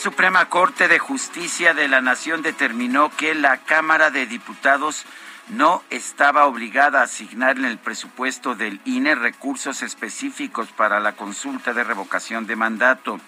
Suprema Corte de Justicia de la Nación determinó que la Cámara de Diputados no estaba obligada a asignar en el presupuesto del INE recursos específicos para la consulta de revocación de mandato.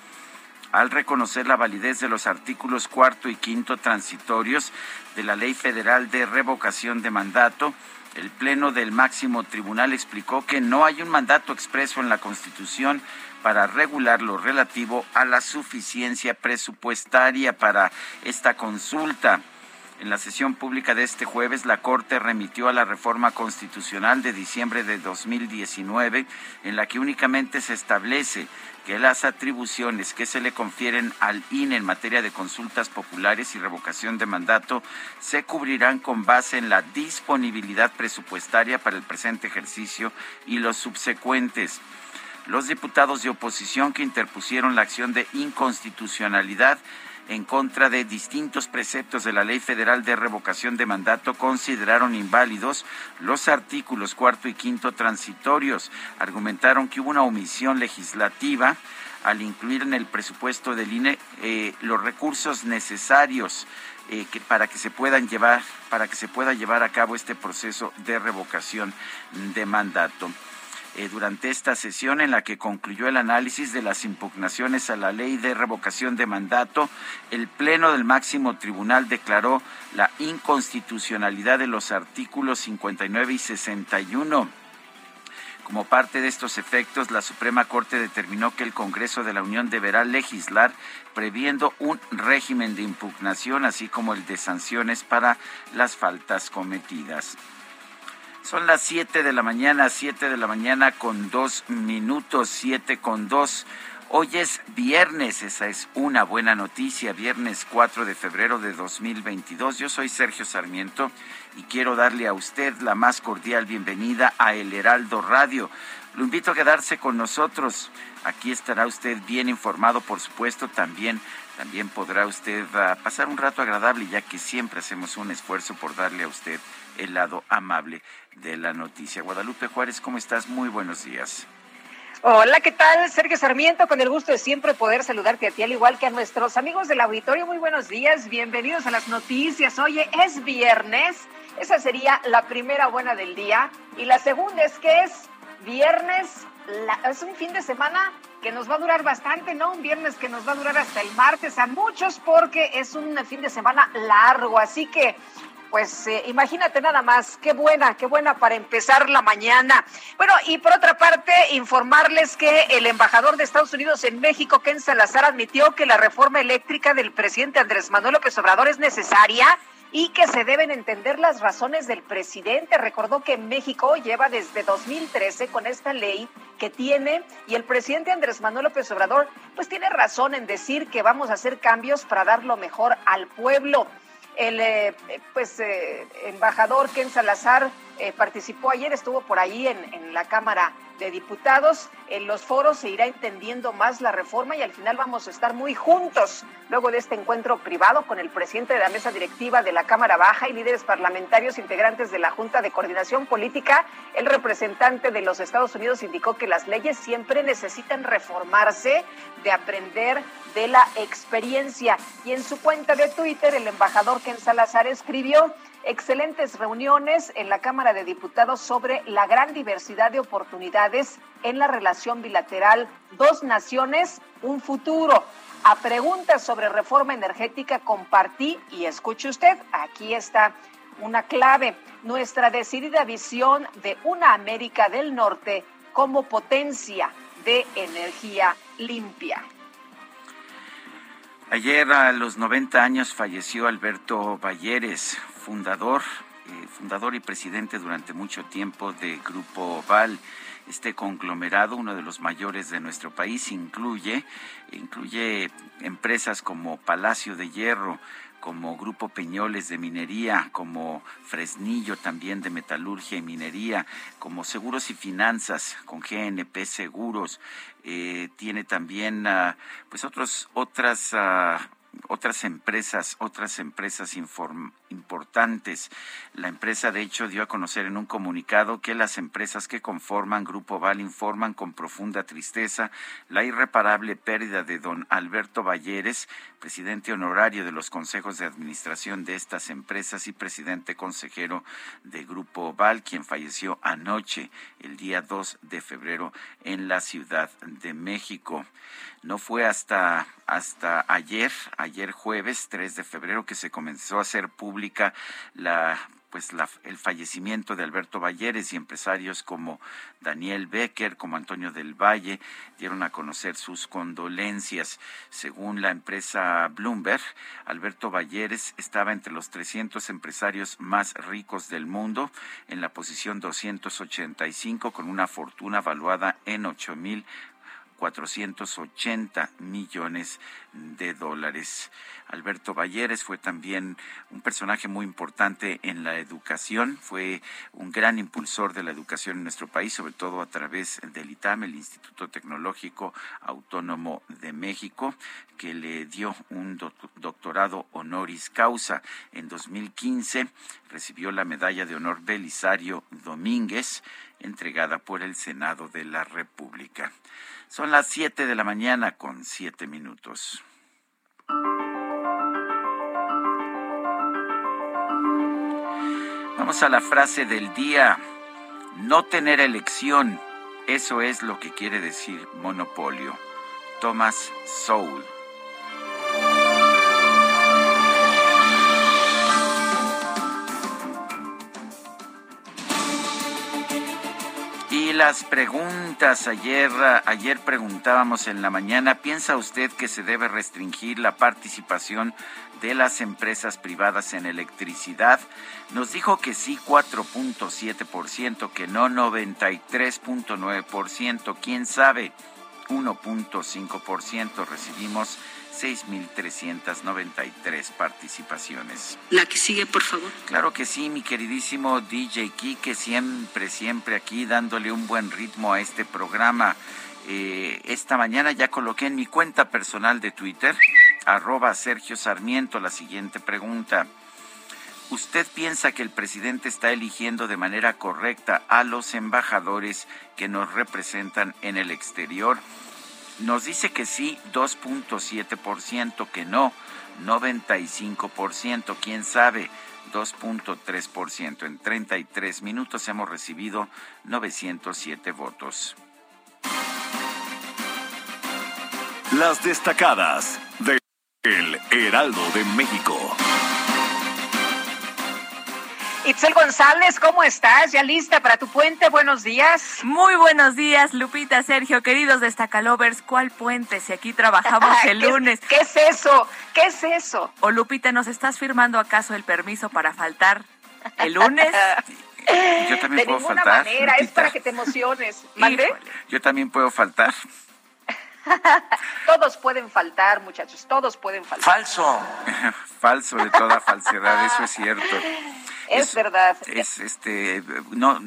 Al reconocer la validez de los artículos cuarto y quinto transitorios de la Ley Federal de Revocación de Mandato, el Pleno del Máximo Tribunal explicó que no hay un mandato expreso en la Constitución para regular lo relativo a la suficiencia presupuestaria para esta consulta. En la sesión pública de este jueves, la Corte remitió a la reforma constitucional de diciembre de 2019, en la que únicamente se establece que las atribuciones que se le confieren al INE en materia de consultas populares y revocación de mandato se cubrirán con base en la disponibilidad presupuestaria para el presente ejercicio y los subsecuentes. Los diputados de oposición que interpusieron la acción de inconstitucionalidad en contra de distintos preceptos de la Ley Federal de Revocación de Mandato consideraron inválidos los artículos cuarto y quinto transitorios. Argumentaron que hubo una omisión legislativa al incluir en el presupuesto del INE eh, los recursos necesarios eh, para que se puedan llevar para que se pueda llevar a cabo este proceso de revocación de mandato. Eh, durante esta sesión en la que concluyó el análisis de las impugnaciones a la ley de revocación de mandato, el Pleno del máximo tribunal declaró la inconstitucionalidad de los artículos 59 y 61. Como parte de estos efectos, la Suprema Corte determinó que el Congreso de la Unión deberá legislar previendo un régimen de impugnación, así como el de sanciones para las faltas cometidas. Son las 7 de la mañana, 7 de la mañana con dos minutos, 7 con dos. Hoy es viernes, esa es una buena noticia, viernes 4 de febrero de 2022. Yo soy Sergio Sarmiento y quiero darle a usted la más cordial bienvenida a El Heraldo Radio. Lo invito a quedarse con nosotros. Aquí estará usted bien informado, por supuesto, también también podrá usted uh, pasar un rato agradable, ya que siempre hacemos un esfuerzo por darle a usted el lado amable de la noticia. Guadalupe Juárez, ¿cómo estás? Muy buenos días. Hola, ¿qué tal? Sergio Sarmiento, con el gusto de siempre poder saludarte a ti, al igual que a nuestros amigos del auditorio. Muy buenos días, bienvenidos a las noticias. Oye, es viernes, esa sería la primera buena del día. Y la segunda es que es viernes, es un fin de semana que nos va a durar bastante, ¿no? Un viernes que nos va a durar hasta el martes a muchos porque es un fin de semana largo. Así que pues eh, imagínate nada más, qué buena, qué buena para empezar la mañana. Bueno, y por otra parte, informarles que el embajador de Estados Unidos en México, Ken Salazar, admitió que la reforma eléctrica del presidente Andrés Manuel López Obrador es necesaria y que se deben entender las razones del presidente. Recordó que México lleva desde 2013 con esta ley que tiene y el presidente Andrés Manuel López Obrador pues tiene razón en decir que vamos a hacer cambios para dar lo mejor al pueblo. El eh, pues eh, embajador Ken Salazar eh, participó ayer, estuvo por ahí en, en la Cámara de Diputados. En los foros se irá entendiendo más la reforma y al final vamos a estar muy juntos luego de este encuentro privado con el presidente de la mesa directiva de la Cámara Baja y líderes parlamentarios integrantes de la Junta de Coordinación Política. El representante de los Estados Unidos indicó que las leyes siempre necesitan reformarse, de aprender de la experiencia. Y en su cuenta de Twitter, el embajador Ken Salazar escribió excelentes reuniones en la Cámara de Diputados sobre la gran diversidad de oportunidades en la relación bilateral dos naciones, un futuro. A preguntas sobre reforma energética compartí y escuche usted, aquí está una clave, nuestra decidida visión de una América del Norte como potencia de energía limpia. Ayer a los 90 años falleció Alberto Balleres, fundador, eh, fundador y presidente durante mucho tiempo de Grupo Val. Este conglomerado, uno de los mayores de nuestro país, incluye, incluye empresas como Palacio de Hierro, como Grupo Peñoles de Minería, como Fresnillo también de Metalurgia y Minería, como Seguros y Finanzas con GNP Seguros, eh, tiene también ah, pues otros otras ah, otras empresas, otras empresas importantes. La empresa, de hecho, dio a conocer en un comunicado que las empresas que conforman Grupo Val informan con profunda tristeza la irreparable pérdida de don Alberto Valleres, presidente honorario de los consejos de administración de estas empresas y presidente consejero de Grupo Val, quien falleció anoche, el día 2 de febrero, en la Ciudad de México. No fue hasta, hasta ayer, ayer jueves 3 de febrero, que se comenzó a hacer pública la pues el fallecimiento de Alberto Valleres y empresarios como Daniel Becker, como Antonio del Valle, dieron a conocer sus condolencias. Según la empresa Bloomberg, Alberto Valleres estaba entre los 300 empresarios más ricos del mundo, en la posición 285, con una fortuna valuada en 8 mil 480 millones de dólares. Alberto Valleres fue también un personaje muy importante en la educación, fue un gran impulsor de la educación en nuestro país, sobre todo a través del ITAM, el Instituto Tecnológico Autónomo de México, que le dio un doctorado honoris causa. En 2015 recibió la medalla de honor Belisario Domínguez, entregada por el Senado de la República. Son las 7 de la mañana con 7 minutos. Vamos a la frase del día. No tener elección, eso es lo que quiere decir monopolio. Thomas Sowell. Las preguntas. Ayer, ayer preguntábamos en la mañana, ¿piensa usted que se debe restringir la participación de las empresas privadas en electricidad? Nos dijo que sí 4.7%, que no 93.9%, quién sabe 1.5%. Recibimos 6.393 participaciones. La que sigue, por favor. Claro que sí, mi queridísimo DJ Kike, siempre, siempre aquí dándole un buen ritmo a este programa. Eh, esta mañana ya coloqué en mi cuenta personal de Twitter, arroba Sergio Sarmiento, la siguiente pregunta. ¿Usted piensa que el presidente está eligiendo de manera correcta a los embajadores que nos representan en el exterior? Nos dice que sí, 2.7%, que no, 95%, quién sabe, 2.3%. En 33 minutos hemos recibido 907 votos. Las destacadas de El Heraldo de México. Itzel González, ¿cómo estás? ¿Ya lista para tu puente? Buenos días. Muy buenos días, Lupita, Sergio, queridos destacalovers. ¿Cuál puente? Si aquí trabajamos el lunes. ¿Qué es eso? ¿Qué es eso? O Lupita, ¿nos estás firmando acaso el permiso para faltar el lunes? Yo también de puedo faltar. manera, es para que te emociones. Yo también puedo faltar. todos pueden faltar, muchachos, todos pueden faltar. Falso. Falso de toda falsedad, eso es cierto. Es, verdad. Es este no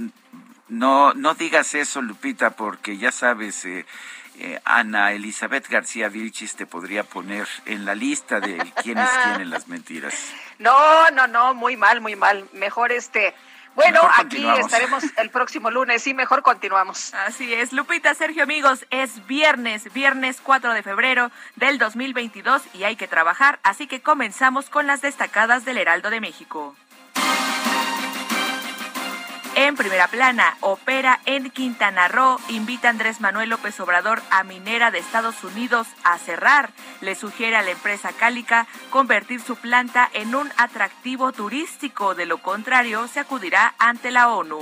No, no digas eso, Lupita, porque ya sabes, eh, eh, Ana Elizabeth García Vilchis te podría poner en la lista de quienes tienen las mentiras. No, no, no, muy mal, muy mal. Mejor este, bueno, aquí estaremos el próximo lunes y mejor continuamos. Así es, Lupita, Sergio, amigos, es viernes, viernes 4 de febrero del 2022 y hay que trabajar, así que comenzamos con las destacadas del Heraldo de México. En primera plana, opera en Quintana Roo, invita a Andrés Manuel López Obrador a minera de Estados Unidos a cerrar. Le sugiere a la empresa Cálica convertir su planta en un atractivo turístico, de lo contrario se acudirá ante la ONU.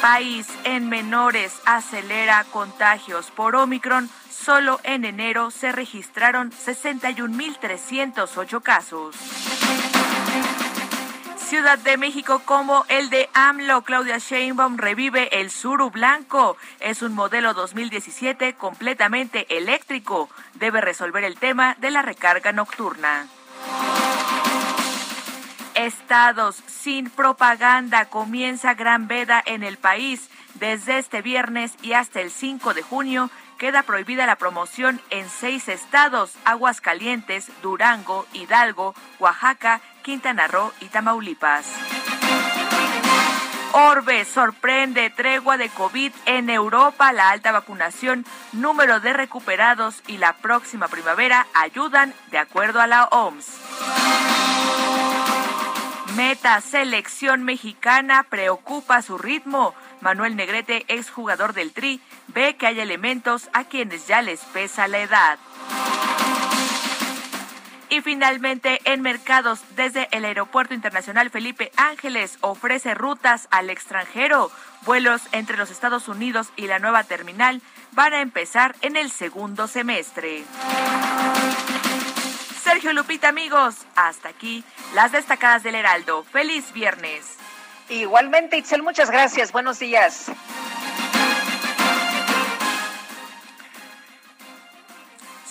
País en menores acelera contagios por Omicron. Solo en enero se registraron 61.308 casos. Ciudad de México como el de AMLO. Claudia Sheinbaum revive el Suru Blanco. Es un modelo 2017 completamente eléctrico. Debe resolver el tema de la recarga nocturna. Estados sin propaganda. Comienza gran veda en el país. Desde este viernes y hasta el 5 de junio queda prohibida la promoción en seis estados, Aguascalientes, Durango, Hidalgo, Oaxaca, Quintana Roo y Tamaulipas. Orbe sorprende tregua de COVID en Europa. La alta vacunación, número de recuperados y la próxima primavera ayudan de acuerdo a la OMS. Meta selección mexicana preocupa su ritmo. Manuel Negrete, exjugador del Tri, ve que hay elementos a quienes ya les pesa la edad. Y finalmente, en mercados, desde el Aeropuerto Internacional Felipe Ángeles ofrece rutas al extranjero. Vuelos entre los Estados Unidos y la nueva terminal van a empezar en el segundo semestre. Sergio Lupita, amigos, hasta aquí las destacadas del Heraldo. Feliz viernes. Igualmente, Itzel, muchas gracias. Buenos días.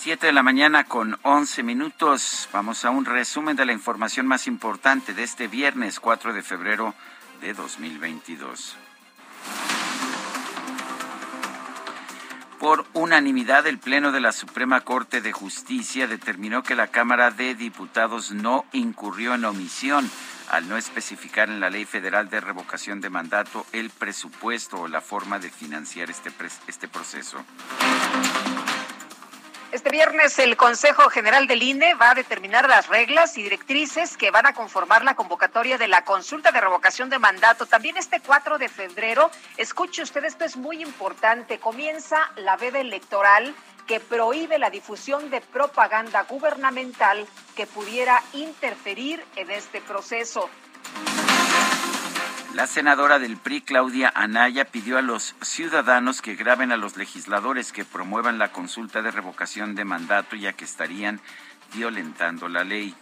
Siete de la mañana con once minutos. Vamos a un resumen de la información más importante de este viernes 4 de febrero de 2022. Por unanimidad, el Pleno de la Suprema Corte de Justicia determinó que la Cámara de Diputados no incurrió en omisión al no especificar en la Ley Federal de Revocación de Mandato el presupuesto o la forma de financiar este, este proceso. Este viernes el Consejo General del INE va a determinar las reglas y directrices que van a conformar la convocatoria de la consulta de revocación de mandato. También este 4 de febrero, escuche usted, esto es muy importante, comienza la veda electoral que prohíbe la difusión de propaganda gubernamental que pudiera interferir en este proceso. La senadora del PRI, Claudia Anaya, pidió a los ciudadanos que graben a los legisladores que promuevan la consulta de revocación de mandato, ya que estarían violentando la ley.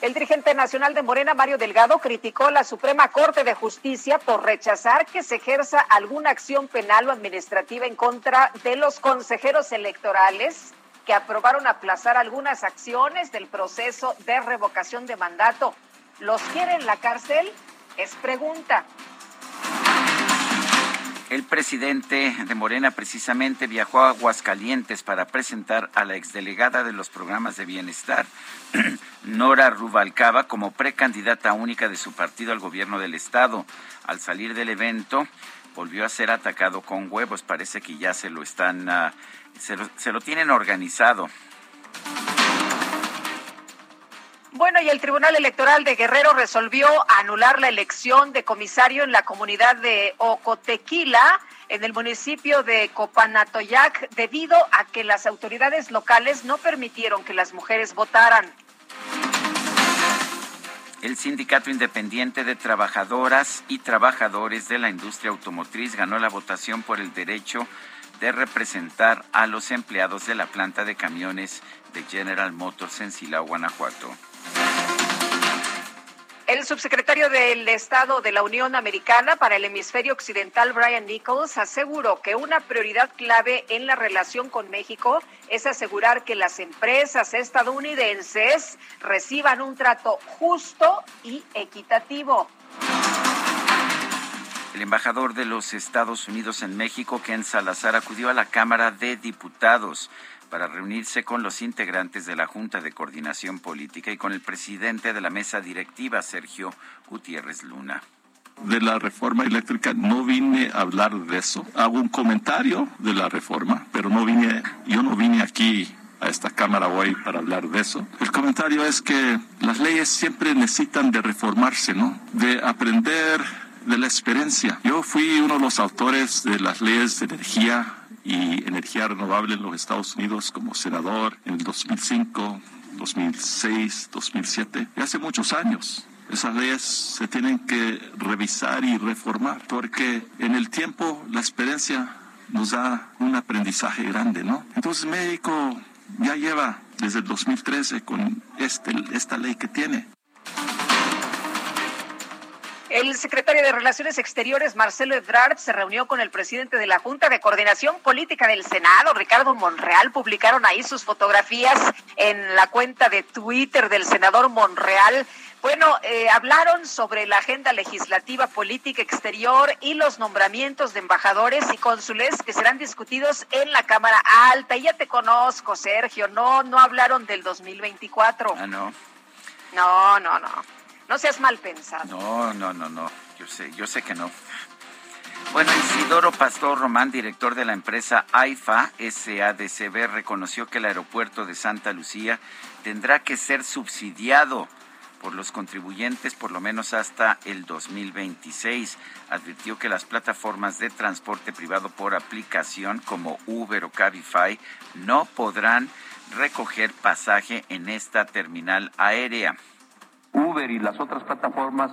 El dirigente nacional de Morena, Mario Delgado, criticó la Suprema Corte de Justicia por rechazar que se ejerza alguna acción penal o administrativa en contra de los consejeros electorales que aprobaron aplazar algunas acciones del proceso de revocación de mandato. ¿Los quiere en la cárcel? Es pregunta. El presidente de Morena precisamente viajó a Aguascalientes para presentar a la exdelegada de los programas de bienestar, Nora Rubalcaba, como precandidata única de su partido al gobierno del estado. Al salir del evento, volvió a ser atacado con huevos. Parece que ya se lo están, lo, se lo tienen organizado. Bueno, y el Tribunal Electoral de Guerrero resolvió anular la elección de comisario en la comunidad de Ocotequila, en el municipio de Copanatoyac, debido a que las autoridades locales no permitieron que las mujeres votaran. El Sindicato Independiente de Trabajadoras y Trabajadores de la Industria Automotriz ganó la votación por el derecho de representar a los empleados de la planta de camiones de General Motors en Silao, Guanajuato. El subsecretario del Estado de la Unión Americana para el Hemisferio Occidental, Brian Nichols, aseguró que una prioridad clave en la relación con México es asegurar que las empresas estadounidenses reciban un trato justo y equitativo. El embajador de los Estados Unidos en México, Ken Salazar, acudió a la Cámara de Diputados para reunirse con los integrantes de la Junta de Coordinación Política y con el presidente de la mesa directiva, Sergio Gutiérrez Luna de la reforma eléctrica no vine a hablar de eso. Hago un comentario de la reforma, pero no vine, yo no vine aquí a esta Cámara hoy para hablar de eso. El comentario es que las leyes siempre necesitan de reformarse, ¿no? De aprender de la experiencia. Yo fui uno de los autores de las leyes de energía y energía renovable en los Estados Unidos como senador en el 2005, 2006, 2007, y hace muchos años. Esas leyes se tienen que revisar y reformar, porque en el tiempo la experiencia nos da un aprendizaje grande, ¿no? Entonces México ya lleva desde el 2013 con este, esta ley que tiene. El secretario de Relaciones Exteriores, Marcelo Ebrard, se reunió con el presidente de la Junta de Coordinación Política del Senado, Ricardo Monreal. Publicaron ahí sus fotografías en la cuenta de Twitter del senador Monreal. Bueno, eh, hablaron sobre la agenda legislativa, política exterior y los nombramientos de embajadores y cónsules que serán discutidos en la Cámara Alta. Y ya te conozco, Sergio. No, no hablaron del 2024. Ah, no. No, no, no. No seas mal pensado. No, no, no, no. Yo sé, yo sé que no. Bueno, Isidoro Pastor Román, director de la empresa AIFA SADCB, reconoció que el aeropuerto de Santa Lucía tendrá que ser subsidiado por los contribuyentes por lo menos hasta el 2026. Advirtió que las plataformas de transporte privado por aplicación como Uber o Cabify no podrán recoger pasaje en esta terminal aérea. Uber y las otras plataformas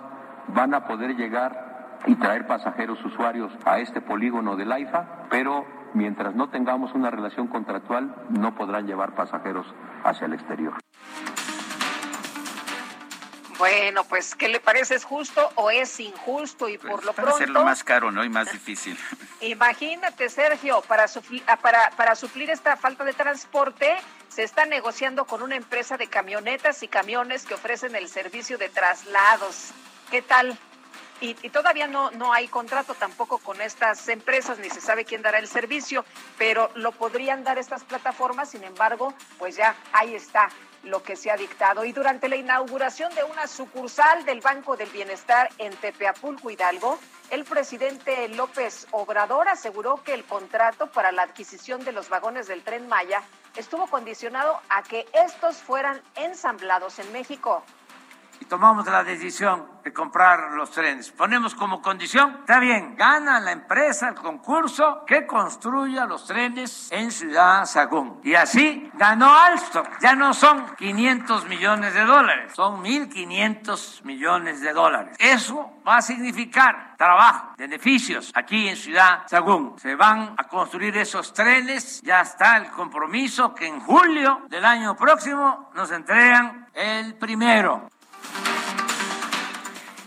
van a poder llegar y traer pasajeros usuarios a este polígono del AIFA, pero mientras no tengamos una relación contractual no podrán llevar pasajeros hacia el exterior. Bueno, pues, ¿qué le parece? ¿Es justo o es injusto? Y por pues, lo para pronto... hacerlo más caro, ¿no? Y más difícil. Imagínate, Sergio, para, ah, para, para suplir esta falta de transporte, se está negociando con una empresa de camionetas y camiones que ofrecen el servicio de traslados. ¿Qué tal? Y, y, todavía no, no hay contrato tampoco con estas empresas, ni se sabe quién dará el servicio, pero lo podrían dar estas plataformas, sin embargo, pues ya ahí está lo que se ha dictado. Y durante la inauguración de una sucursal del Banco del Bienestar en Tepeapulco, Hidalgo, el presidente López Obrador aseguró que el contrato para la adquisición de los vagones del tren Maya estuvo condicionado a que estos fueran ensamblados en México y tomamos la decisión de comprar los trenes. Ponemos como condición, está bien, gana la empresa el concurso que construya los trenes en Ciudad Sagún. Y así ganó Alstom. Ya no son 500 millones de dólares, son 1.500 millones de dólares. Eso va a significar trabajo, beneficios aquí en Ciudad Sagún. Se van a construir esos trenes, ya está el compromiso que en julio del año próximo nos entregan el primero.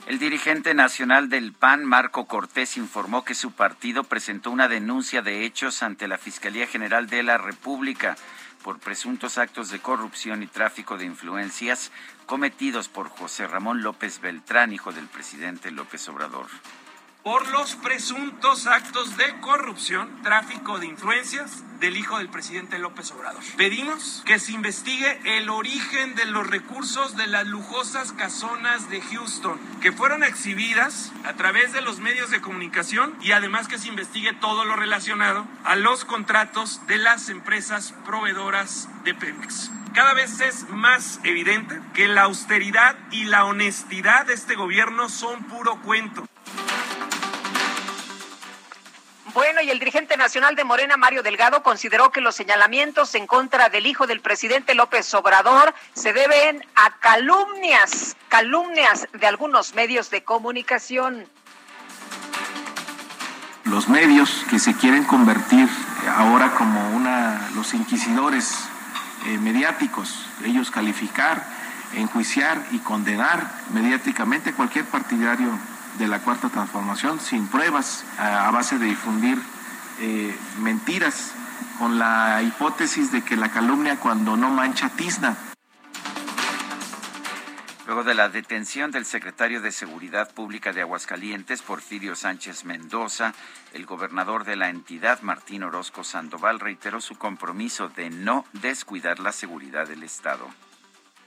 El dirigente nacional del PAN, Marco Cortés, informó que su partido presentó una denuncia de hechos ante la Fiscalía General de la República por presuntos actos de corrupción y tráfico de influencias cometidos por José Ramón López Beltrán, hijo del presidente López Obrador por los presuntos actos de corrupción, tráfico de influencias del hijo del presidente López Obrador. Pedimos que se investigue el origen de los recursos de las lujosas casonas de Houston, que fueron exhibidas a través de los medios de comunicación y además que se investigue todo lo relacionado a los contratos de las empresas proveedoras de Pemex. Cada vez es más evidente que la austeridad y la honestidad de este gobierno son puro cuento. Bueno, y el dirigente nacional de Morena, Mario Delgado, consideró que los señalamientos en contra del hijo del presidente López Obrador se deben a calumnias, calumnias de algunos medios de comunicación. Los medios que se quieren convertir ahora como una, los inquisidores eh, mediáticos, ellos calificar, enjuiciar y condenar mediáticamente cualquier partidario de la cuarta transformación sin pruebas, a, base de difundir eh, mentiras, con la hipótesis de que la calumnia cuando no mancha tizna. Luego de la detención del secretario de Seguridad Pública de Aguascalientes, Porfirio Sánchez Mendoza, el gobernador de la entidad, Martín Orozco Sandoval, reiteró su compromiso de no descuidar la seguridad del Estado.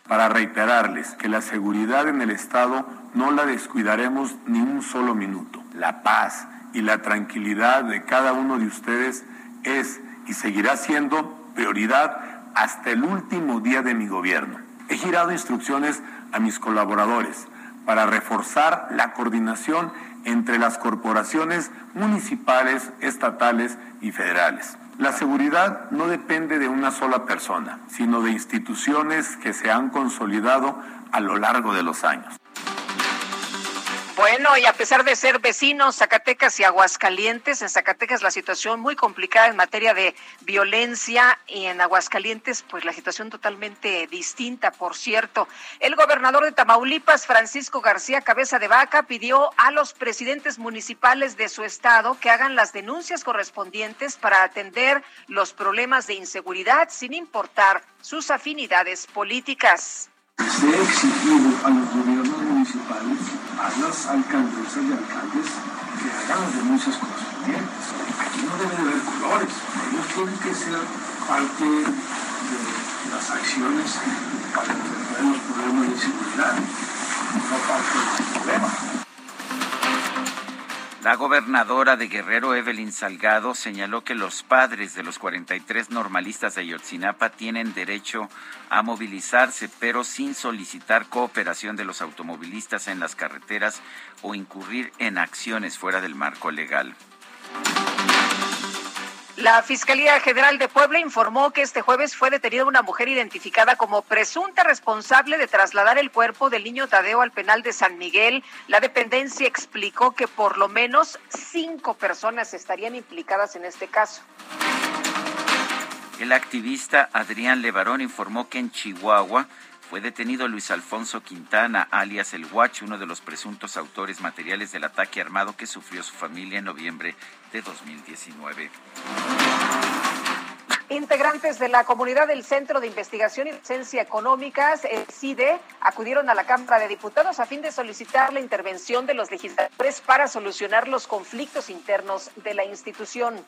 Para reiterarles que la seguridad en el Estado no la descuidaremos ni un solo minuto. La paz y la tranquilidad de cada uno de ustedes es y seguirá siendo prioridad hasta el último día de mi gobierno. He girado instrucciones a mis colaboradores para reforzar la coordinación entre las corporaciones municipales, estatales y federales. La seguridad no depende de una sola persona, sino de instituciones que se han consolidado a lo largo de los años. Bueno, y a pesar de ser vecinos, Zacatecas y Aguascalientes, en Zacatecas la situación muy complicada en materia de violencia y en Aguascalientes, pues la situación totalmente distinta, por cierto. El gobernador de Tamaulipas, Francisco García Cabeza de Vaca, pidió a los presidentes municipales de su estado que hagan las denuncias correspondientes para atender los problemas de inseguridad sin importar sus afinidades políticas. Se ha a los gobiernos municipales, a las alcaldesas y alcaldes que hagan las denuncias correspondientes. Aquí no debe de haber colores, ellos tienen que ser parte de las acciones para resolver los problemas de seguridad, no parte del problema. La gobernadora de Guerrero, Evelyn Salgado, señaló que los padres de los 43 normalistas de Ayotzinapa tienen derecho a movilizarse, pero sin solicitar cooperación de los automovilistas en las carreteras o incurrir en acciones fuera del marco legal. La Fiscalía General de Puebla informó que este jueves fue detenida una mujer identificada como presunta responsable de trasladar el cuerpo del niño Tadeo al penal de San Miguel. La dependencia explicó que por lo menos cinco personas estarían implicadas en este caso. El activista Adrián Levarón informó que en Chihuahua fue detenido Luis Alfonso Quintana, alias El Huacho, uno de los presuntos autores materiales del ataque armado que sufrió su familia en noviembre de 2019. Integrantes de la comunidad del Centro de Investigación y Docencia Económicas, el CIDE, acudieron a la Cámara de Diputados a fin de solicitar la intervención de los legisladores para solucionar los conflictos internos de la institución.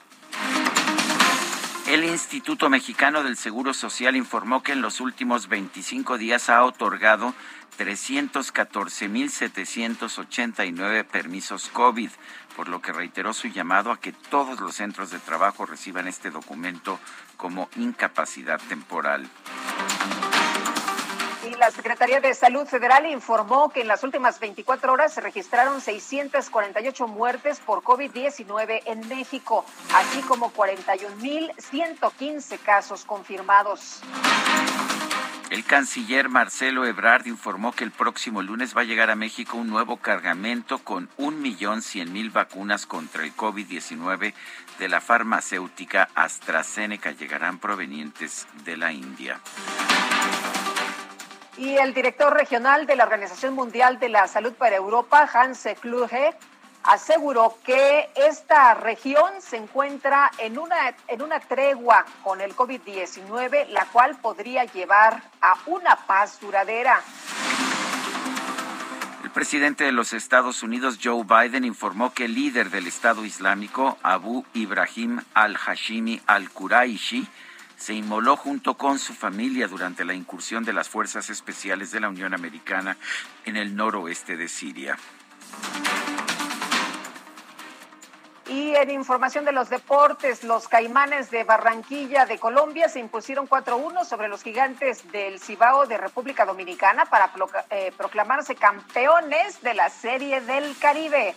El Instituto Mexicano del Seguro Social informó que en los últimos 25 días ha otorgado 314.789 permisos COVID, por lo que reiteró su llamado a que todos los centros de trabajo reciban este documento como incapacidad temporal. La Secretaría de Salud Federal informó que en las últimas 24 horas se registraron 648 muertes por COVID-19 en México, así como 41.115 casos confirmados. El canciller Marcelo Ebrard informó que el próximo lunes va a llegar a México un nuevo cargamento con un millón cien mil vacunas contra el COVID-19 de la farmacéutica AstraZeneca. Llegarán provenientes de la India. Y el director regional de la Organización Mundial de la Salud para Europa, Hans Kluge, aseguró que esta región se encuentra en una, en una tregua con el COVID-19, la cual podría llevar a una paz duradera. El presidente de los Estados Unidos, Joe Biden, informó que el líder del Estado Islámico, Abu Ibrahim al-Hashimi al-Quraishi, se inmoló junto con su familia durante la incursión de las fuerzas especiales de la Unión Americana en el noroeste de Siria. Y en información de los deportes, los Caimanes de Barranquilla de Colombia se impusieron 4-1 sobre los gigantes del Cibao de República Dominicana para eh, proclamarse campeones de la Serie del Caribe.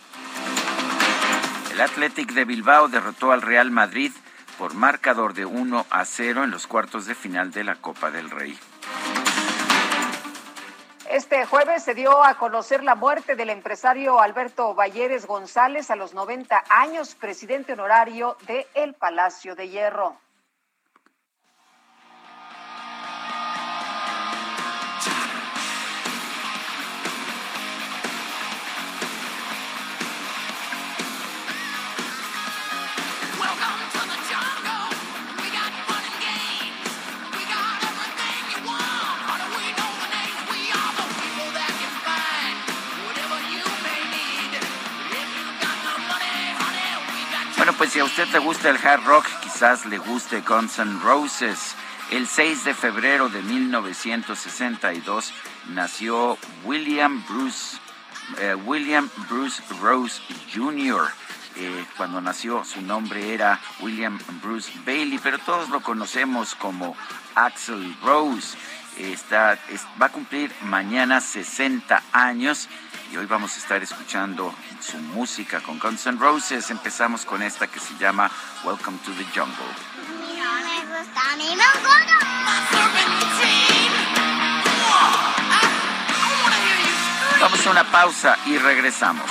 El Athletic de Bilbao derrotó al Real Madrid por marcador de 1 a 0 en los cuartos de final de la Copa del Rey. Este jueves se dio a conocer la muerte del empresario Alberto Valleres González a los 90 años, presidente honorario de El Palacio de Hierro. Si a usted le gusta el hard rock, quizás le guste Guns N' Roses. El 6 de febrero de 1962 nació William Bruce, eh, William Bruce Rose Jr. Eh, cuando nació su nombre era William Bruce Bailey, pero todos lo conocemos como Axel Rose. Está, va a cumplir mañana 60 años y hoy vamos a estar escuchando su música con Guns N' Roses. Empezamos con esta que se llama Welcome to the Jungle. Vamos a una pausa y regresamos.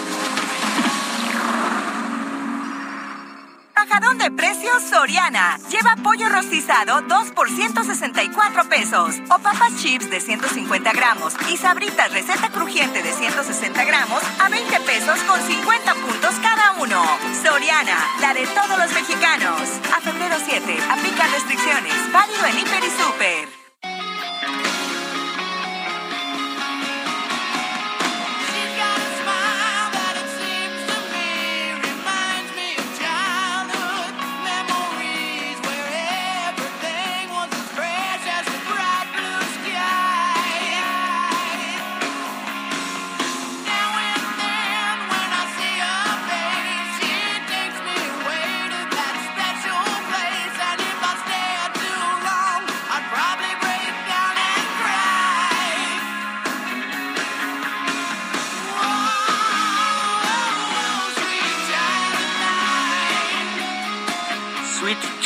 Bajadón de precios Soriana. Lleva pollo rostizado 2 por 164 pesos. O papas chips de 150 gramos. Y sabritas receta crujiente de 160 gramos a 20 pesos con 50 puntos cada uno. Soriana, la de todos los mexicanos. A febrero 7, aplica restricciones. Válido en Hiper y Super.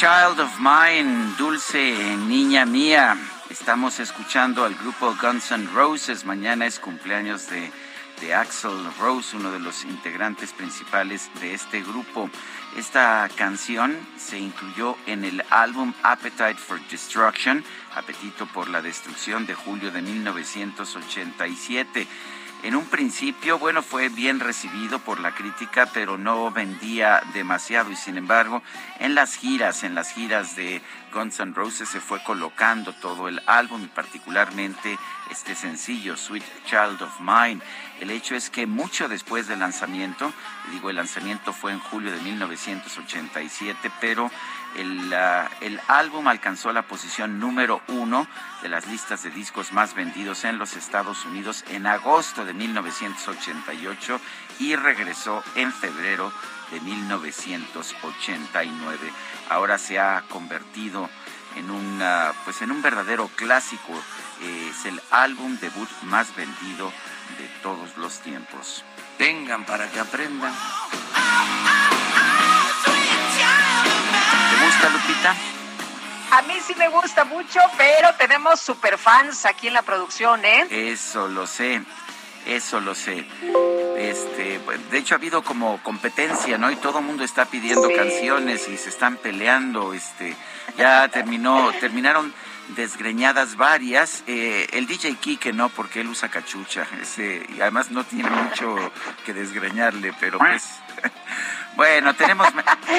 Child of Mine, Dulce Niña Mía. Estamos escuchando al grupo Guns N' Roses. Mañana es cumpleaños de, de Axel Rose, uno de los integrantes principales de este grupo. Esta canción se incluyó en el álbum Appetite for Destruction, Apetito por la Destrucción de julio de 1987. En un principio, bueno, fue bien recibido por la crítica, pero no vendía demasiado y sin embargo, en las giras, en las giras de Guns N' Roses se fue colocando todo el álbum y particularmente este sencillo, Sweet Child of Mine. El hecho es que mucho después del lanzamiento, digo, el lanzamiento fue en julio de 1987, pero el, álbum alcanzó la posición número uno de las listas de discos más vendidos en los Estados Unidos en agosto de 1988 y regresó en febrero de 1989. Ahora se ha convertido en, una, pues en un verdadero clásico. es el álbum debut más vendido de todos los tiempos. Tengan para que aprendan. ¿Te gusta, Lupita? A mí sí me gusta mucho, pero tenemos superfans aquí en la producción, ¿eh? Eso lo sé, eso lo sé. Este, pues, de hecho ha habido como competencia, ¿no? Y todo el mundo está pidiendo canciones y se están peleando, este, ya terminó, terminaron desgreñadas varias. Eh, el DJ Kike no, porque él usa cachucha, ese, y además no tiene mucho que desgreñarle, pero pues Bueno, tenemos...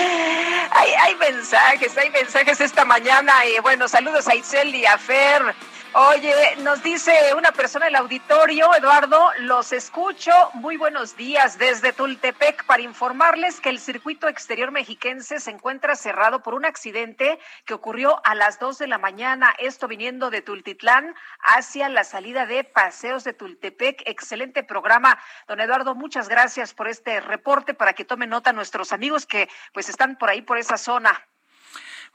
hay, hay mensajes, hay mensajes esta mañana. Y bueno, saludos a Itzel y a Fer. Oye, nos dice una persona del auditorio, Eduardo, los escucho. Muy buenos días desde Tultepec para informarles que el circuito exterior mexiquense se encuentra cerrado por un accidente que ocurrió a las dos de la mañana. Esto viniendo de Tultitlán hacia la salida de Paseos de Tultepec. Excelente programa. Don Eduardo, muchas gracias por este reporte para que tomen nota nuestros amigos que pues están por ahí, por esa zona.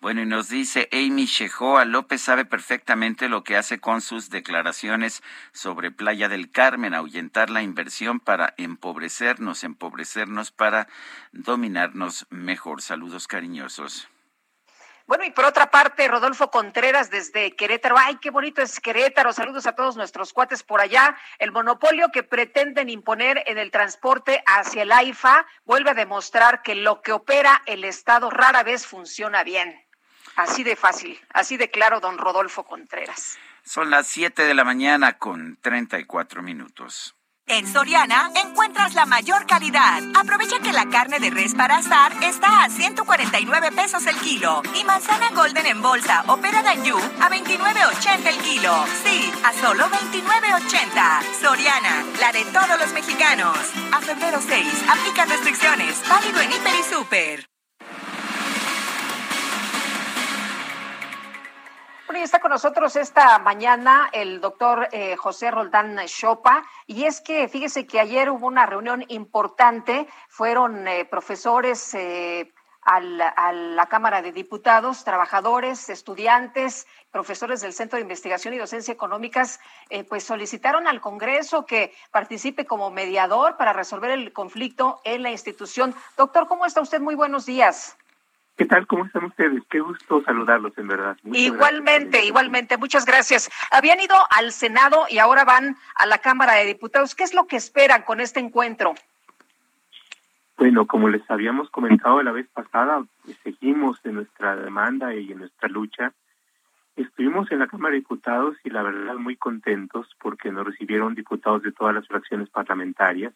Bueno, y nos dice Amy Shehoa López sabe perfectamente lo que hace con sus declaraciones sobre Playa del Carmen, ahuyentar la inversión para empobrecernos, empobrecernos para dominarnos mejor. Saludos cariñosos. Bueno, y por otra parte, Rodolfo Contreras desde Querétaro. Ay, qué bonito es Querétaro. Saludos a todos nuestros cuates por allá. El monopolio que pretenden imponer en el transporte hacia el AIFA vuelve a demostrar que lo que opera el Estado rara vez funciona bien. Así de fácil, así de claro, don Rodolfo Contreras. Son las 7 de la mañana con 34 minutos. En Soriana encuentras la mayor calidad. Aprovecha que la carne de res para asar está a 149 pesos el kilo y manzana golden en bolsa o pera Yu a 29.80 el kilo. Sí, a solo 29.80. Soriana, la de todos los mexicanos. A febrero 6, aplica restricciones. Válido en Hiper y Super. Y está con nosotros esta mañana el doctor eh, José Roldán Chopa. Y es que fíjese que ayer hubo una reunión importante, fueron eh, profesores eh, a la Cámara de Diputados, trabajadores, estudiantes, profesores del Centro de Investigación y Docencia Económicas, pues solicitaron al Congreso que participe como mediador para resolver el conflicto en la institución. Doctor, ¿cómo está usted? Muy buenos días. ¿Qué tal? ¿Cómo están ustedes? Qué gusto saludarlos, en verdad. igualmente, igualmente. Muchas gracias. Habían ido al Senado y ahora van a la Cámara de Diputados. ¿Qué es lo que esperan con este encuentro? Bueno, como les habíamos comentado la vez pasada, seguimos en nuestra demanda y en nuestra lucha. Estuvimos en la Cámara de Diputados y la verdad muy contentos porque nos recibieron diputados de todas las fracciones parlamentarias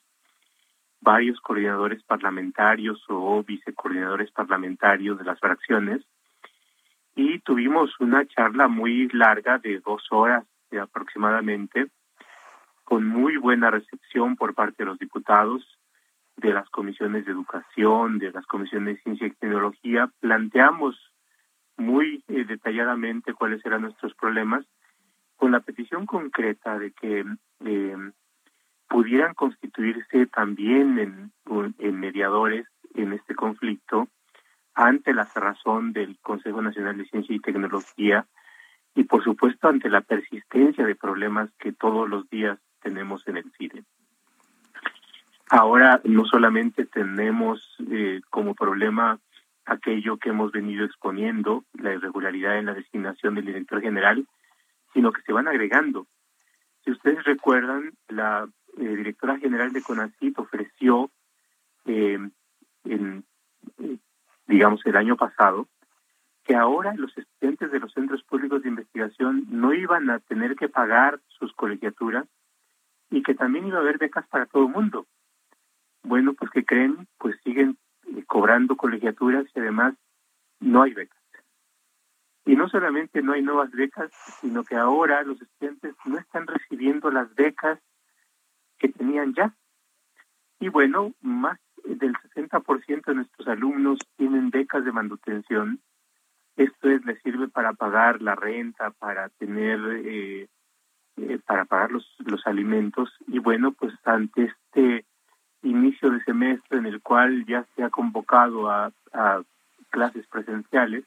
varios coordinadores parlamentarios o vicecoordinadores parlamentarios de las fracciones y tuvimos una charla muy larga de dos horas aproximadamente con muy buena recepción por parte de los diputados de las comisiones de educación, de las comisiones de ciencia y tecnología. Planteamos muy eh, detalladamente cuáles eran nuestros problemas con la petición concreta de que eh, pudieran constituirse también en, mediadores en este conflicto ante la cerrazón del Consejo Nacional de Ciencia y Tecnología y por supuesto ante la persistencia de problemas que todos los días tenemos en el CIDE. Ahora no solamente tenemos eh, como problema aquello que hemos venido exponiendo, la irregularidad en la designación del director general, sino que se van agregando. Si ustedes recuerdan, la eh, directora general de CONACYT ofreció, eh, eh, digamos, el año pasado, que ahora los estudiantes de los centros públicos de investigación no iban a tener que pagar sus colegiaturas y que también iba a haber becas para todo el mundo. Bueno, pues que creen, pues siguen cobrando colegiaturas y además no hay becas. Y no solamente no hay nuevas becas, sino que ahora los estudiantes no están recibiendo las becas que tenían ya. Y bueno, más del 60% de nuestros alumnos tienen becas de manutención. Esto es, les sirve para pagar la renta, para tener, eh, eh, para pagar los, los alimentos. Y bueno, pues ante este inicio de semestre en el cual ya se ha convocado a, clases presenciales,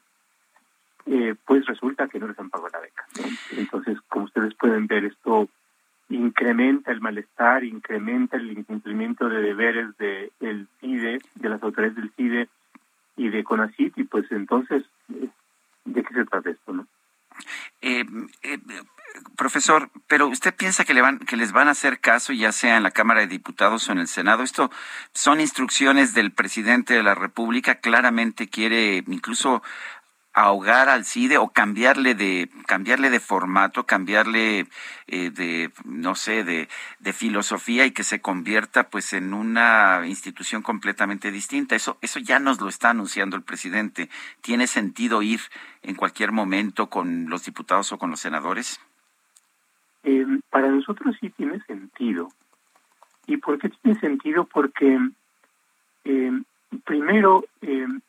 eh, pues resulta que no les han pagado la beca. Entonces, como ustedes pueden ver, esto incrementa el malestar, incrementa el incumplimiento de deberes de el CIDE, de las autoridades del CIDE y de CONACIT, y pues entonces, ¿de qué se trata esto, no? Eh, eh, profesor, pero usted piensa que le van que les van a hacer caso ya sea en la Cámara de Diputados o en el Senado. Esto son instrucciones del presidente de la República. Claramente quiere incluso ahogar al CIDE o cambiarle de cambiarle de formato, cambiarle eh, de no sé de, de, filosofía y que se convierta pues en una institución completamente distinta. Eso eso ya nos lo está anunciando el presidente. ¿Tiene sentido ir en cualquier momento con los diputados o con los senadores? Eh, para nosotros sí tiene sentido. ¿Y por qué tiene sentido? Porque eh, primero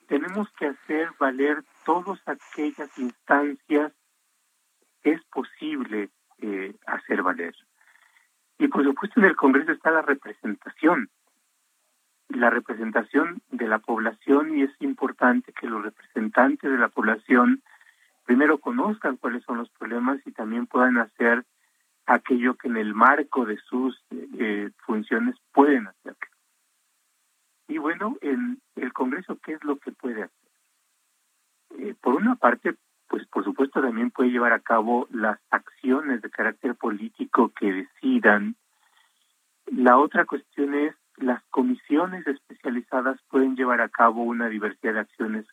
tenemos que hacer valer todas aquellas instancias es posible eh, hacer valer. Y por supuesto en el Congreso está la representación, la representación de la población y es importante que los representantes de la población primero conozcan cuáles son los problemas y también puedan hacer aquello que en el marco de sus eh, funciones pueden hacer. Y bueno, en el Congreso, ¿qué es lo que puede hacer? Eh, por una parte, pues por supuesto también puede llevar a cabo las acciones de carácter político que decidan. La otra cuestión es las comisiones especializadas pueden llevar a cabo una diversidad de acciones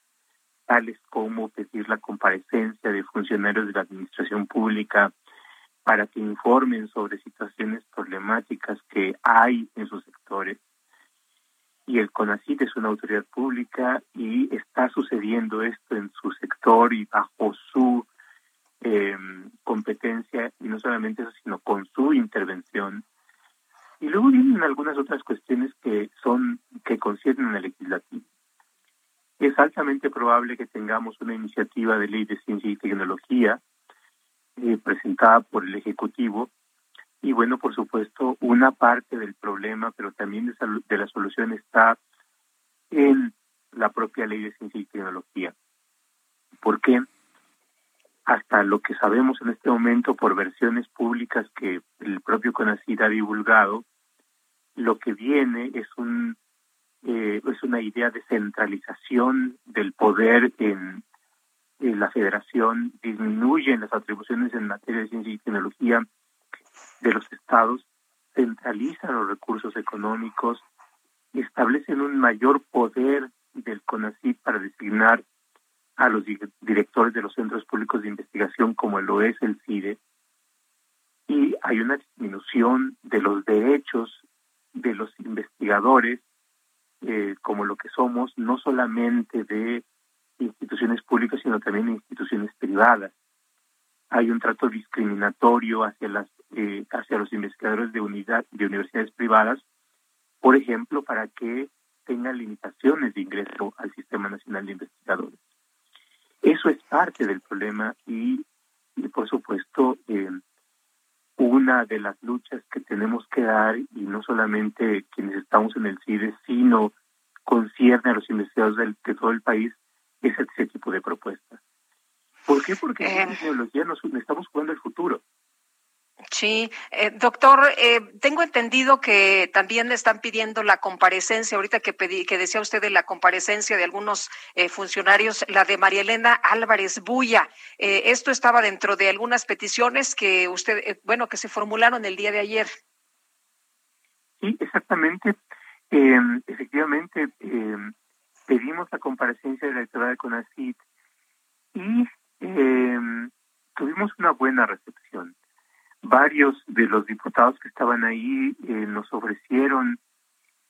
tales como pedir la comparecencia de funcionarios de la administración pública para que informen sobre situaciones problemáticas que hay en sus sectores. Y el CONACIT es una autoridad pública y está sucediendo esto en su sector y bajo su eh, competencia, y no solamente eso, sino con su intervención. Y luego vienen algunas otras cuestiones que son que conciernen al legislativo. Es altamente probable que tengamos una iniciativa de ley de ciencia y tecnología eh, presentada por el Ejecutivo y bueno, por supuesto, una parte del problema, pero también de, de la solución está en la propia ley de ciencia y tecnología. ¿Por qué? hasta lo que sabemos en este momento por versiones públicas que el propio CONACYT ha divulgado, lo que viene es un eh, es una idea de centralización del poder en, la federación, disminuyen las atribuciones en materia de ciencia y tecnología de los estados, centralizan los recursos económicos, establecen un mayor poder del CONACYT para designar a los directores de los centros públicos de investigación como lo es el CIDE y hay una disminución de los derechos de los investigadores eh, como lo que somos, no solamente de instituciones públicas, sino también de instituciones privadas. Hay un trato discriminatorio hacia las eh, hacia los investigadores de unidad de universidades privadas, por ejemplo, para que tengan limitaciones de ingreso al Sistema Nacional de Investigadores. Eso es parte del problema y, por supuesto, eh, una de las luchas que tenemos que dar, y no solamente quienes estamos en el CIDE, sino concierne a los investigadores de, todo el país, es ese tipo de propuestas. ¿Por qué? Porque en la tecnología nos estamos jugando el futuro. Sí, eh, doctor, eh, tengo entendido que también le están pidiendo la comparecencia, ahorita que, pedí, que decía usted de la comparecencia de algunos eh, funcionarios, la de María Elena Álvarez Buya. esto estaba dentro de algunas peticiones que usted, bueno, que se formularon el día de ayer. Sí, exactamente. Em, efectivamente, em, pedimos la comparecencia de la directora de CONACIT y em, tuvimos una buena recepción varios de los diputados que estaban ahí eh, nos ofrecieron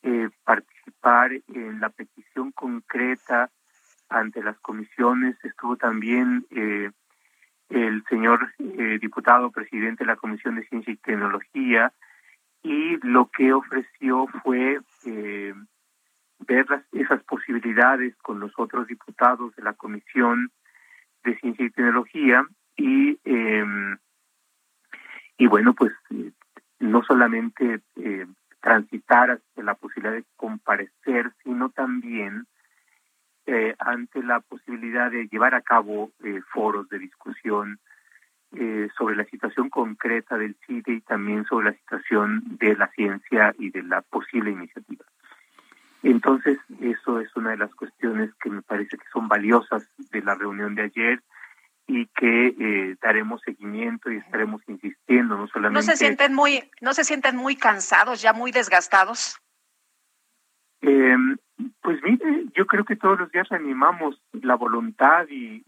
eh, participar en la petición concreta ante las comisiones. Estuvo también eh, el señor diputado presidente de la Comisión de Ciencia y Tecnología y lo que ofreció fue ver esas posibilidades con los otros diputados de la Comisión de Ciencia y Tecnología y em, y bueno, pues eh, no solamente eh, transitar hacia la posibilidad de comparecer, sino también eh, ante la posibilidad de llevar a cabo foros de discusión sobre la situación concreta del CIDE y también sobre la situación de la ciencia y de la posible iniciativa. Entonces, eso es una de las cuestiones que me parece que son valiosas de la reunión de ayer y que eh, daremos seguimiento y estaremos insistiendo, no solamente. ¿No se sienten muy, no se sienten muy cansados, ya muy desgastados? Eh, pues mire, yo creo que todos los días animamos la voluntad y,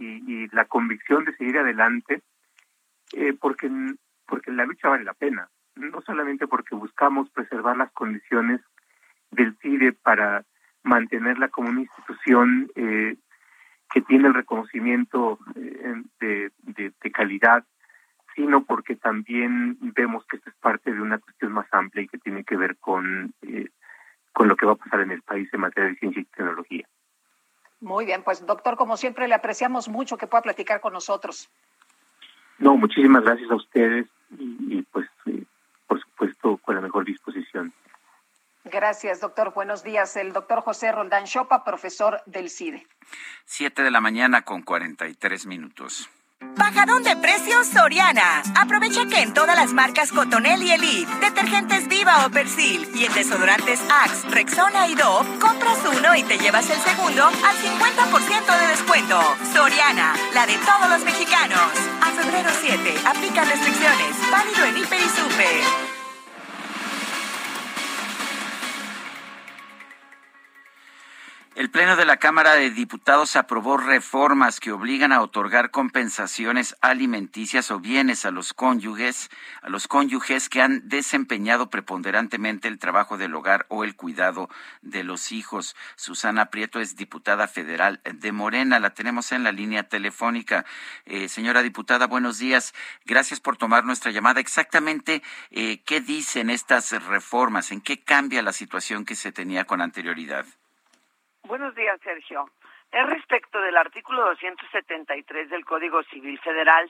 la convicción de seguir adelante, eh, porque, porque la lucha vale la pena, no solamente porque buscamos preservar las condiciones del CIDE para mantenerla como una institución eh, que tiene el reconocimiento eh, de, de, calidad, sino porque también vemos que esto es parte de una cuestión más amplia y que tiene que ver con, eh, con lo que va a pasar en el país en materia de ciencia y tecnología. Muy bien, pues doctor, como siempre, le apreciamos mucho que pueda platicar con nosotros. No, muchísimas gracias a ustedes y, pues, eh, por supuesto, con la mejor disposición. Gracias, doctor. Buenos días. El doctor José Roldán Chopa, profesor del CIDE. Siete de la mañana con cuarenta y tres minutos. Bajadón de precios Soriana. Aprovecha que en todas las marcas Cotonel y Elite, detergentes Viva o Persil y en desodorantes Axe, Rexona y Dove, compras uno y te llevas el segundo al 50% de descuento. Soriana todos los mexicanos. A febrero 7, aplica restricciones. Válido en Hiper y Super. El Pleno de la Cámara de Diputados aprobó reformas que obligan a otorgar compensaciones alimenticias o bienes a los cónyuges, a los cónyuges que han desempeñado preponderantemente el trabajo del hogar o el cuidado de los hijos. Susana Prieto es diputada federal de Morena, la tenemos en la línea telefónica. Eh, señora diputada, buenos días. Gracias por tomar nuestra llamada. Exactamente, eh, ¿qué dicen estas reformas? ¿En qué cambia la situación que se tenía con anterioridad? Buenos días, Sergio. Es respecto del artículo 273 del Código Civil Federal,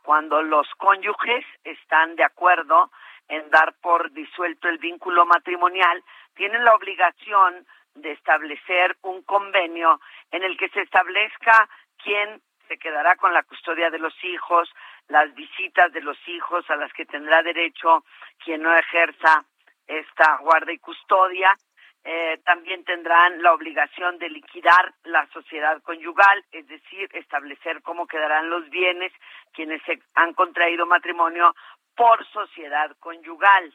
cuando los cónyuges están de acuerdo en dar por disuelto el vínculo matrimonial, tienen la obligación de establecer un convenio en el que se establezca quién se quedará con la custodia de los hijos, las visitas de los hijos a las que tendrá derecho quien no ejerza esta guarda y custodia eh, también tendrán la obligación de liquidar la sociedad conyugal, es decir, establecer cómo quedarán los bienes quienes se han contraído matrimonio por sociedad conyugal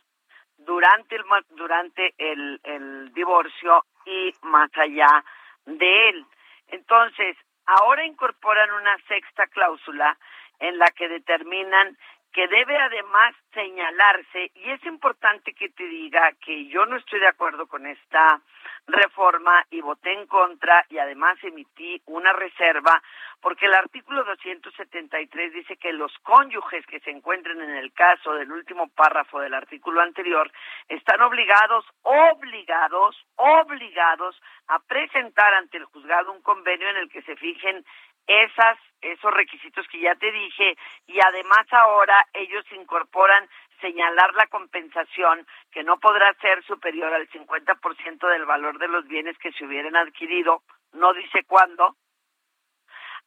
durante el durante el, el divorcio y más allá de él. Entonces, ahora incorporan una sexta cláusula en la que determinan que debe además señalarse, y es importante que te diga que yo no estoy de acuerdo con esta reforma y voté en contra y además emití una reserva porque el artículo 273 dice que los cónyuges que se encuentren en el caso del último párrafo del artículo anterior están obligados, obligados, obligados a presentar ante el juzgado un convenio en el que se fijen esas esos requisitos que ya te dije y además ahora ellos incorporan señalar la compensación que no podrá ser superior al 50% del valor de los bienes que se hubieran adquirido, no dice cuándo,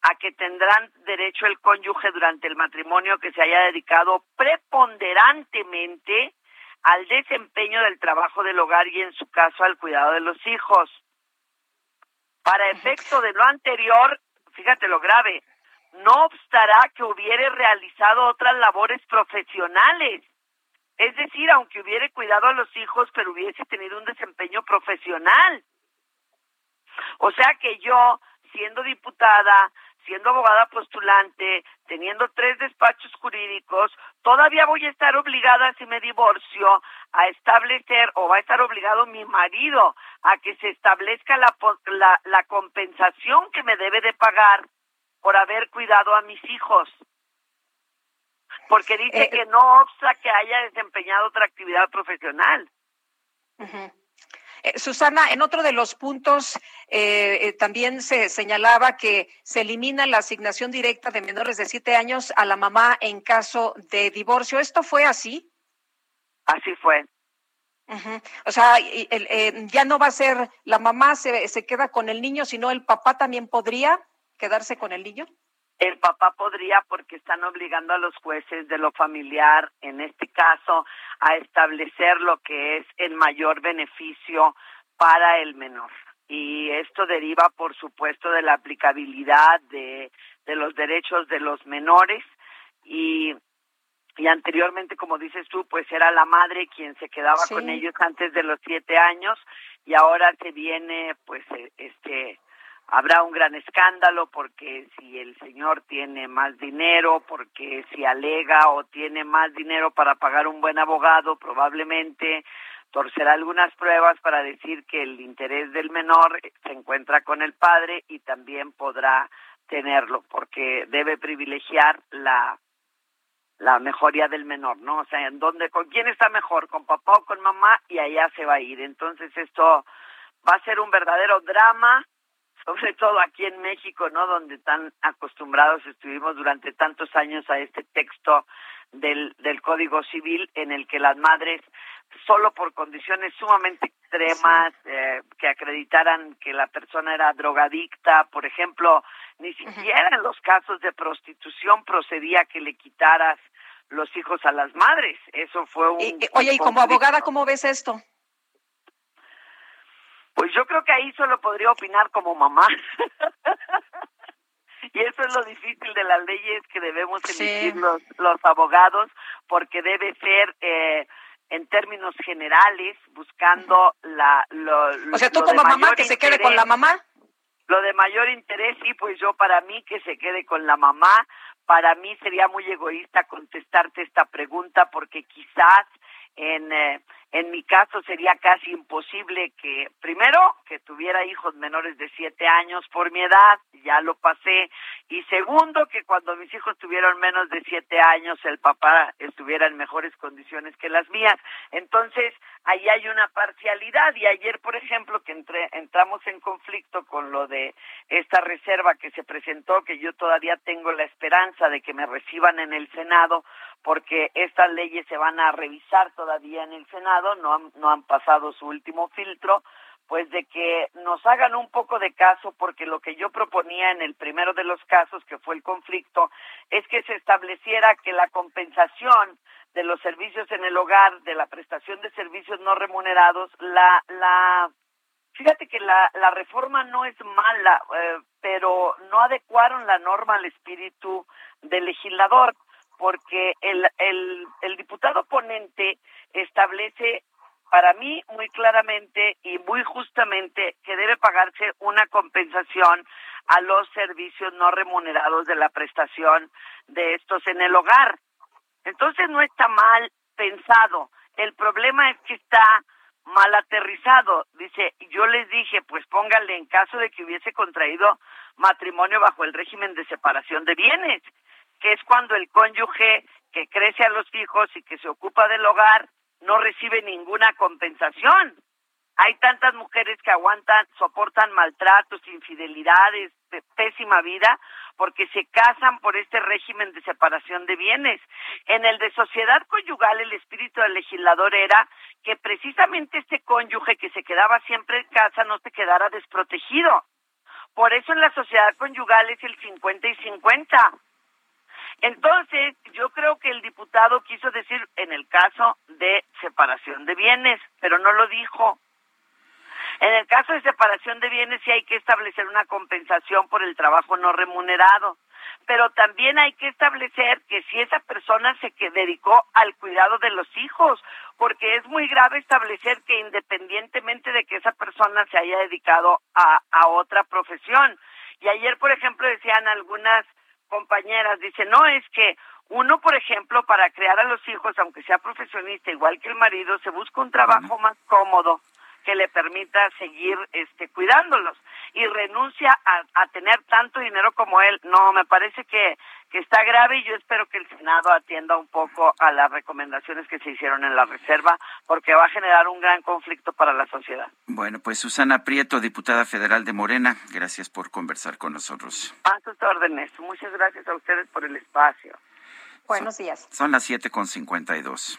a que tendrán derecho el cónyuge durante el matrimonio que se haya dedicado preponderantemente al desempeño del trabajo del hogar y en su caso al cuidado de los hijos. Para efecto de lo anterior, fíjate lo grave, no obstará que hubiere realizado otras labores profesionales. Es decir, aunque hubiere cuidado a los hijos, pero hubiese tenido un desempeño profesional. O sea que yo, siendo diputada, siendo abogada postulante, teniendo tres despachos jurídicos, todavía voy a estar obligada, si me divorcio, a establecer, o va a estar obligado mi marido, a que se establezca la, la, la compensación que me debe de pagar por haber cuidado a mis hijos. Porque dice eh, que no obsta que haya desempeñado otra actividad profesional. Eh, Susana, en otro de los puntos eh, también se señalaba que se elimina la asignación directa de menores de siete años a la mamá en caso de divorcio. ¿Esto fue así? Así fue. O sea, ya no va a ser la mamá se, se queda con el niño, sino el papá también podría quedarse con el niño? El papá podría porque están obligando a los jueces de lo familiar, en este caso, a establecer lo que es el mayor beneficio para el menor. Y esto deriva, por supuesto, de la aplicabilidad de, de los derechos de los menores y y anteriormente, como dices tú, pues era la madre quien se quedaba con ellos antes de los siete años y ahora se viene, pues, e, este, habrá un gran escándalo porque si el señor tiene más dinero, porque si alega o tiene más dinero para pagar un buen abogado, probablemente torcerá algunas pruebas para decir que el interés del menor se encuentra con el padre y también podrá tenerlo porque debe privilegiar la la mejoría del menor, ¿no? O sea, en dónde con quién está mejor, con papá o con mamá y allá se va a ir. Entonces esto va a ser un verdadero drama sobre todo aquí en México, ¿no? Donde tan acostumbrados estuvimos durante tantos años a este texto del, del Código Civil en el que las madres, solo por condiciones sumamente extremas, eh, que acreditaran que la persona era drogadicta, por ejemplo, ni siquiera en los casos de prostitución procedía que le quitaras los hijos a las madres. Eso fue un... oye, y como abogada, ¿cómo ves esto? Pues yo creo que ahí solo podría opinar como mamá. y eso es lo difícil de las leyes que debemos emitir los, los abogados, porque debe ser eh, en términos generales, buscando la... Lo, o sea, tú como mamá que se quede con la mamá. Lo de mayor interés, sí, pues yo para mí que se quede con la mamá, para mí sería muy egoísta contestarte esta pregunta porque quizás en, eh, en mi caso sería casi imposible que, primero, que tuviera hijos menores de siete años por mi edad, ya lo pasé, y segundo, que cuando mis hijos tuvieron menos de siete años el papá estuviera en mejores condiciones que las mías. Entonces, ahí hay una parcialidad y ayer, por ejemplo, que entre, entramos en conflicto con lo de esta reserva que se presentó, que yo todavía tengo la esperanza de que me reciban en el Senado, porque estas leyes se van a revisar todavía en el Senado, no han, no han pasado su último filtro, pues de que nos hagan un poco de caso, porque lo que yo proponía en el primero de los casos, que fue el conflicto, es que se estableciera que la compensación de los servicios en el hogar, de la prestación de servicios no remunerados, la, la, fíjate que la, la reforma no es mala, eh, pero no adecuaron la norma al espíritu del legislador porque el, el, el diputado ponente establece para mí muy claramente y muy justamente que debe pagarse una compensación a los servicios no remunerados de la prestación de estos en el hogar. Entonces no está mal pensado. El problema es que está mal aterrizado. Dice, yo les dije, pues póngale en caso de que hubiese contraído matrimonio bajo el régimen de separación de bienes que es cuando el cónyuge que crece a los hijos y que se ocupa del hogar no recibe ninguna compensación. Hay tantas mujeres que aguantan, soportan maltratos, infidelidades, pésima vida, porque se casan por este régimen de separación de bienes. En el de sociedad conyugal, el espíritu del legislador era que precisamente este cónyuge que se quedaba siempre en casa no se quedara desprotegido. Por eso en la sociedad conyugal es el 50 y 50. Entonces, yo creo que el diputado quiso decir en el caso de separación de bienes, pero no lo dijo. En el caso de separación de bienes sí hay que establecer una compensación por el trabajo no remunerado, pero también hay que establecer que si esa persona se dedicó al cuidado de los hijos, porque es muy grave establecer que independientemente de que esa persona se haya dedicado a, a otra profesión. Y ayer, por ejemplo, decían algunas compañeras, dice, no, es que uno, por ejemplo, para crear a los hijos, aunque sea profesionista, igual que el marido, se busca un trabajo más cómodo que le permita seguir este, cuidándolos y renuncia a, a, tener tanto dinero como él. No, me parece que, que está grave y yo espero que el Senado atienda un poco a las recomendaciones que se hicieron en la reserva, porque va a generar un gran conflicto para la sociedad. Bueno, pues Susana Prieto, diputada federal de Morena, gracias por conversar con nosotros. A sus órdenes. Muchas gracias a ustedes por el espacio. Buenos días. Son, son las 7.52.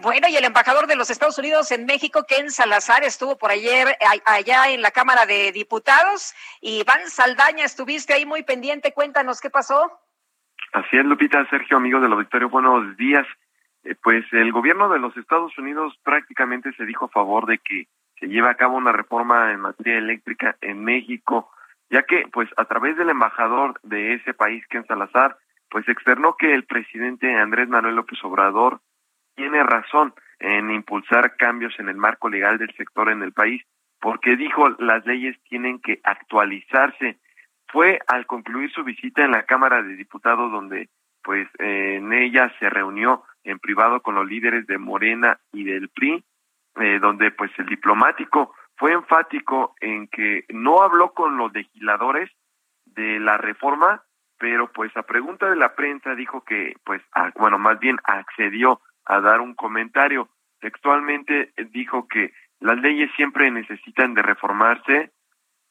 Bueno, y el embajador de los Estados Unidos en México, Ken Salazar, estuvo por ayer allá en la Cámara de Diputados. Y Iván Saldaña, estuviste ahí muy pendiente. Cuéntanos qué pasó. Así es, Lupita, Sergio, amigo del auditorio, buenos días. Eh, pues el gobierno de los Estados Unidos prácticamente se dijo a favor de que se lleve a cabo una reforma en materia eléctrica en México, ya que, pues, a través del embajador de ese país, Ken Salazar, pues externó que el presidente Andrés Manuel López Obrador tiene razón en impulsar cambios en el marco legal del sector en el país, porque dijo las leyes tienen que actualizarse. Fue al concluir su visita en la Cámara de Diputados donde pues en ella se reunió en privado con los líderes de Morena y del PRI, eh, donde pues el diplomático fue enfático en que no habló con los legisladores de la reforma, pero pues a pregunta de la prensa dijo que pues bueno, más bien accedió a dar un comentario. Textualmente dijo que las leyes siempre necesitan de reformarse,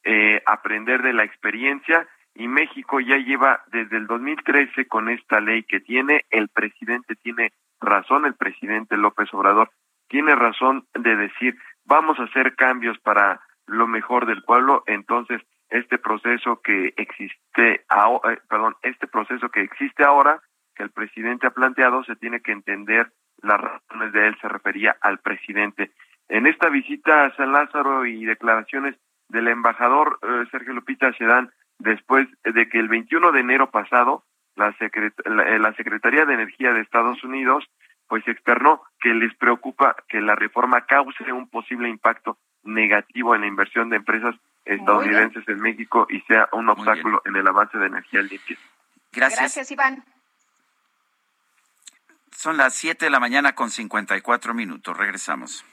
eh, aprender de la experiencia y México ya lleva desde el 2013 con esta ley que tiene, el presidente tiene razón, el presidente López Obrador tiene razón de decir, vamos a hacer cambios para lo mejor del pueblo, entonces este proceso que existe, eh, perdón, este proceso que existe ahora, que el presidente ha planteado, se tiene que entender las razones de él, se refería al presidente. En esta visita a San Lázaro y declaraciones del embajador eh, Sergio Lupita se dan después de que el 21 de enero pasado la, eh, la, Secretaría de Energía de Estados Unidos pues externó que les preocupa que la reforma cause un posible impacto negativo en la inversión de empresas estadounidenses en México y sea un obstáculo en el avance de energía limpia. Gracias. Gracias, Iván. Son las 7 de la mañana con 54 minutos. Regresamos.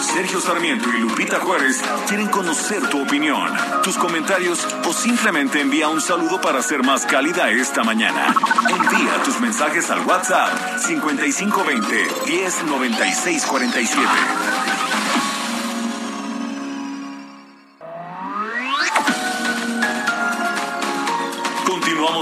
Sergio Sarmiento y Lupita Juárez quieren conocer tu opinión, tus comentarios o simplemente envía un saludo para ser más cálida esta mañana. Envía tus mensajes al WhatsApp 5520 109647.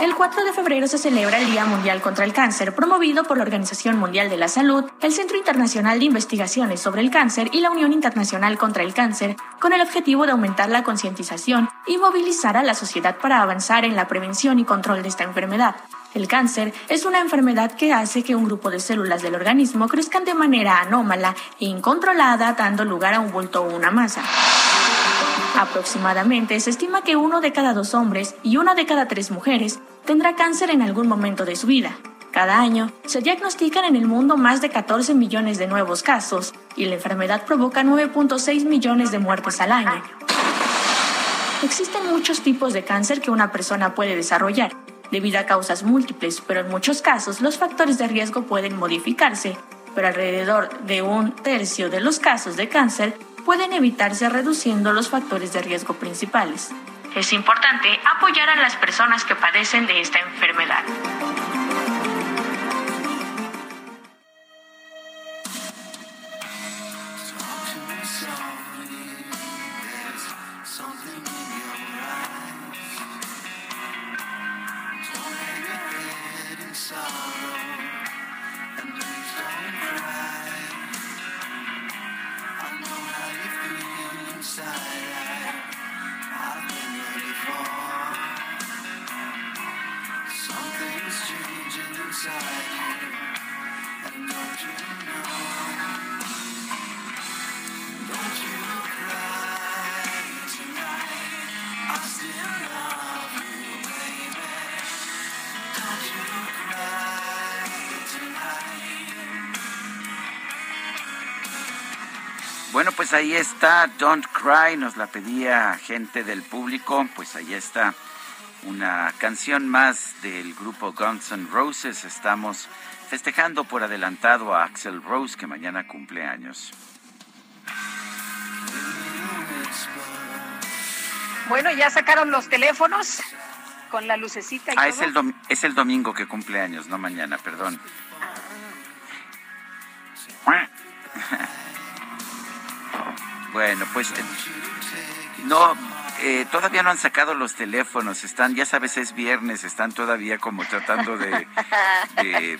El 4 de febrero se celebra el Día Mundial contra el Cáncer, promovido por la Organización Mundial de la Salud, el Centro Internacional de Investigaciones sobre el Cáncer y la Unión Internacional contra el Cáncer, con el objetivo de aumentar la concientización y movilizar a la sociedad para avanzar en la prevención y control de esta enfermedad. El cáncer es una enfermedad que hace que un grupo de células del organismo crezcan de manera anómala e incontrolada, dando lugar a un bulto o una masa. Aproximadamente se estima que uno de cada dos hombres y una de cada tres mujeres tendrá cáncer en algún momento de su vida. Cada año se diagnostican en el mundo más de 14 millones de nuevos casos y la enfermedad provoca 9.6 millones de muertes al año. Existen muchos tipos de cáncer que una persona puede desarrollar, debido a causas múltiples, pero en muchos casos los factores de riesgo pueden modificarse, pero alrededor de un tercio de los casos de cáncer pueden evitarse reduciendo los factores de riesgo principales. Es importante apoyar a las personas que padecen de esta enfermedad. Bueno, pues ahí está Don't Cry, nos la pedía gente del público, pues ahí está una canción más del grupo Guns N' Roses. Estamos festejando por adelantado a Axel Rose, que mañana cumple años. Bueno, ya sacaron los teléfonos con la lucecita. Y ah, Es, el es el domingo que cumple años, no mañana, perdón. Ah. Bueno, pues eh, no, eh, todavía no han sacado los teléfonos, están, ya sabes, es viernes, están todavía como tratando de,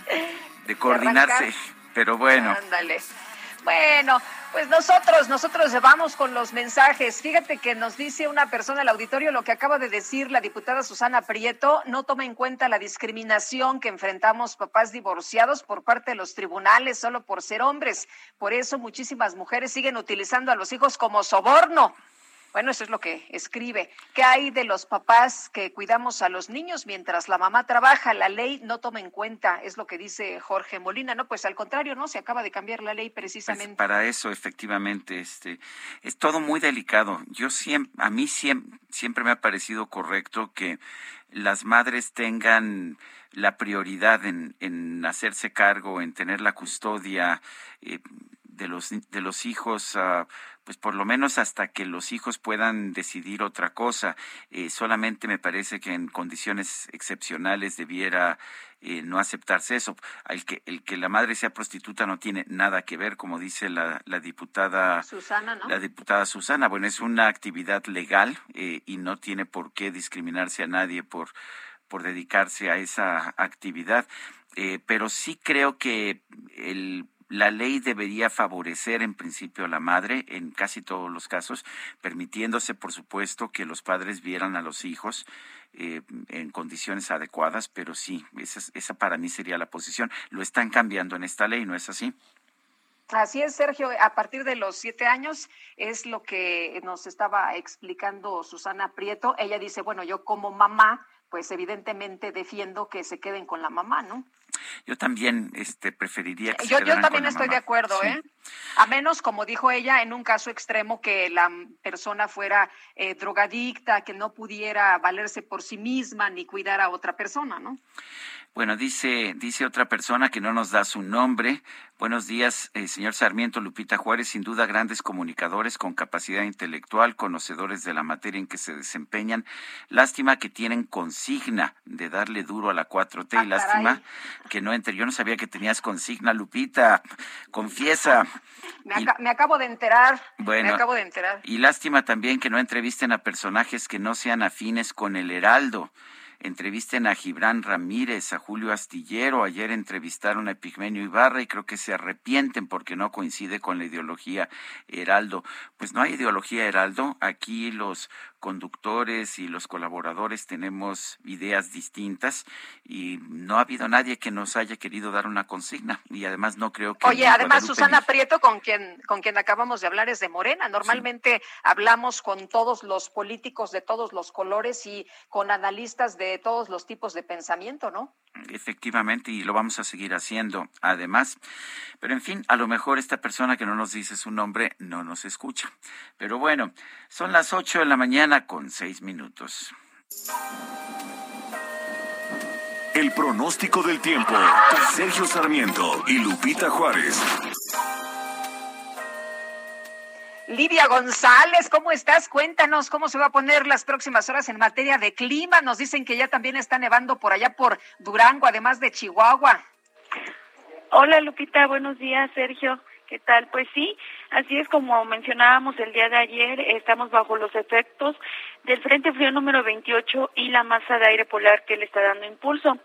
de, coordinarse, pero bueno. Ándale. Bueno, pues nosotros, nosotros vamos con los mensajes. Fíjate que nos dice una persona del auditorio lo que acaba de decir la diputada Susana Prieto, no toma en cuenta la discriminación que enfrentamos papás divorciados por parte de los tribunales solo por ser hombres. Por eso muchísimas mujeres siguen utilizando a los hijos como soborno. Bueno, eso es lo que escribe. ¿Qué hay de los papás que cuidamos a los niños mientras la mamá trabaja? La ley no toma en cuenta, es lo que dice Jorge Molina. No, pues al contrario, no, se acaba de cambiar la ley pues precisamente. para eso, efectivamente, este, es todo muy delicado. Yo siempre, a mí siempre, siempre me ha parecido correcto que las madres tengan la prioridad en, en hacerse cargo, en tener la custodia eh, de los de los hijos. Uh, pues por lo menos hasta que los hijos puedan decidir otra cosa. Eh, solamente me parece que en condiciones excepcionales debiera eh, no aceptarse eso. El que, el que la madre sea prostituta no tiene nada que ver, como dice la, la diputada Susana, ¿no? La diputada Susana. Bueno, es una actividad legal eh, y no tiene por qué discriminarse a nadie por, por dedicarse a esa actividad. pero sí creo que el la ley debería favorecer en principio a la madre en casi todos los casos, permitiéndose, por supuesto, que los padres vieran a los hijos eh, en condiciones adecuadas, pero sí, esa, esa para mí sería la posición. Lo están cambiando en esta ley, ¿no es así? Así es, Sergio. A partir de los siete años es lo que nos estaba explicando Susana Prieto. Ella dice, bueno, yo como mamá, pues evidentemente defiendo que se queden con la mamá, ¿no? Yo también este, preferiría que Yo, yo también estoy de acuerdo, ¿eh? A menos, como dijo ella, en un caso extremo que la persona fuera eh, drogadicta, que no pudiera valerse por sí misma ni cuidar a otra persona, ¿no? Bueno, dice, dice otra persona que no nos da su nombre. Buenos días, eh, señor Sarmiento Lupita Juárez. Sin duda, grandes comunicadores con capacidad intelectual, conocedores de la materia en que se desempeñan. Lástima que tienen consigna de darle duro a la 4T y Ah, lástima que no entre. Yo no sabía que tenías consigna, Lupita. Confiesa. Me, me acabo de enterar. Bueno, me acabo de enterar. Y lástima también que no entrevisten a personajes que no sean afines con el Heraldo. Entrevisten a Gibran Ramírez, a Julio Astillero. Ayer entrevistaron a Epigmenio Ibarra y creo que se arrepienten porque no coincide con la ideología Heraldo. Pues no hay ideología Heraldo. Aquí los conductores y los colaboradores tenemos ideas distintas y no ha habido nadie que nos haya querido dar una consigna y además no creo que Oye, además Susana Prieto, con quien, con quien acabamos de hablar, es de Morena. Normalmente hablamos con todos los políticos de todos los colores y con analistas de todos los tipos de pensamiento, ¿no? Efectivamente, y lo vamos a seguir haciendo además. Pero en fin, a lo mejor esta persona que no nos dice su nombre no nos escucha. Pero bueno, son las ocho de la mañana con seis minutos. El pronóstico del tiempo. Sergio Sarmiento y Lupita Juárez. Lidia González, ¿cómo estás? Cuéntanos cómo se va a poner las próximas horas en materia de clima. Nos dicen que ya también está nevando por allá por Durango, además de Chihuahua. Hola Lupita, buenos días Sergio. ¿Qué tal? Pues sí, así es como mencionábamos el día de ayer, estamos bajo los efectos del Frente Frío número 28 y la masa de aire polar que le está dando impulso.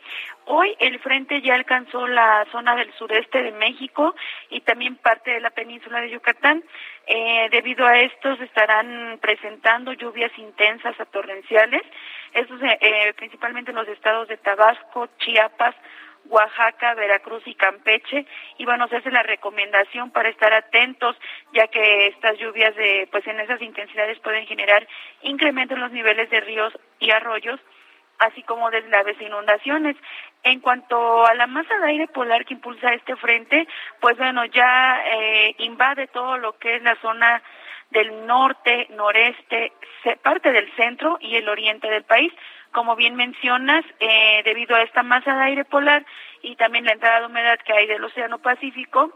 Hoy el frente ya alcanzó la zona del sureste de México y también parte de la península de Yucatán. Eh, debido a esto se estarán presentando lluvias intensas a torrenciales, estos eh, principalmente en los estados de Tabasco, Chiapas, Oaxaca, Veracruz y Campeche y bueno, se hace la recomendación para estar atentos ya que estas lluvias de pues en esas intensidades pueden generar incremento en los niveles de ríos y arroyos así como deslaves e inundaciones. En cuanto a la masa de aire polar que impulsa este frente, pues bueno, ya eh, invade todo lo que es la zona del norte, noreste, parte del centro y el oriente del país. Como bien mencionas, eh, debido a esta masa de aire polar y también la entrada de humedad que hay del Océano Pacífico,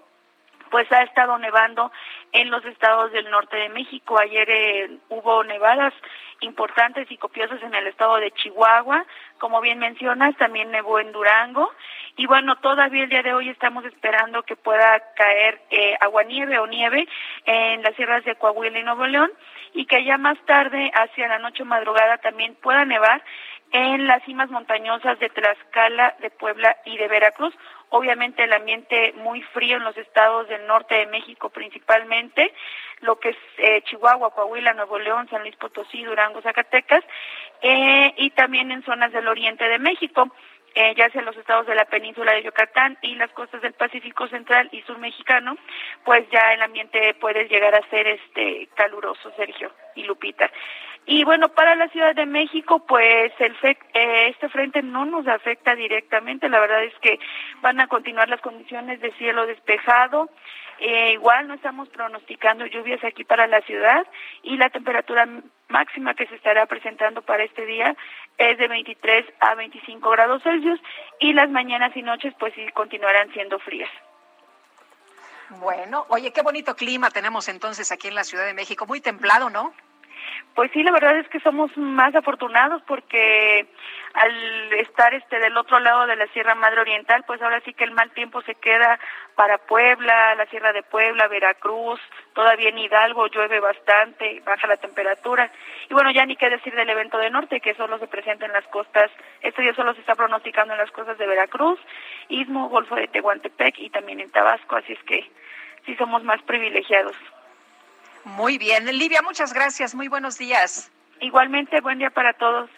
pues ha estado nevando en los estados del norte de México. Ayer eh, hubo nevadas importantes y copiosas en el estado de Chihuahua, como bien mencionas, también nevó en Durango. Y bueno, todavía el día de hoy estamos esperando que pueda caer eh, aguanieve o nieve en las sierras de Coahuila y Nuevo León y que ya más tarde, hacia la noche madrugada, también pueda nevar en las cimas montañosas de Tlaxcala, de Puebla y de Veracruz. Obviamente el ambiente muy frío en los estados del norte de México principalmente, lo que es eh, Chihuahua, Coahuila, Nuevo León, San Luis Potosí, Durango, Zacatecas, eh, y también en zonas del oriente de México. Eh, ya sea en los estados de la península de Yucatán y las costas del Pacífico Central y Sur Mexicano, pues ya el ambiente puede llegar a ser este caluroso, Sergio y Lupita. Y bueno, para la Ciudad de México, pues el fe- eh, este frente no nos afecta directamente. La verdad es que van a continuar las condiciones de cielo despejado. Eh, igual no estamos pronosticando lluvias aquí para la ciudad y la temperatura máxima que se estará presentando para este día es de 23 a 25 grados Celsius y las mañanas y noches pues sí continuarán siendo frías. Bueno, oye, qué bonito clima tenemos entonces aquí en la Ciudad de México, muy templado, ¿no? Pues sí, la verdad es que somos más afortunados porque al estar este del otro lado de la Sierra Madre Oriental, pues ahora sí que el mal tiempo se queda para Puebla, la Sierra de Puebla, Veracruz, todavía en Hidalgo llueve bastante, baja la temperatura. Y bueno, ya ni qué decir del evento de norte, que solo se presenta en las costas, este día solo se está pronosticando en las costas de Veracruz, Istmo, Golfo de Tehuantepec y también en Tabasco, así es que sí somos más privilegiados. Muy bien. Livia, muchas gracias. Muy buenos días. Igualmente, buen día para todos.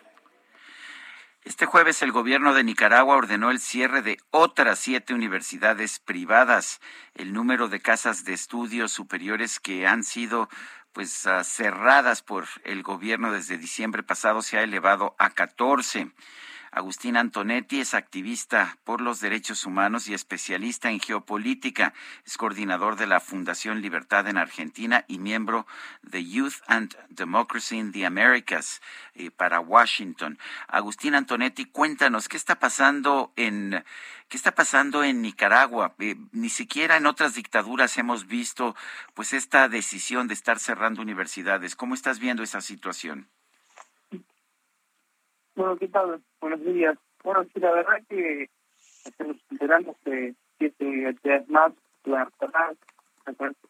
Este jueves el gobierno de Nicaragua ordenó el cierre de otras siete universidades privadas. El número de casas de estudios superiores que han sido pues ah, cerradas por el gobierno desde diciembre pasado se ha elevado a 14. Agustín Antonetti es activista por los derechos humanos y especialista en geopolítica. Es coordinador de la Fundación Libertad en Argentina y miembro de Youth and Democracy in the Americas eh, para Washington. Agustín Antonetti, cuéntanos qué está pasando en qué está pasando en Nicaragua. Eh, ni siquiera en otras dictaduras hemos visto pues esta decisión de estar cerrando universidades. ¿Cómo estás viendo esa situación? Bueno, ¿qué tal? Buenos días. Bueno, sí, la verdad que estamos enterando que siete actividades más la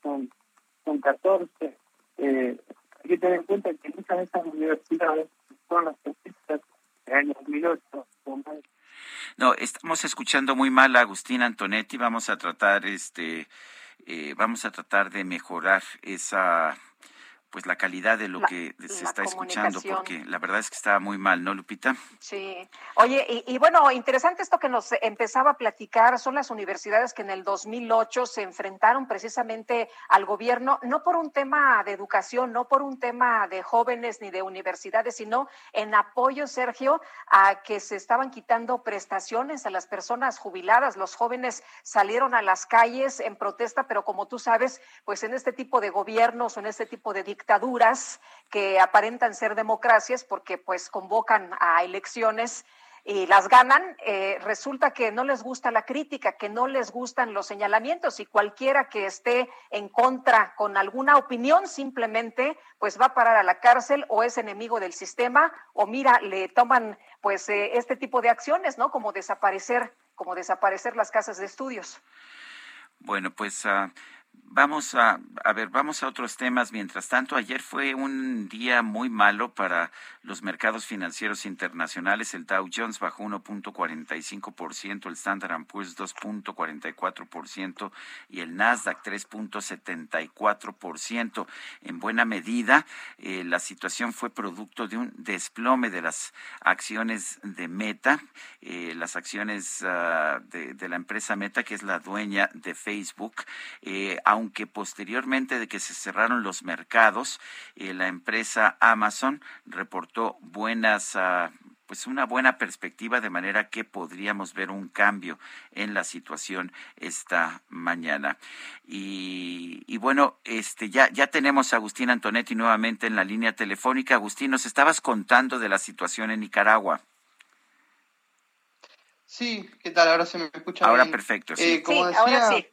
son, son 14. Eh, hay que tener en cuenta que muchas de esas universidades son las artistas del año 2008 no, estamos escuchando muy mal a Agustín Antonetti. Vamos a tratar, este, eh, vamos a tratar de mejorar esa pues la calidad de lo que se está escuchando, porque la verdad es que está muy mal, ¿no, Lupita? Sí. Oye, y, bueno, interesante esto que nos empezaba a platicar, son las universidades que en el 2008 se enfrentaron precisamente al gobierno, no por un tema de educación, no por un tema de jóvenes ni de universidades, sino en apoyo, Sergio, a que se estaban quitando prestaciones a las personas jubiladas. Los jóvenes salieron a las calles en protesta, pero como tú sabes, pues en este tipo de gobiernos o en este tipo de dictaduras que aparentan ser democracias porque pues convocan a elecciones y las ganan, eh, resulta que no les gusta la crítica, que no les gustan los señalamientos y cualquiera que esté en contra con alguna opinión simplemente pues va a parar a la cárcel o es enemigo del sistema o mira, le toman pues eh, este tipo de acciones, ¿no? Como desaparecer, como desaparecer las casas de estudios. Bueno, pues... Uh... Vamos a, a ver, vamos a otros temas. Mientras tanto, ayer fue un día muy malo para los mercados financieros internacionales. El Dow Jones bajó 1.45%, el Standard Poor's 2.44% y el Nasdaq 3.74%. En buena medida, eh, la situación fue producto de un desplome de las acciones de Meta, eh, las acciones uh, de, de, la empresa Meta, que es la dueña de Facebook. Eh, aunque posteriormente de que se cerraron los mercados, eh, la empresa Amazon reportó buenas ah, pues una buena perspectiva de manera que podríamos ver un cambio en la situación esta mañana. Y, y, bueno, este ya, ya tenemos a Agustín Antonetti nuevamente en la línea telefónica. Agustín, nos estabas contando de la situación en Nicaragua. Sí, ¿qué tal? Ahora se me escucha. Ahora perfecto. Sí, eh, como decía, ahora sí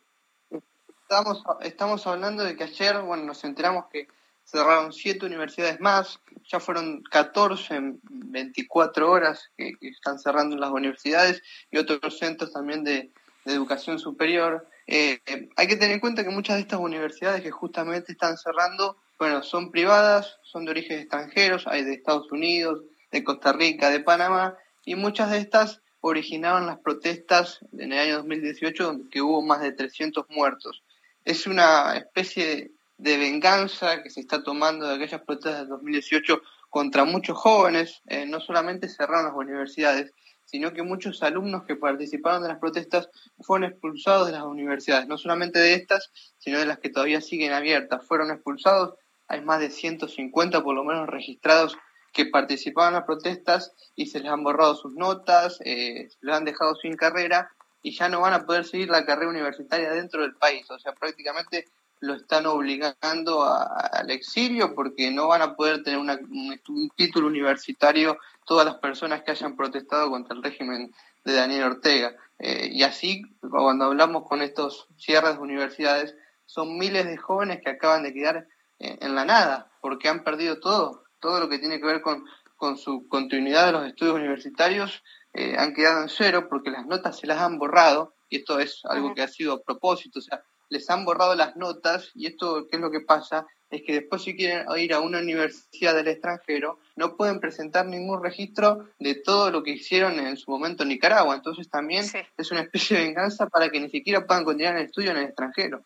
Estamos, estamos hablando de que ayer, bueno, nos enteramos que cerraron siete universidades más, ya fueron 14 en 24 horas que, están cerrando las universidades y otros centros también de, educación superior. Eh, hay que tener en cuenta que muchas de estas universidades que justamente están cerrando, bueno, son privadas, son de origen extranjeros, hay de Estados Unidos, de Costa Rica, de Panamá, y muchas de estas originaron las protestas en el año 2018, donde que hubo más de 300 muertos es una especie de venganza que se está tomando de aquellas protestas del 2018 contra muchos jóvenes. Eh, no solamente cerraron las universidades, sino que muchos alumnos que participaron de las protestas fueron expulsados de las universidades, no solamente de estas, sino de las que todavía siguen abiertas. Fueron expulsados, hay más de 150 por lo menos registrados que participaban en las protestas y se les han borrado sus notas, eh, se les han dejado sin carrera y ya no van a poder seguir la carrera universitaria dentro del país. O sea, prácticamente lo están obligando al exilio porque no van a poder tener un, título universitario todas las personas que hayan protestado contra el régimen de Daniel Ortega. Eh, y así, cuando hablamos con estos cierres de universidades, son miles de jóvenes que acaban de quedar en, la nada porque han perdido todo, todo lo que tiene que ver con, con su continuidad de los estudios universitarios eh, han quedado en cero porque las notas se las han borrado y esto es algo que ha sido a propósito, o sea, les han borrado las notas y esto, ¿qué es lo que pasa? Es que después si quieren ir a una universidad del extranjero, no pueden presentar ningún registro de todo lo que hicieron en su momento en Nicaragua. Entonces también es una especie de venganza para que ni siquiera puedan continuar el estudio en el extranjero.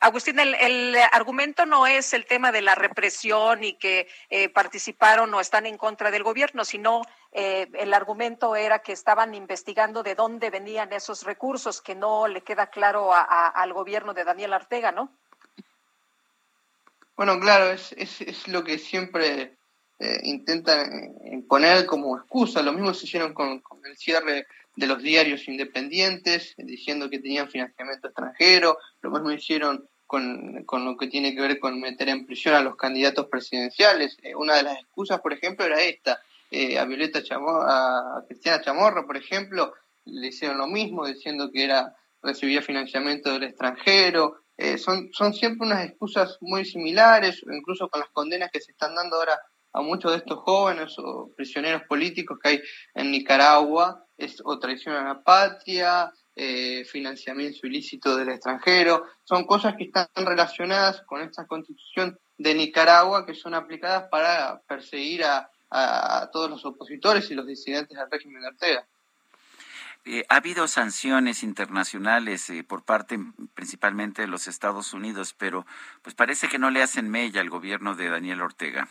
Agustín, el, argumento no es el tema de la represión y que eh, participaron o están en contra del gobierno, sino eh, el argumento era que estaban investigando de dónde venían esos recursos, que no le queda claro al gobierno de Daniel Ortega, ¿no? Bueno, claro, es, es, lo que siempre eh, intentan imponer como excusa. Lo mismo se hicieron con, con el cierre de los diarios independientes, diciendo que tenían financiamiento extranjero, lo mismo hicieron con, con, lo que tiene que ver con meter en prisión a los candidatos presidenciales. Eh, una de las excusas, por ejemplo, era esta. Eh, a Violeta Chamorra, a Cristiana Chamorra, por ejemplo, le hicieron lo mismo, diciendo que era recibía financiamiento del extranjero. Eh, son, son siempre unas excusas muy similares, incluso con las condenas que se están dando ahora a muchos de estos jóvenes o prisioneros políticos que hay en Nicaragua, es o traición a la patria, eh, financiamiento ilícito del extranjero, son cosas que están relacionadas con esta constitución de Nicaragua que son aplicadas para perseguir a, todos los opositores y los disidentes del régimen de Ortega. Eh, ha habido sanciones internacionales eh, por parte principalmente de los Estados Unidos, pero pues parece que no le hacen mella al gobierno de Daniel Ortega.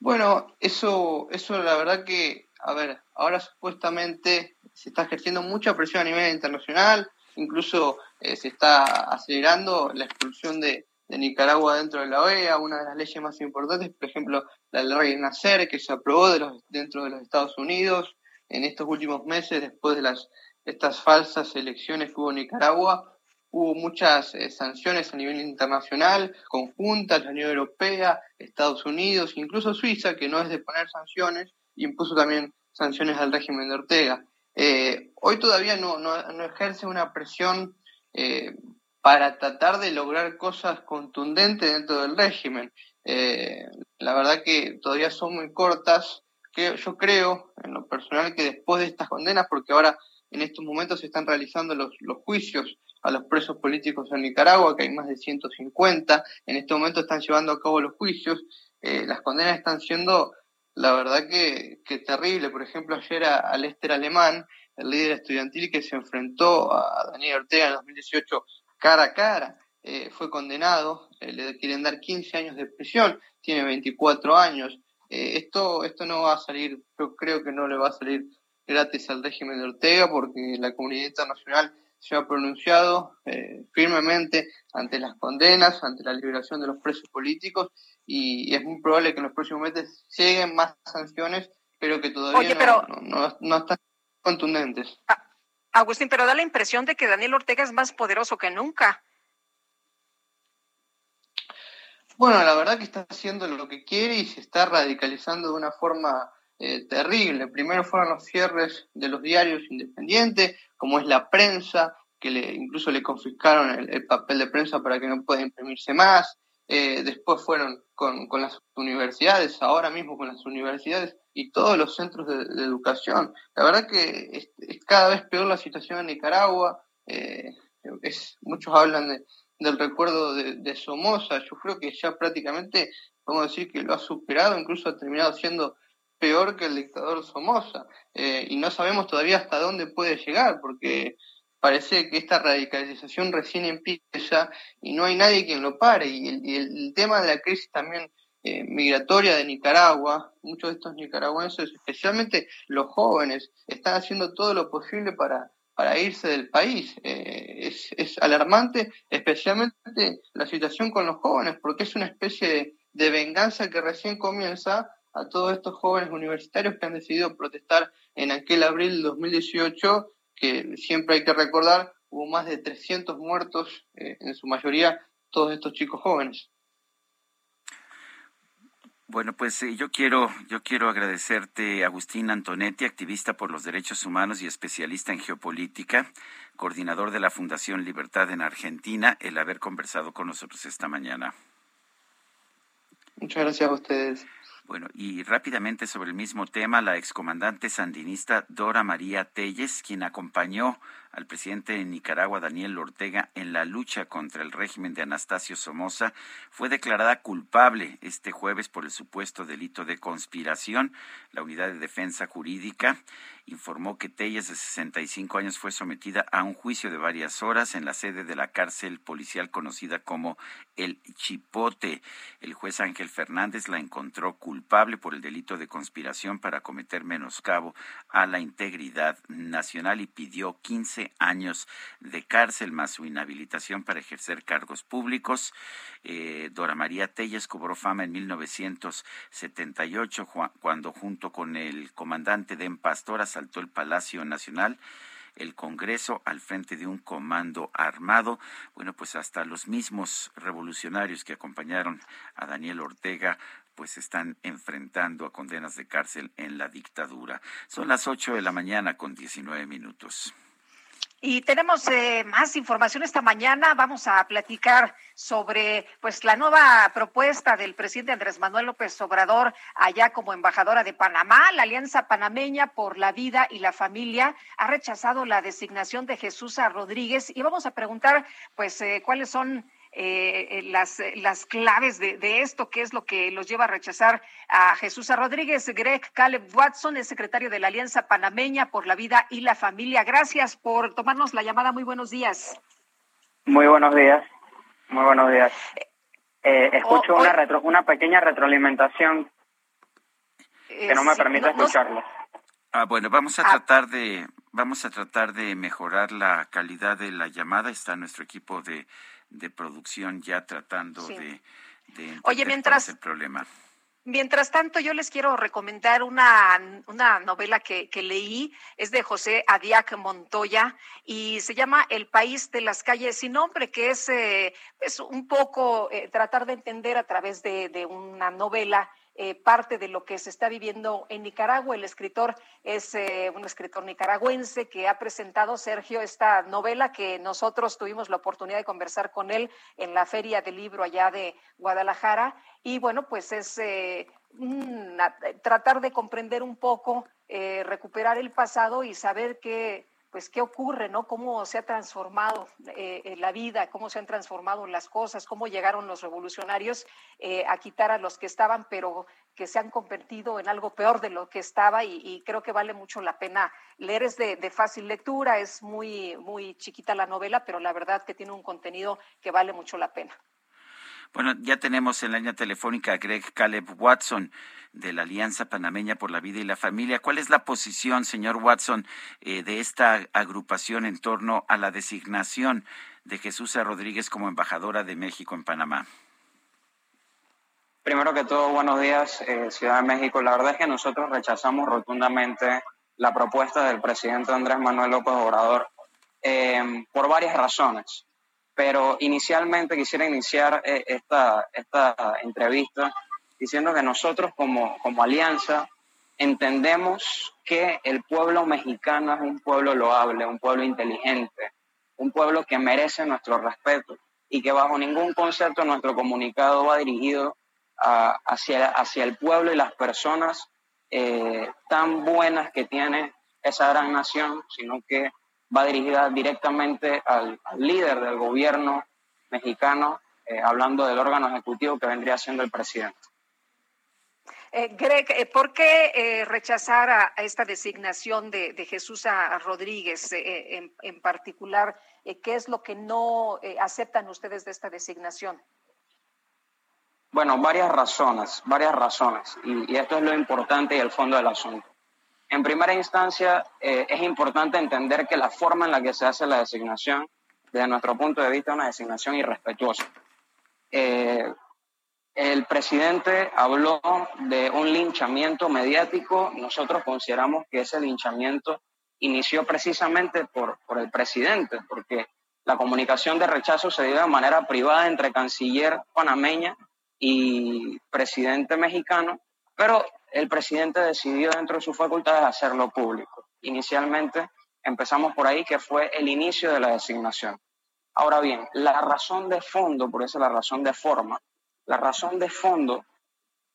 Bueno, eso, eso la verdad que a ver, ahora supuestamente se está ejerciendo mucha presión a nivel internacional, incluso eh, se está acelerando la expulsión de, Nicaragua dentro de la OEA, una de las leyes más importantes, por ejemplo, la ley Nacer, que se aprobó de los, dentro de los Estados Unidos en estos últimos meses, después de las estas falsas elecciones que hubo en Nicaragua, hubo muchas eh, sanciones a nivel internacional, conjuntas, la Unión Europea, Estados Unidos, incluso Suiza, que no es de poner sanciones, impuso también sanciones al régimen de Ortega. Eh, hoy todavía no, no, ejerce una presión eh, para tratar de lograr cosas contundentes dentro del régimen. Eh, la verdad que todavía son muy cortas. Que yo creo, en lo personal, que después de estas condenas, porque ahora en estos momentos se están realizando los, los juicios a los presos políticos en Nicaragua, que hay más de 150, en este momento están llevando a cabo los juicios, las condenas están siendo la verdad que, que terrible. Por ejemplo, ayer a, Lester Alemán, el líder estudiantil que se enfrentó a Daniel Ortega en 2018 cara a cara, eh, fue condenado, eh, le quieren dar 15 años de prisión, tiene 24 años. Eh, esto, esto no va a salir, yo creo que no le va a salir gratis al régimen de Ortega porque la comunidad internacional se ha pronunciado firmemente ante las condenas, ante la liberación de los presos políticos y es muy probable que en los próximos meses lleguen más sanciones, pero que todavía no, no, están contundentes. Ah, Agustín, pero da la impresión de que Daniel Ortega es más poderoso que nunca. Bueno, la verdad que está haciendo lo que quiere y se está radicalizando de una forma eh, terrible. Primero fueron los cierres de los diarios independientes, como es la prensa, que le, incluso le confiscaron el, el papel de prensa para que no pueda imprimirse más. Eh, después fueron con, con, las universidades, ahora mismo con las universidades y todos los centros de, educación. La verdad que es, cada vez peor la situación en Nicaragua. Eh, es, muchos hablan de, del recuerdo de, Somoza. Yo creo que ya prácticamente podemos decir que lo ha superado, incluso ha terminado siendo peor que el dictador Somoza. Eh, y no sabemos todavía hasta dónde puede llegar, porque parece que esta radicalización recién empieza y no hay nadie quien lo pare. Y el, tema de la crisis también eh, migratoria de Nicaragua, muchos de estos nicaragüenses, especialmente los jóvenes, están haciendo todo lo posible para, para irse del país. Eh, es, es, alarmante, especialmente la situación con los jóvenes, porque es una especie de, de venganza que recién comienza a todos estos jóvenes universitarios que han decidido protestar en aquel abril de 2018 que siempre hay que recordar hubo más de 300 muertos, eh, en su mayoría todos estos chicos jóvenes. Bueno, pues eh, yo quiero yo quiero agradecerte Agustín Antonetti, activista por los derechos humanos y especialista en geopolítica, coordinador de la Fundación Libertad en Argentina, el haber conversado con nosotros esta mañana. Muchas gracias a ustedes. Bueno, y rápidamente sobre el mismo tema, la excomandante sandinista Dora María Telles, quien acompañó al presidente de Nicaragua, Daniel Ortega, en la lucha contra el régimen de Anastasio Somoza, fue declarada culpable este jueves por el supuesto delito de conspiración. La Unidad de Defensa Jurídica informó que Telles, de 65 años, fue sometida a un juicio de varias horas en la sede de la cárcel policial conocida como El Chipote. El juez Ángel Fernández la encontró culpable por el delito de conspiración para cometer menoscabo a la integridad nacional y pidió 15 años de cárcel más su inhabilitación para ejercer cargos públicos. Eh, Dora María Telles cobró fama en 1978 cuando junto con el comandante de Pastor asaltó el Palacio Nacional el Congreso al frente de un comando armado. Bueno, pues hasta los mismos revolucionarios que acompañaron a Daniel Ortega pues están enfrentando a condenas de cárcel en la dictadura. Son las ocho de la mañana con diecinueve minutos. Y tenemos eh, más información esta mañana. Vamos a platicar sobre pues la nueva propuesta del presidente Andrés Manuel López Obrador allá como embajadora de Panamá. La Alianza Panameña por la Vida y la Familia ha rechazado la designación de Jesús Rodríguez y vamos a preguntar pues eh, cuáles son eh, las, las claves de, esto, qué es lo que los lleva a rechazar a Jesús Rodríguez. Greg Caleb Watson es secretario de la Alianza Panameña por la Vida y la Familia. Gracias por tomarnos la llamada. Muy buenos días. Muy buenos días. Muy buenos días. Eh, escucho una, retro, una pequeña retroalimentación que no me eh, permite escucharlo. Ah, bueno, vamos a ah. tratar de vamos a tratar de mejorar la calidad de la llamada. Está nuestro equipo de de producción ya tratando de, de Oye, mientras, el problema. Mientras tanto, yo les quiero recomendar una, una novela que, que, leí, es de José Adiac Montoya y se llama El País de las Calles sin Nombre, que es, eh, es un poco eh, tratar de entender a través de, de una novela eh, parte de lo que se está viviendo en Nicaragua. El escritor es eh, un escritor nicaragüense que ha presentado, Sergio, esta novela que nosotros tuvimos la oportunidad de conversar con él en la Feria del Libro allá de Guadalajara. Y bueno, pues es eh, tratar de comprender un poco, recuperar el pasado y saber que pues qué ocurre, ¿no? Cómo se ha transformado eh, la vida, cómo se han transformado las cosas, cómo llegaron los revolucionarios eh, a quitar a los que estaban, pero que se han convertido en algo peor de lo que estaba y, creo que vale mucho la pena leer. Es de, de, fácil lectura, es muy, muy chiquita la novela, pero la verdad que tiene un contenido que vale mucho la pena. Bueno, ya tenemos en la línea telefónica a Greg Caleb Watson de la Alianza Panameña por la Vida y la Familia. ¿Cuál es la posición, señor Watson, eh, de esta agrupación en torno a la designación de Jesús Rodríguez como embajadora de México en Panamá? Primero que todo, buenos días, eh, Ciudad de México. La verdad es que nosotros rechazamos rotundamente la propuesta del presidente Andrés Manuel López Obrador eh, por varias razones pero inicialmente quisiera iniciar eh, esta, esta entrevista diciendo que nosotros como, como alianza entendemos que el pueblo mexicano es un pueblo loable, un pueblo inteligente, un pueblo que merece nuestro respeto y que bajo ningún concepto nuestro comunicado va dirigido hacia, hacia el pueblo y las personas eh, tan buenas que tiene esa gran nación, sino que va dirigida directamente al, líder del gobierno mexicano, eh, hablando del órgano ejecutivo que vendría siendo el presidente. Eh, Greg, eh, ¿por qué rechazar a, esta designación de, Jesús a, Rodríguez en, en, particular? ¿Qué es lo que no aceptan ustedes de esta designación? Bueno, varias razones, varias razones. y, esto es lo importante y el fondo del asunto. En primera instancia, eh, es importante entender que la forma en la que se hace la designación, desde nuestro punto de vista, es una designación irrespetuosa. Eh, el presidente habló de un linchamiento mediático. Nosotros consideramos que ese linchamiento inició precisamente por, por el presidente, porque la comunicación de rechazo se dio de manera privada entre canciller panameña y presidente mexicano, pero el presidente decidió dentro de sus facultades hacerlo público. Inicialmente empezamos por ahí, que fue el inicio de la designación. Ahora bien, la razón de fondo, por eso la razón de forma, la razón de fondo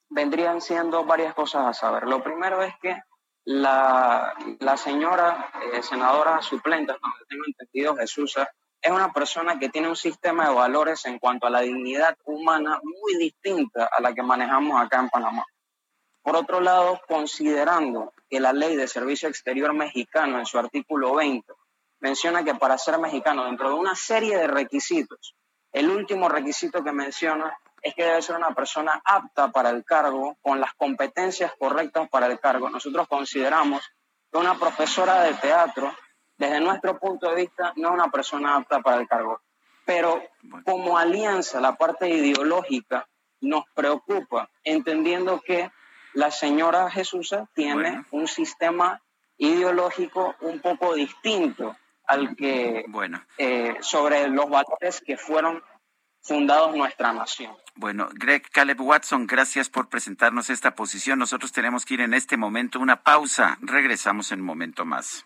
vendrían siendo varias cosas a saber. Lo primero es que la, la señora eh, senadora suplente, donde tengo entendido, Jesús, es una persona que tiene un sistema de valores en cuanto a la dignidad humana muy distinta a la que manejamos acá en Panamá. Por otro lado, considerando que la ley de servicio exterior mexicano en su artículo 20 menciona que para ser mexicano, dentro de una serie de requisitos, el último requisito que menciona es que debe ser una persona apta para el cargo, con las competencias correctas para el cargo. Nosotros consideramos que una profesora de teatro, desde nuestro punto de vista, no es una persona apta para el cargo. Pero como alianza, la parte ideológica nos preocupa, entendiendo que la señora Jesús tiene un sistema ideológico un poco distinto al que bueno. Eh, sobre los valores que fueron fundados nuestra nación. Bueno, Greg Caleb Watson, gracias por presentarnos esta posición. Nosotros tenemos que ir en este momento una pausa. Regresamos en un momento más.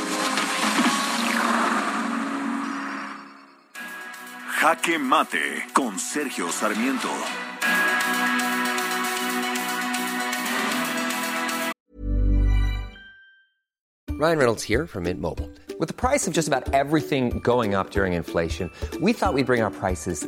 Jaque Mate con Sergio Sarmiento. Ryan Reynolds here from Mint Mobile. With the price of just about everything going up during inflation, we thought we'd bring our prices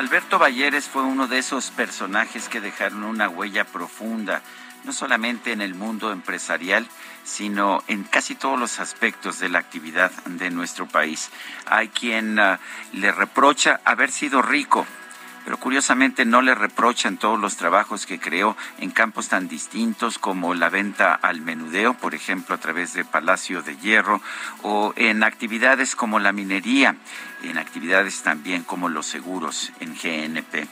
Alberto Valleres fue uno de esos personajes que dejaron una huella profunda, no solamente en el mundo empresarial, sino en casi todos los aspectos de la actividad de nuestro país. Hay quien ah, le reprocha haber sido rico, pero curiosamente no le reprochan todos los trabajos que creó en campos tan distintos como la venta al menudeo, por ejemplo, a través de Palacio de Hierro, o en actividades como la minería, en actividades también como los seguros en GNP.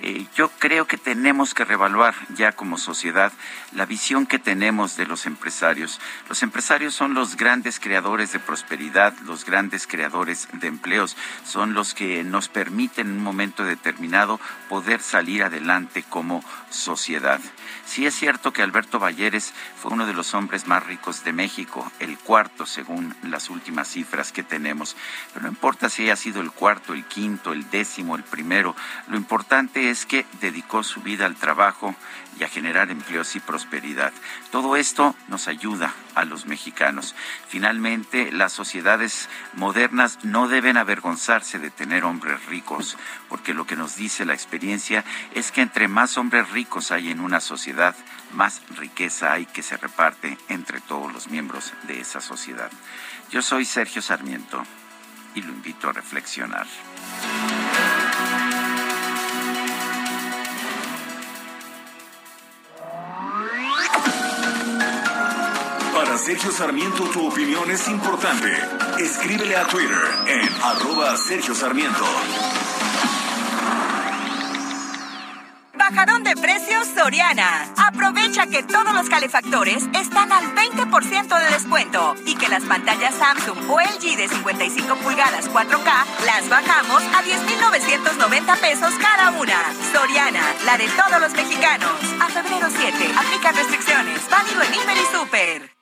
Eh, yo creo que tenemos que revaluar ya como sociedad la visión que tenemos de los empresarios. Los empresarios son los grandes creadores de prosperidad, los grandes creadores de empleos, son los que nos permiten en un momento determinado poder salir adelante como sociedad. Sí es cierto que Alberto Valleres fue uno de los hombres más ricos de México, el cuarto según las últimas cifras que tenemos, pero no importa si haya sido el cuarto, el quinto, el décimo, el primero, lo importante es que dedicó su vida al trabajo y a generar empleos y prosperidad. Todo esto nos ayuda a los mexicanos. Finalmente, las sociedades modernas no deben avergonzarse de tener hombres ricos, porque lo que nos dice la experiencia es que entre más hombres ricos hay en una sociedad, más riqueza hay que se reparte entre todos los miembros de esa sociedad. Yo soy Sergio Sarmiento y lo invito a reflexionar. Sergio Sarmiento tu opinión es importante. Escríbele a Twitter en arroba Sergio Sarmiento. Bajadón de precios Soriana. Aprovecha que todos los calefactores están al 20% de descuento y que las pantallas Samsung o LG de 55 pulgadas 4K las bajamos a 10,990 pesos cada una. Soriana, la de todos los mexicanos. A febrero 7, aplica restricciones. Válido en Hiper y Super.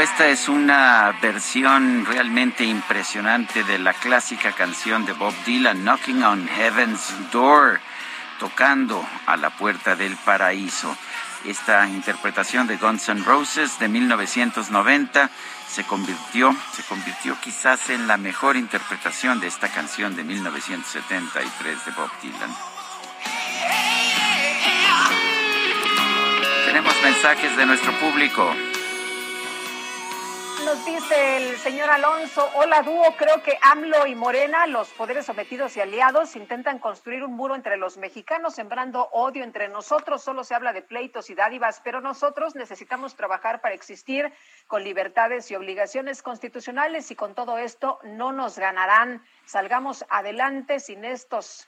Esta es una versión realmente impresionante de la clásica canción de Bob Dylan, Knocking on Heaven's Door, tocando a la puerta del paraíso. Esta interpretación de Guns N' Roses de 1990 se convirtió, se convirtió quizás en la mejor interpretación de esta canción de 1973 de Bob Dylan. Tenemos mensajes de nuestro público. Nos dice el señor Alonso, hola dúo, creo que AMLO y Morena, los poderes sometidos y aliados, intentan construir un muro entre los mexicanos, sembrando odio entre nosotros. Solo se habla de pleitos y dádivas, pero nosotros necesitamos trabajar para existir con libertades y obligaciones constitucionales y con todo esto no nos ganarán. Salgamos adelante sin estos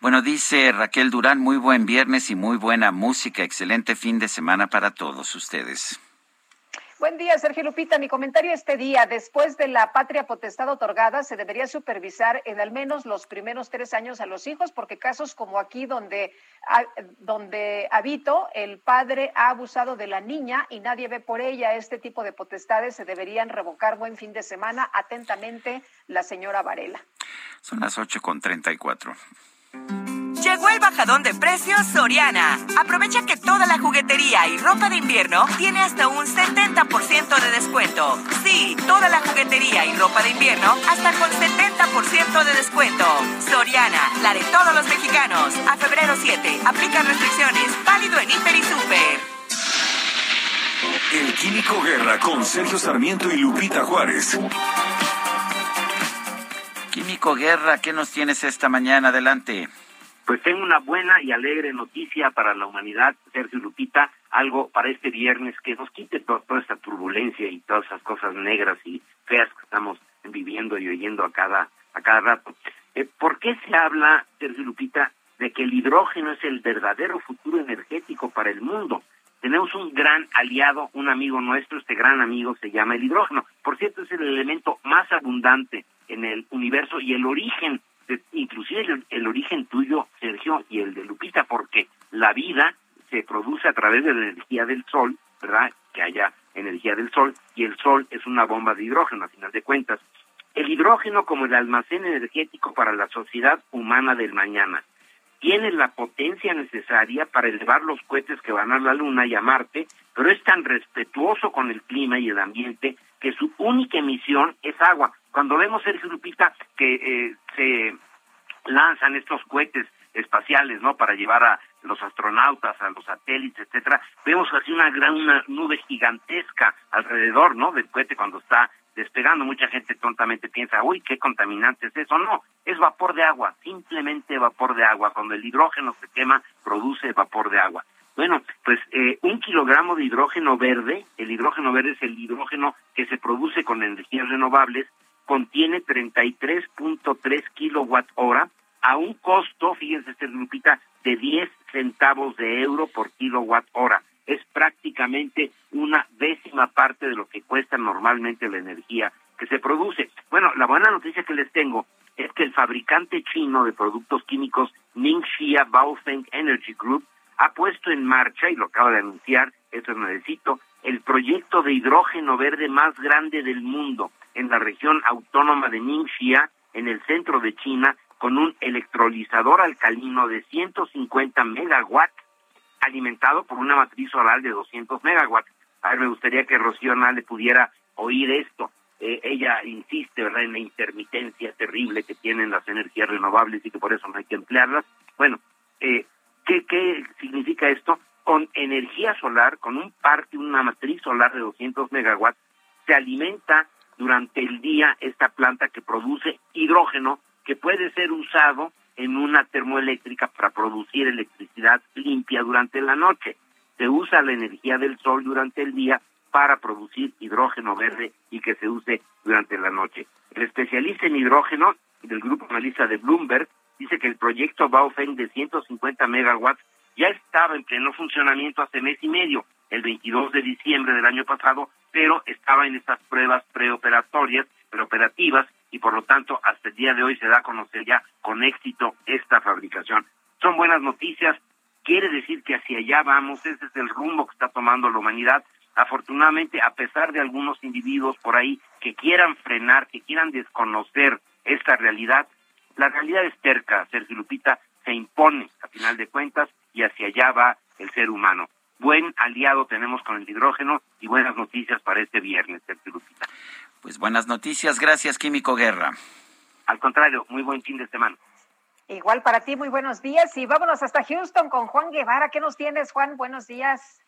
bueno, dice Raquel Durán, muy buen viernes y muy buena música. Excelente fin de semana para todos ustedes. Buen día, Sergio Lupita. Mi comentario este día, después de la patria potestad otorgada, se debería supervisar en al menos los primeros tres años a los hijos, porque casos como aquí donde, donde habito, el padre ha abusado de la niña y nadie ve por ella este tipo de potestades, se deberían revocar. Buen fin de semana. Atentamente, la señora Varela. Son las ocho con treinta y cuatro. Llegó el bajadón de precios Soriana. Aprovecha que toda la juguetería y ropa de invierno tiene hasta un 70% de descuento. Sí, toda la juguetería y ropa de invierno hasta con 70% de descuento. Soriana, la de todos los mexicanos. A febrero 7, aplica restricciones. Válido en Hiper y Super. El Químico Guerra con Sergio Sarmiento y Lupita Juárez. Químico Guerra, ¿qué nos tienes esta mañana? Adelante. Pues tengo una buena y alegre noticia para la humanidad, Sergio Lupita, algo para este viernes que nos quite toda esta turbulencia y todas esas cosas negras y feas que estamos viviendo y oyendo a cada, a cada rato. Eh, ¿Por qué se habla, Sergio Lupita, de que el hidrógeno es el verdadero futuro energético para el mundo? Tenemos un gran aliado, un amigo nuestro, este gran amigo se llama el hidrógeno. Por cierto, es el elemento más abundante en el universo y el origen inclusive el, origen tuyo, Sergio, y el de Lupita, porque la vida se produce a través de la energía del sol, ¿verdad? Que haya energía del sol, y el sol es una bomba de hidrógeno, a final de cuentas. El hidrógeno como el almacén energético para la sociedad humana del mañana. Tiene la potencia necesaria para elevar los cohetes que van a la Luna y a Marte, pero es tan respetuoso con el clima y el ambiente que su única emisión es agua. Cuando vemos, Sergio Lupita, que eh, se lanzan estos cohetes espaciales, ¿no? Para llevar a los astronautas, a los satélites, etcétera, vemos así una gran una nube gigantesca alrededor, ¿no? Del cohete cuando está despegando. Mucha gente tontamente piensa, uy, qué contaminante es eso. No, es vapor de agua, simplemente vapor de agua. Cuando el hidrógeno se quema, produce vapor de agua. Bueno, pues eh, un kilogramo de hidrógeno verde, el hidrógeno verde es el hidrógeno que se produce con energías renovables, contiene 33.3 kilowatt hora a un costo, fíjense, este grupita, de 10 centavos de euro por kilowatt hora. Es prácticamente una décima parte de lo que cuesta normalmente la energía que se produce. Bueno, la buena noticia que les tengo es que el fabricante chino de productos químicos Ningxia Baofeng Energy Group ha puesto en marcha, y lo acaba de anunciar, eso es necesito, el proyecto de hidrógeno verde más grande del mundo en la región autónoma de Ningxia, en el centro de China, con un electrolizador alcalino de 150 megawatts, alimentado por una matriz solar de 200 megawatts. A ver, me gustaría que Rocío le pudiera oír esto. Eh, ella insiste, ¿verdad?, en la intermitencia terrible que tienen las energías renovables y que por eso no hay que emplearlas. Bueno, eh, ¿qué, ¿qué significa esto? Con energía solar, con un parque, una matriz solar de 200 megawatts, se alimenta durante el día esta planta que produce hidrógeno que puede ser usado en una termoeléctrica para producir electricidad limpia durante la noche. Se usa la energía del sol durante el día para producir hidrógeno verde y que se use durante la noche. El especialista en hidrógeno del grupo analista de Bloomberg dice que el proyecto Baofeng de 150 megawatts ya estaba en pleno funcionamiento hace mes y medio, el 22 de diciembre del año pasado, pero estaba en estas pruebas preoperatorias, preoperativas, y por lo tanto hasta el día de hoy se da a conocer ya con éxito esta fabricación. Son buenas noticias, quiere decir que hacia allá vamos, ese es el rumbo que está tomando la humanidad. afortunadamente, a pesar de algunos individuos por ahí que quieran frenar, que quieran desconocer esta realidad, la realidad es terca, Sergio Lupita, se impone a final de cuentas y hacia allá va el ser humano. Buen aliado tenemos con el hidrógeno y buenas noticias para este viernes, Sergio Lupita. Pues buenas noticias, gracias Químico Guerra. Al contrario, muy buen fin de semana. Igual para ti, muy buenos días y vámonos hasta Houston con Juan Guevara. ¿Qué nos tienes, Juan? Buenos días.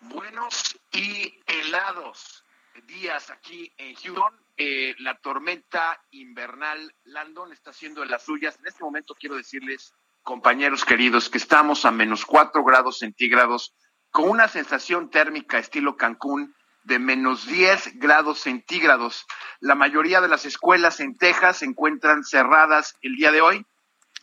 Buenos y helados días aquí en Houston. Eh, la tormenta invernal Landon está haciendo de las suyas. En este momento quiero decirles, compañeros queridos, que estamos a menos cuatro grados centígrados con una sensación térmica estilo Cancún de menos 10 grados centígrados. La mayoría de las escuelas en Texas se encuentran cerradas el día de hoy.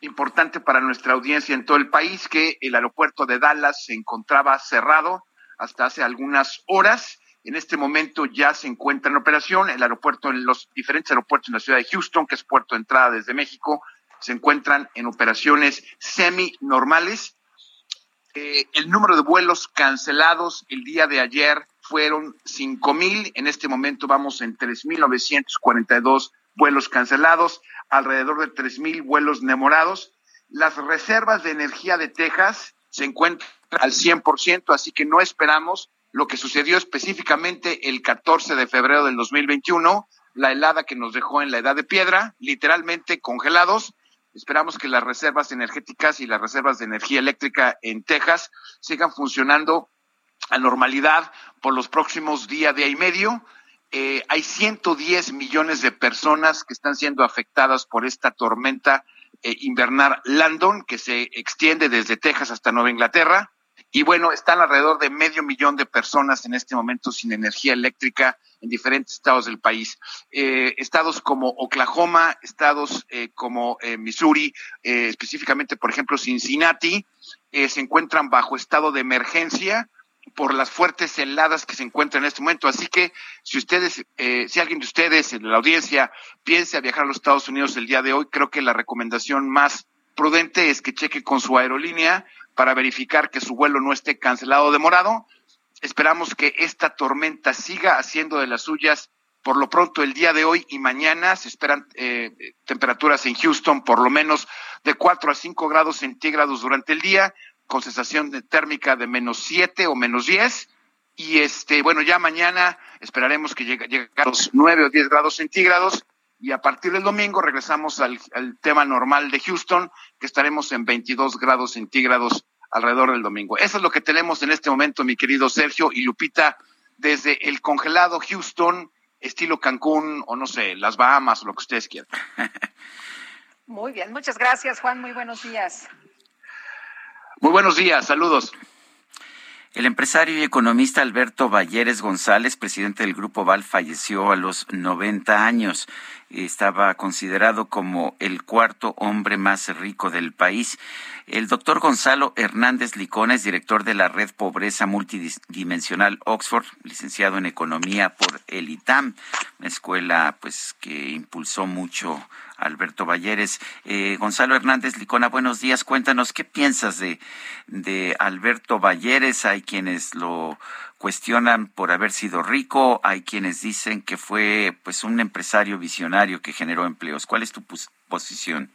Importante para nuestra audiencia en todo el país que el aeropuerto de Dallas se encontraba cerrado hasta hace algunas horas. En este momento ya se encuentra en operación el aeropuerto, en los diferentes aeropuertos en la ciudad de Houston, que es puerto de entrada desde México, se encuentran en operaciones semi-normales. Eh, el número de vuelos cancelados el día de ayer fueron 5.000, en este momento vamos en 3.942 vuelos cancelados, alrededor de 3.000 vuelos demorados. Las reservas de energía de Texas se encuentran al 100%, así que no esperamos lo que sucedió específicamente el 14 de febrero del 2021, la helada que nos dejó en la edad de piedra, literalmente congelados. Esperamos que las reservas energéticas y las reservas de energía eléctrica en Texas sigan funcionando a normalidad por los próximos día, día y medio. Eh, hay 110 millones de personas que están siendo afectadas por esta tormenta eh, invernal Landon, que se extiende desde Texas hasta Nueva Inglaterra. Y bueno, están alrededor de medio millón de personas en este momento sin energía eléctrica en diferentes estados del país. Eh, estados como Oklahoma, estados eh, como eh, Missouri, específicamente, por ejemplo, Cincinnati, se encuentran bajo estado de emergencia por las fuertes heladas que se encuentran en este momento. Así que si ustedes, si alguien de ustedes en la audiencia piensa viajar a los Estados Unidos el día de hoy, creo que la recomendación más prudente es que cheque con su aerolínea para verificar que su vuelo no esté cancelado o demorado. Esperamos que esta tormenta siga haciendo de las suyas por lo pronto el día de hoy y mañana. Se esperan eh, temperaturas en Houston por lo menos de 4 a 5 grados centígrados durante el día, con sensación de térmica de menos 7 o menos 10. Y este, bueno, ya mañana esperaremos que llegue, a los 9 o 10 grados centígrados y a partir del domingo regresamos al, tema normal de Houston, que estaremos en 22 grados centígrados alrededor del domingo. Eso es lo que tenemos en este momento, mi querido Sergio y Lupita, desde el congelado Houston, estilo Cancún o no sé, las Bahamas lo que ustedes quieran. Muy bien, muchas gracias Juan, muy buenos días. Muy buenos días, saludos. El empresario y economista Alberto Valleres González, presidente del Grupo Val, falleció a los 90 años. Estaba considerado como el cuarto hombre más rico del país. El doctor Gonzalo Hernández Licones, director de la Red Pobreza Multidimensional Oxford, licenciado en Economía por el ITAM, una escuela pues que impulsó mucho Alberto Valleres. Eh, Gonzalo Hernández Licona, buenos días. Cuéntanos qué piensas de, de Alberto Valleres. Hay quienes lo cuestionan por haber sido rico, hay quienes dicen que fue pues un empresario visionario que generó empleos. ¿Cuál es tu posición?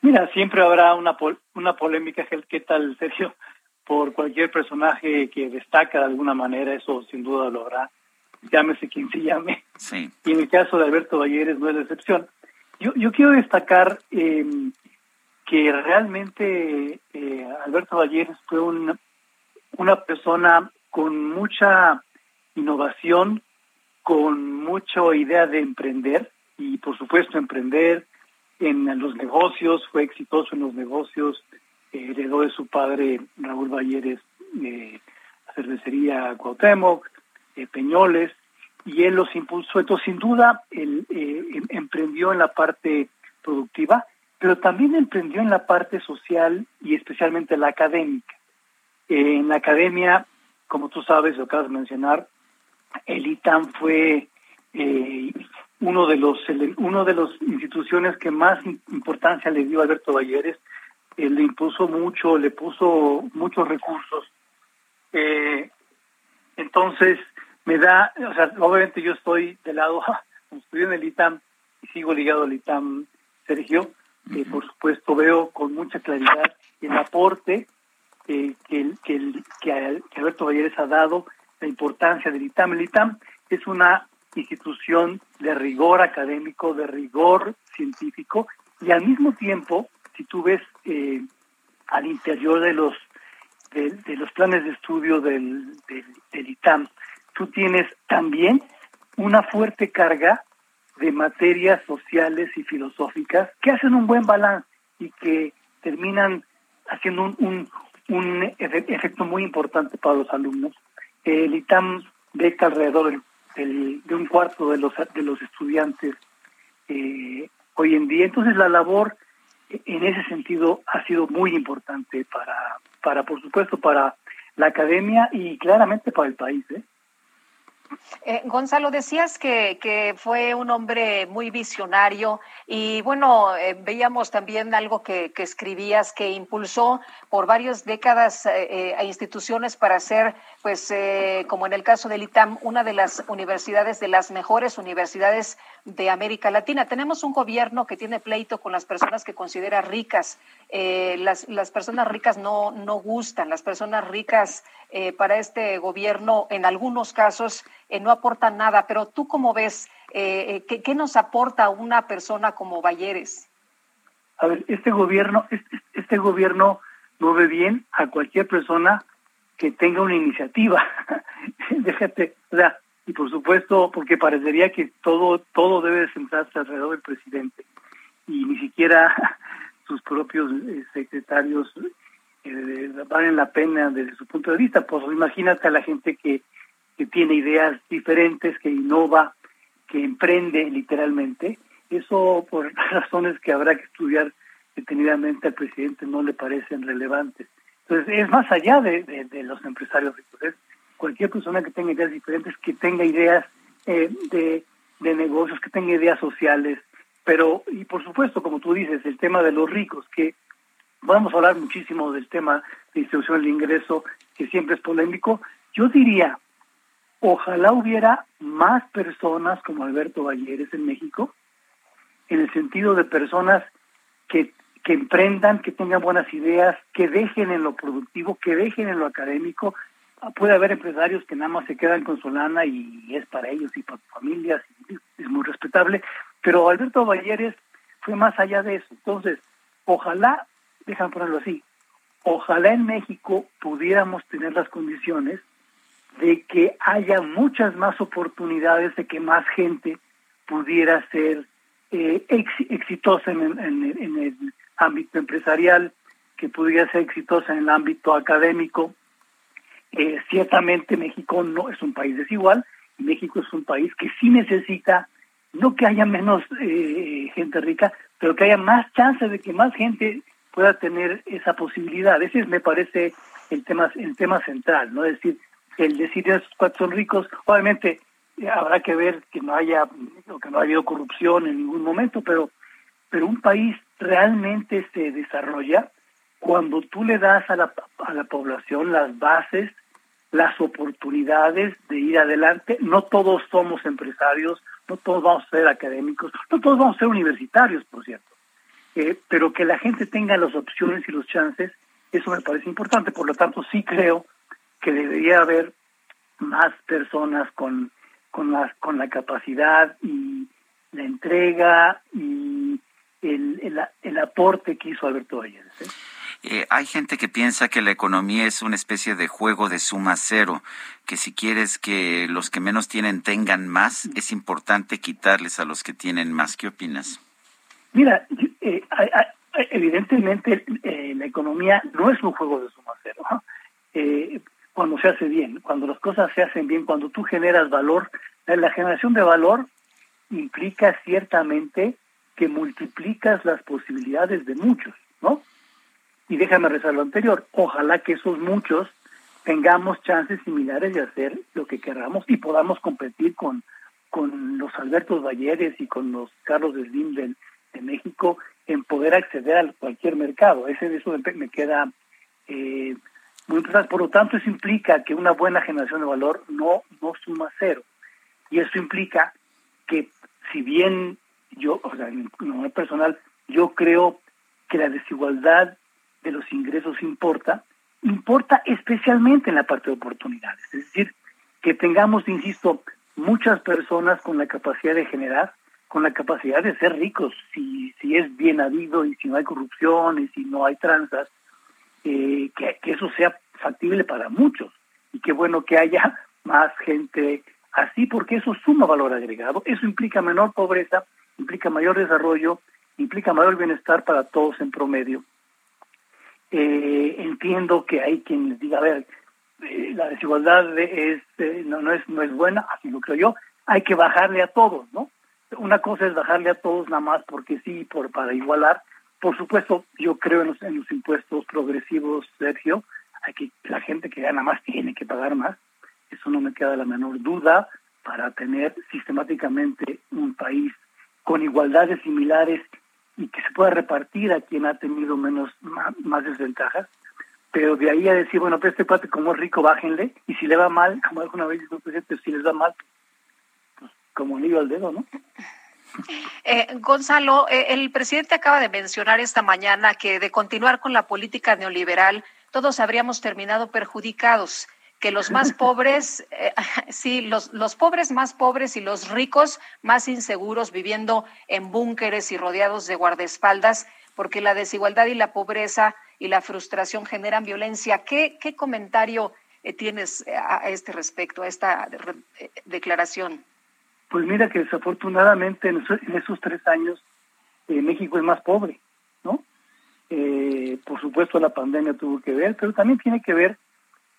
Mira, siempre habrá una, una polémica, ¿qué tal, Sergio? Por cualquier personaje que destaca de alguna manera, eso sin duda lo habrá, llámese quien se llame. Sí. Y en el caso de Alberto Valleres no es la excepción. Yo, yo quiero destacar eh, que realmente eh, Alberto Valleres fue un, una persona con mucha innovación, con mucha idea de emprender y por supuesto emprender, en los negocios, fue exitoso en los negocios, heredó de su padre Raúl Valleres eh, la cervecería Cuauhtémoc, eh, Peñoles, y él los impulsó. Entonces, sin duda, él eh, em, emprendió en la parte productiva, pero también emprendió en la parte social y especialmente la académica. en la academia, como tú sabes, lo acabas de mencionar, el ITAM fue eh, uno de los uno de las instituciones que más importancia le dio a Alberto Valleres, le impuso mucho, le puso muchos recursos. Eh, entonces, me da, o sea, obviamente yo estoy del lado, estudié en el ITAM y sigo ligado al ITAM, Sergio, eh, por supuesto veo con mucha claridad el aporte que, Alberto Valleres ha dado, la importancia del ITAM. El ITAM es una institución de rigor académico, de rigor científico, y al mismo tiempo, si tú ves eh, al interior de los de, los planes de estudio del, del, ITAM, tú tienes también una fuerte carga de materias sociales y filosóficas que hacen un buen balance y que terminan haciendo un, un efecto muy importante para los alumnos. El ITAM beca alrededor del, de un cuarto de los, de los estudiantes eh, hoy en día. Entonces la labor en ese sentido ha sido muy importante para, para por supuesto, para la academia y claramente para el país. ¿eh? Eh, Gonzalo, decías que, fue un hombre muy visionario y bueno, eh, veíamos también algo que, que, escribías que impulsó por varias décadas eh, a instituciones para ser, pues, como en el caso del ITAM, una de las universidades, de las mejores universidades de América Latina. Tenemos un gobierno que tiene pleito con las personas que considera ricas. las, las personas ricas no, no gustan, las personas ricas para este gobierno en algunos casos eh, no aporta nada, pero tú cómo ves, eh, eh ¿qué, nos aporta una persona como Balleres? A ver, este gobierno, este, gobierno no ve bien a cualquier persona que tenga una iniciativa. Déjate, o sea, y por supuesto, porque parecería que todo, todo debe centrarse alrededor del presidente y ni siquiera sus propios eh, valen la pena desde su punto de vista. Pues imagínate a la gente que que tiene ideas diferentes, que innova, que emprende literalmente. Eso por razones que habrá que estudiar detenidamente al presidente no le parecen relevantes. Entonces es más allá de, de, los empresarios ricos, cualquier persona que tenga ideas diferentes, que tenga ideas eh, de, de negocios, que tenga ideas sociales, pero, y por supuesto, como tú dices, el tema de los ricos, que vamos a hablar muchísimo del tema de distribución del ingreso, que siempre es polémico, yo diría Ojalá hubiera más personas como Alberto Valleres en México, en el sentido de personas que, que emprendan, que tengan buenas ideas, que dejen en lo productivo, que dejen en lo académico. Puede haber empresarios que nada más se quedan con su lana y es para ellos y para sus familias, es muy respetable, pero Alberto Valleres fue más allá de eso. Entonces, ojalá, déjame ponerlo así, ojalá en México pudiéramos tener las condiciones de que haya muchas más oportunidades de que más gente pudiera ser eh, exitosa en, el ámbito empresarial, que pudiera ser exitosa en el ámbito académico. Eh, ciertamente México no es un país desigual, México es un país que sí necesita, no que haya menos eh, gente rica, pero que haya más chances de que más gente pueda tener esa posibilidad. Ese es, me parece el tema, el tema central, ¿no? Es decir, el decir esos cuatro son ricos, obviamente eh, habrá que ver que no haya que no ha habido corrupción en ningún momento, pero pero un país realmente se desarrolla cuando tú le das a la, a la población las bases, las oportunidades de ir adelante. No todos somos empresarios, no todos vamos a ser académicos, no todos vamos a ser universitarios, por cierto. Eh, pero que la gente tenga las opciones y los chances, eso me parece importante. Por lo tanto, sí creo que debería haber más personas con, con, la, con la capacidad y la entrega y el, el, el aporte que hizo Alberto Valles. ¿eh? Eh, hay gente que piensa que la economía es una especie de juego de suma cero, que si quieres que los que menos tienen tengan más, es importante quitarles a los que tienen más. ¿Qué opinas? Mira, eh, evidentemente la economía no es un juego de suma cero cuando se hace bien, cuando las cosas se hacen bien, cuando tú generas valor. La generación de valor implica ciertamente que multiplicas las posibilidades de muchos, ¿no? Y déjame rezar lo anterior, ojalá que esos muchos tengamos chances similares de hacer lo que queramos y podamos competir con, con los Albertos Valleres y con los Carlos Slim de, de México en poder acceder a cualquier mercado. Ese eso me queda eh, muy Por lo tanto, eso implica que una buena generación de valor no, no suma cero. Y eso implica que si bien yo, o sea, en lo personal, yo creo que la desigualdad de los ingresos importa, importa especialmente en la parte de oportunidades. Es decir, que tengamos, insisto, muchas personas con la capacidad de generar, con la capacidad de ser ricos, si, si es bien habido y si no hay corrupción y si no hay tranzas, eh, que, que eso sea factible para muchos y qué bueno que haya más gente así porque eso suma valor agregado, eso implica menor pobreza, implica mayor desarrollo, implica mayor bienestar para todos en promedio. Eh, entiendo que hay quien les diga, a ver, eh, la desigualdad es, eh, no, no, es, no es buena, así lo creo yo, hay que bajarle a todos, ¿no? Una cosa es bajarle a todos nada más porque sí, por, para igualar. Por supuesto, yo creo en los, en los impuestos progresivos, Sergio, hay que, la gente que gana más tiene que pagar más, eso no me queda la menor duda, para tener sistemáticamente un país con igualdades similares y que se pueda repartir a quien ha tenido menos más, desventajas, pero de ahí a decir, bueno, pues este parte como es rico, bájenle, y si le va mal, como alguna vez dijo el presidente, si les va mal, como niño al dedo, ¿no? Eh, Gonzalo, eh, el presidente acaba de mencionar esta mañana que de continuar con la política neoliberal, todos habríamos terminado perjudicados que los más pobres, eh, sí, los, los pobres más pobres y los ricos más inseguros viviendo en búnkeres y rodeados de guardaespaldas, porque la desigualdad y la pobreza y la frustración generan violencia. ¿Qué, qué comentario tienes a, este respecto, a esta declaración? Pues mira que desafortunadamente en, esos tres años México es más pobre, ¿no? por supuesto la pandemia tuvo que ver, pero también tiene que ver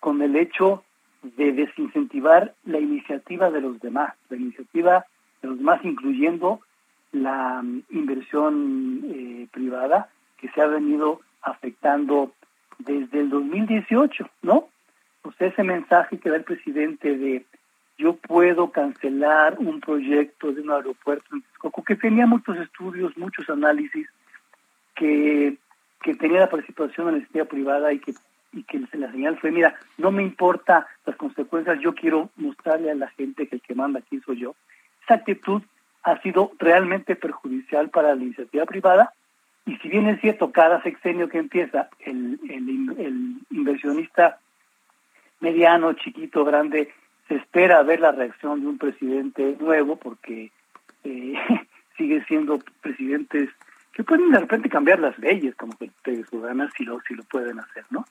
con el hecho de desincentivar la iniciativa de los demás, la iniciativa de los demás, incluyendo la mm, inversión eh, privada que se ha venido afectando desde el 2018, ¿no? O sea, ese mensaje que da el presidente de yo puedo cancelar un proyecto de un aeropuerto en Texcoco, que tenía muchos estudios, muchos análisis, que, que tenía la participación en la iniciativa privada y que y que la señal fue, mira, no me importa las consecuencias, yo quiero mostrarle a la gente que el que manda aquí soy yo. Esa actitud ha sido realmente perjudicial para la iniciativa privada y si bien es cierto, cada sexenio que empieza, el, el, inversionista mediano, chiquito, grande, espera ver la reacción de un presidente nuevo porque eh, sigue siendo presidentes que pueden de repente cambiar las leyes como que ustedes si lo, si lo pueden hacer, ¿no?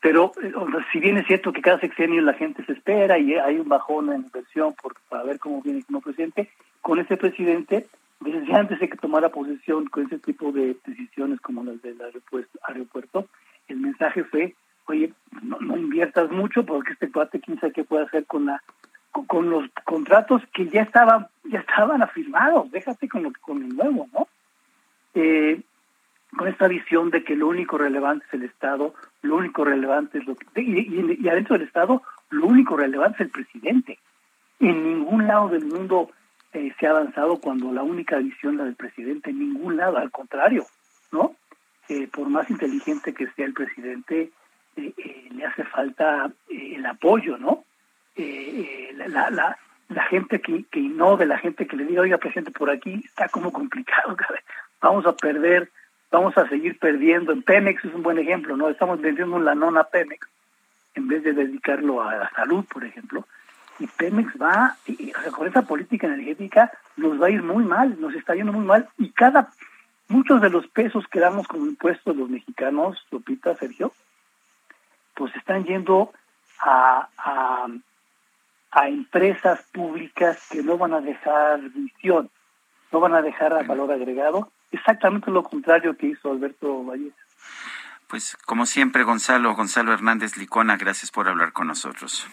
Pero eh, si bien es cierto que cada sexenio la gente se espera y hay un bajón en inversión por, para ver cómo viene como presidente, con ese presidente, desde antes de que tomara posesión con ese tipo de decisiones como las del aeropuerto, aeropuerto el mensaje fue, oye, no, inviertas mucho porque este cuate quién sabe qué puede hacer con la con, los contratos que ya estaban ya estaban afirmados, déjate con lo con el nuevo, ¿no? Eh, con esta visión de que lo único relevante es el Estado, lo único relevante es lo que... Y, adentro del Estado, lo único relevante es el presidente. En ningún lado del mundo eh, se ha avanzado cuando la única visión la del presidente, en ningún lado, al contrario, ¿no? Eh, por más inteligente que sea el presidente, le hace falta el apoyo, ¿no? La, la, la, gente que, que innove, la gente que le diga, oiga, presidente, por aquí está como complicado, vamos a perder vamos a seguir perdiendo. En Pemex es un buen ejemplo, ¿no? Estamos vendiendo un lanón a Pemex en vez de dedicarlo a la salud, por ejemplo. Y Pemex va, y, con esa política energética, nos va a ir muy mal, nos está yendo muy mal. Y cada, muchos de los pesos que damos como impuestos los mexicanos, Lupita, Sergio, pues están yendo a, a, empresas públicas que no van a dejar visión, no van a dejar valor agregado exactamente lo contrario que hizo Alberto Valle. Pues como siempre, Gonzalo, Gonzalo Hernández Licona, gracias por hablar con nosotros.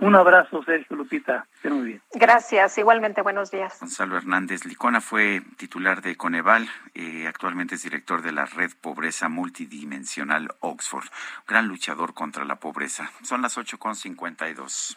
Un abrazo, Sergio Lupita. muy bien. Gracias, igualmente, buenos días. Gonzalo Hernández Licona fue titular de Coneval, eh, actualmente es director de la Red Pobreza Multidimensional Oxford, gran luchador contra la pobreza. Son las 8.52.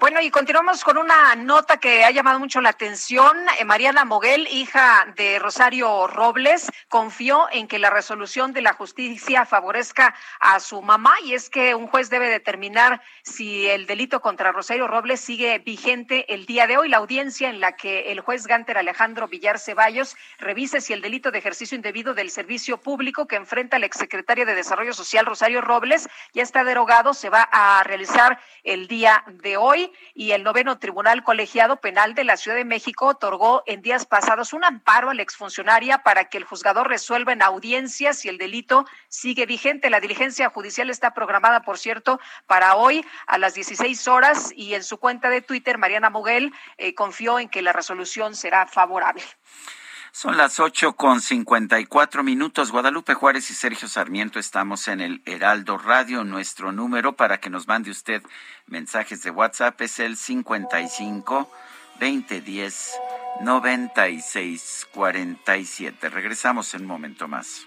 Bueno, y continuamos con una nota que ha llamado mucho la atención. Eh, Mariana Moguel, hija de Rosario Robles, confió en que la resolución de la justicia favorezca a su mamá y es que un juez debe determinar si el delito contra Rosario Robles sigue vigente el día de hoy. La audiencia en la que el juez Gánter Alejandro Villar Ceballos revise si el delito de ejercicio indebido del servicio público que enfrenta el exsecretario de Desarrollo Social Rosario Robles ya está derogado, se va a realizar el día de hoy y el noveno Tribunal Colegiado Penal de la Ciudad de México otorgó en días pasados un amparo a la exfuncionaria para que el juzgador resuelva en audiencia si el delito sigue vigente. La diligencia judicial está programada, por cierto, para hoy a las 16 horas y en su cuenta de Twitter, Mariana Moguel eh, confió en que la resolución será favorable. Son las ocho con cincuenta y cuatro minutos. Guadalupe Juárez y Sergio Sarmiento estamos en el Heraldo Radio. Nuestro número para que nos mande usted mensajes de WhatsApp es el 55 2010 96 47. Regresamos en un momento más.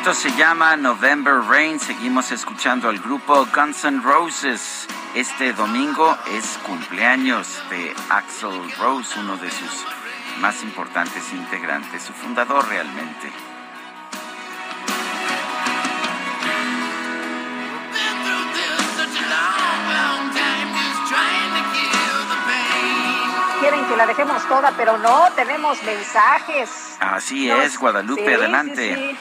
Esto se llama November Rain. Seguimos escuchando al grupo Guns N' Roses. Este domingo es cumpleaños de Axel Rose, uno de sus más importantes integrantes, su fundador realmente. Quieren que la dejemos toda, pero no, tenemos mensajes. Así es, Guadalupe, adelante.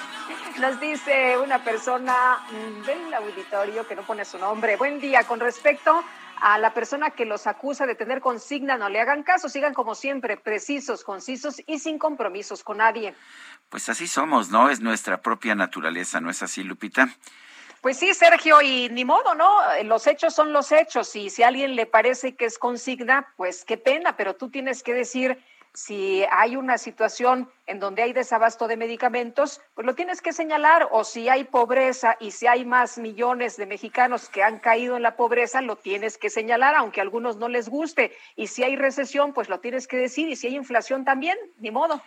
Nos dice una persona mm, del auditorio que no pone su nombre. Buen día. Con respecto a la persona que los acusa de tener consigna, no le hagan caso, sigan como siempre, precisos, concisos y sin compromisos con nadie. Pues así somos, ¿no? Es nuestra propia naturaleza, ¿no es así, Lupita? Pues sí, Sergio, y ni modo, ¿no? Los hechos son los hechos, y si a alguien le parece que es consigna, pues qué pena, pero tú tienes que decir si hay una situación en donde hay desabasto de medicamentos, pues lo tienes que señalar. O si hay pobreza y si hay más millones de mexicanos que han caído en la pobreza, lo tienes que señalar, aunque a algunos no les guste. Y si hay recesión, pues lo tienes que decir. Y si hay inflación también, ni modo.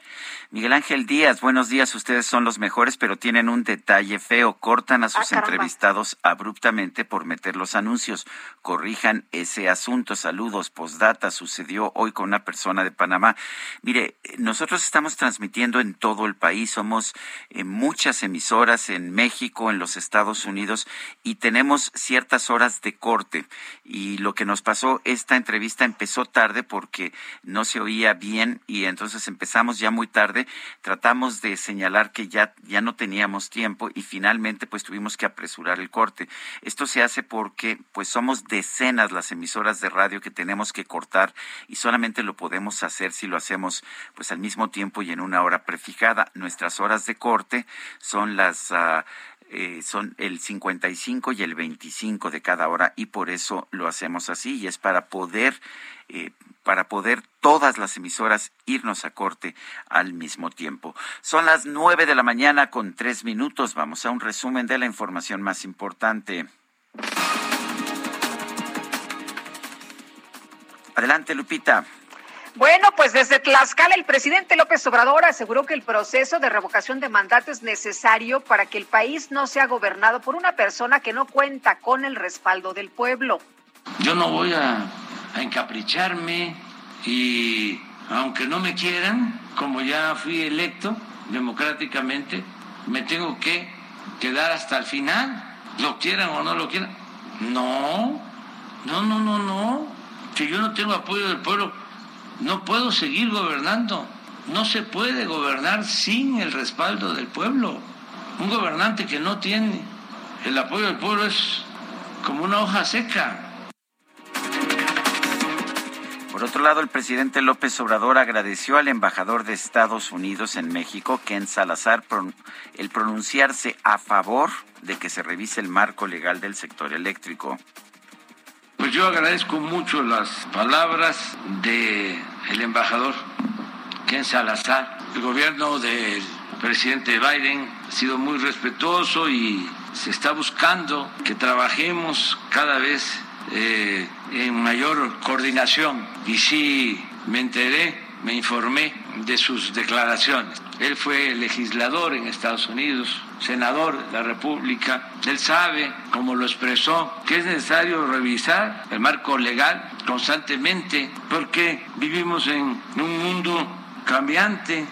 Miguel Ángel Díaz, buenos días. Ustedes son los mejores, pero tienen un detalle feo. Cortan a sus Ah, entrevistados abruptamente por meter los anuncios. Corrijan ese asunto. Saludos. Postdata. Sucedió hoy con una persona de Panamá. Mire, nosotros estamos transmitiendo en todo el país. Somos en muchas emisoras en México, en los Estados Unidos, y tenemos ciertas horas de corte. Y lo que nos pasó, esta entrevista empezó tarde porque no se oía bien y entonces empezamos ya muy tarde. Tratamos de señalar que ya, ya no teníamos tiempo y finalmente pues tuvimos que apresurar el corte. Esto se hace porque pues somos decenas las emisoras de radio que tenemos que cortar y solamente lo podemos hacer si lo hacemos pues al mismo tiempo y en una hora prefijada. Nuestras horas de corte son las ah, eh, son el 55 y el 25 de cada hora y por eso lo hacemos así y es para poder eh, para poder todas las emisoras irnos a corte al mismo tiempo. Son las 9 de la mañana con tres minutos. Vamos a un resumen de la información más importante. Adelante, Lupita. Bueno, pues desde Tlaxcala el presidente López Obrador aseguró que el proceso de revocación de mandato es necesario para que el país no sea gobernado por una persona que no cuenta con el respaldo del pueblo. Yo no voy a, a encapricharme y aunque no me quieran, como ya fui electo democráticamente, me tengo que quedar hasta el final, lo quieran o no lo quieran. No, no, no, no, no. Si yo no tengo apoyo del pueblo, no puedo seguir gobernando. No se puede gobernar sin el respaldo del pueblo. Un gobernante que no tiene el apoyo del pueblo es como una hoja seca. Por otro lado, el presidente López Obrador agradeció al embajador de Estados Unidos en México, Ken Salazar, el pronunciarse a favor de que se revise el marco legal del sector eléctrico. Pues yo agradezco mucho las palabras del embajador Ken Salazar. El gobierno del presidente Biden ha sido muy respetuoso y se está buscando que trabajemos cada vez eh, en mayor coordinación. Y sí, me enteré, me informé de sus declaraciones. Él fue legislador en Estados Unidos, senador de la República. Él sabe, como lo expresó, que es necesario revisar el marco legal constantemente porque vivimos en un mundo cambiante.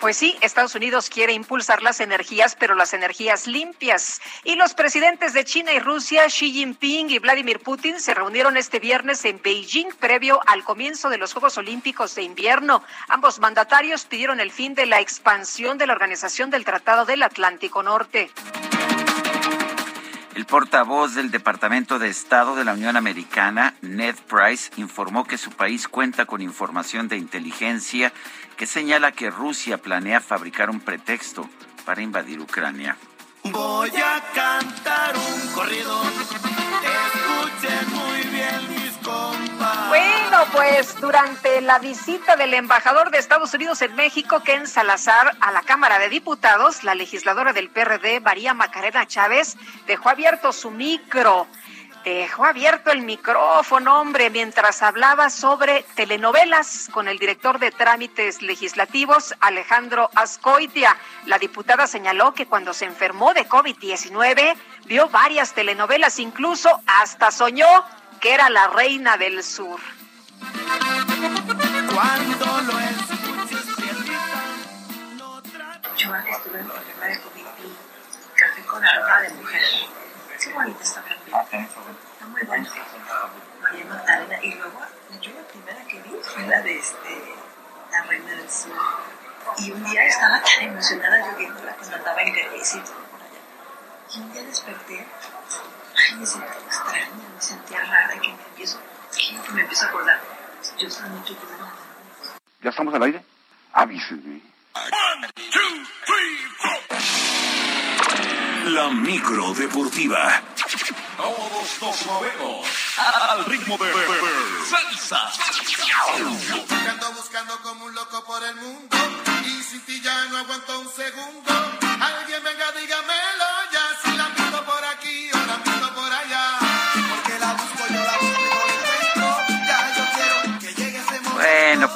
Pues sí, Estados Unidos quiere impulsar las energías, pero las energías limpias. Y los presidentes de China y Rusia, Xi Jinping y Vladimir Putin, se reunieron este viernes en Beijing previo al comienzo de los Juegos Olímpicos de invierno. Ambos mandatarios pidieron el fin de la expansión de la Organización del Tratado del Atlántico Norte. El portavoz del Departamento de Estado de la Unión Americana, Ned Price, informó que su país cuenta con información de inteligencia que señala que Rusia planea fabricar un pretexto para invadir Ucrania. Voy a cantar un corrido. Escuchen muy bien mis compas. Bueno, pues durante la visita del embajador de Estados Unidos en México, Ken Salazar, a la Cámara de Diputados, la legisladora del PRD, María Macarena Chávez, dejó abierto su micro. Dejó abierto el micrófono, hombre, mientras hablaba sobre telenovelas con el director de trámites legislativos, Alejandro Ascoitia. La diputada señaló que cuando se enfermó de COVID-19, vio varias telenovelas, incluso hasta soñó que era la reina del sur. Cuando lo escuches, piernita, Yo antes tuve un problema de COVID y café con aroma de mujer. Qué bonito está también. Está muy bueno. María Magdalena. Y luego, yo la primera que vi fue la de este, La Reina del Sur. Y un día estaba tan emocionada yo viéndola cuando andaba en Grecia y todo por allá. Y un día desperté, ay, me sentía extraña, me sentía rara y que me empiezo, que me empiezo a acordar. Yo noche tuve una ¿Ya estamos al aire? Avísenme. La micro deportiva. Todos nos movemos al ritmo de salsa. Ando buscando como un loco por el mundo y sin ti ya no aguanto un segundo.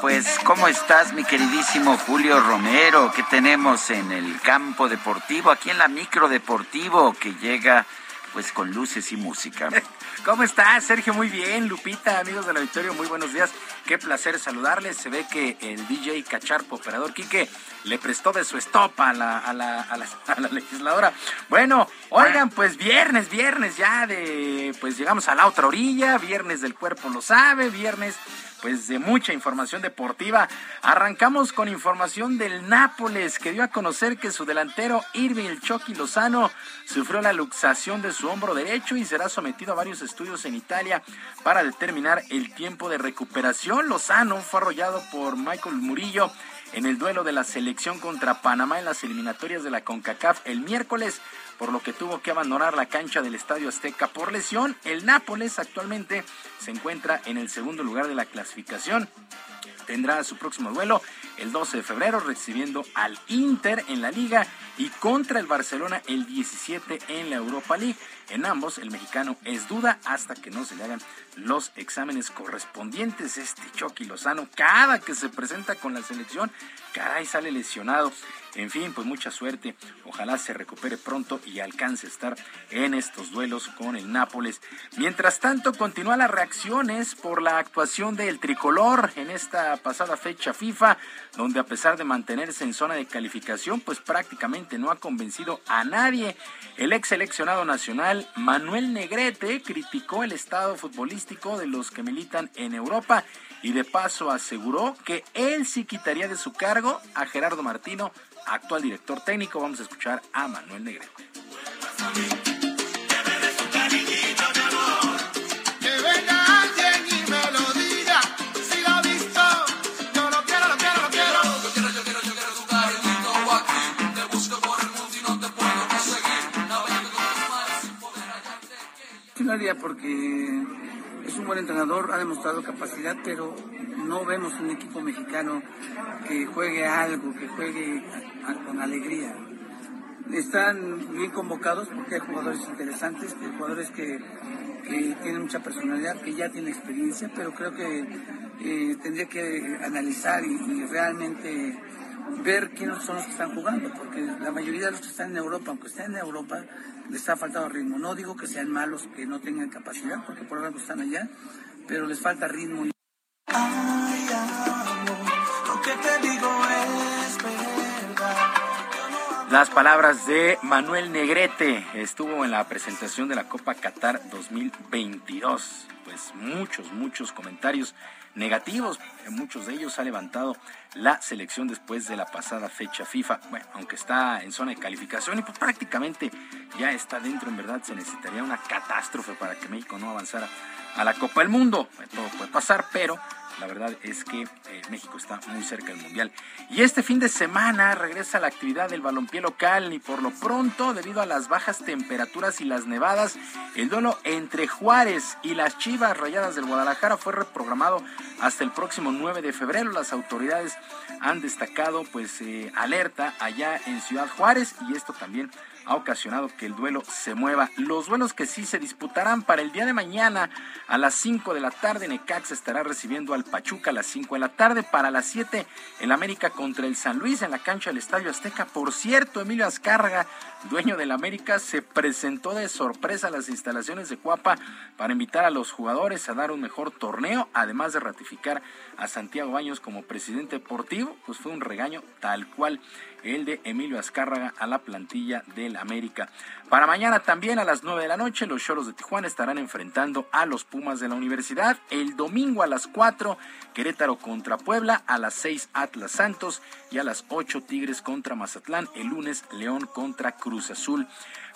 Pues, ¿cómo estás, mi queridísimo Julio Romero? ¿Qué tenemos en el campo deportivo, aquí en la micro deportivo, que llega pues con luces y música? ¿Cómo estás, Sergio? Muy bien, Lupita, amigos del auditorio, muy buenos días. Qué placer saludarles. Se ve que el DJ Cacharpo, operador Quique, le prestó de su estopa a la, a la, a la, legisladora. Bueno, oigan, pues viernes, viernes ya de, pues llegamos a la otra orilla, viernes del cuerpo lo sabe, viernes pues de mucha información deportiva. Arrancamos con información del Nápoles, que dio a conocer que su delantero Irving el Chucky Lozano sufrió la luxación de su hombro derecho y será sometido a varios estudios en Italia para determinar el tiempo de recuperación. Lozano fue arrollado por Michael Murillo en el duelo de la selección contra Panamá en las eliminatorias de la CONCACAF el miércoles, por lo que tuvo que abandonar la cancha del Estadio Azteca por lesión. El Nápoles actualmente se encuentra en el segundo lugar de la clasificación. Tendrá su próximo duelo el 12 de febrero recibiendo al Inter en la liga y contra el Barcelona el 17 en la Europa League. En ambos el mexicano es duda hasta que no se le hagan los exámenes correspondientes. Este Chucky Lozano cada que se presenta con la selección, caray, sale lesionado. En fin, pues mucha suerte. Ojalá se recupere pronto y alcance a estar en estos duelos con el Nápoles. Mientras tanto, continúan las reacciones por la actuación del tricolor en esta pasada fecha FIFA, donde a pesar de mantenerse en zona de calificación, pues prácticamente no ha convencido a nadie. El ex seleccionado nacional Manuel Negrete criticó el estado futbolístico de los que militan en Europa y de paso aseguró que él sí quitaría de su cargo a Gerardo Martino, actual director técnico. Vamos a escuchar a Manuel Negrete. Que venga alguien y me lo diga. Si lo ha visto, yo lo quiero, lo quiero, lo quiero. Yo quiero, yo quiero, yo quiero jugar el mundo aquí. Te busco por el mundo y no te puedo conseguir. Navegando con tus mares sin poder hallarte. Finalia porque un buen entrenador, ha demostrado capacidad, pero no vemos un equipo mexicano que juegue algo, que juegue con alegría. Están bien convocados porque hay jugadores interesantes, jugadores que, tienen mucha personalidad, que ya tienen experiencia, pero creo que eh, tendría que analizar y realmente ver quiénes son los que están jugando, porque la mayoría de los que están en Europa, aunque estén en Europa, les ha faltado ritmo. No digo que sean malos, que no tengan capacidad, porque por algo están allá, pero les falta ritmo. Ay, amor, lo que te digo es verdad. Las palabras de Manuel Negrete estuvo en la presentación de la Copa Qatar 2022. Pues muchos, muchos comentarios negativos. Muchos de ellos ha levantado la selección después de la pasada fecha FIFA. Bueno, aunque está en zona de calificación y pues prácticamente ya está dentro, en verdad se necesitaría una catástrofe para que México no avanzara a la Copa del Mundo. Todo puede pasar, pero la verdad es que eh, México está muy cerca del Mundial. Y este fin de semana regresa la actividad del balompié local y por lo pronto, debido a las bajas temperaturas y las nevadas, el duelo entre Juárez y las Chivas Rayadas del Guadalajara fue reprogramado hasta el próximo 9 de febrero. Las autoridades han destacado pues eh, alerta allá en Ciudad Juárez y esto también ha ocasionado que el duelo se mueva. Los duelos que sí se disputarán para el día de mañana a las 5 de la tarde, Necaxa estará recibiendo al Pachuca a las 5 de la tarde. Para las 7, el América contra el San Luis en la cancha del Estadio Azteca. Por cierto, Emilio Azcárraga, dueño del América, se presentó de sorpresa a las instalaciones de Cuapa para invitar a los jugadores a dar un mejor torneo, además de ratificar a Santiago Baños como presidente deportivo. Pues fue un regaño tal cual el de Emilio Azcárraga a la plantilla del América. Para mañana también a las 9 de la noche los Choros de Tijuana estarán enfrentando a los Pumas de la Universidad. El domingo a las 4 Querétaro contra Puebla, a las 6 Atlas Santos y a las 8 Tigres contra Mazatlán. El lunes León contra Cruz Azul.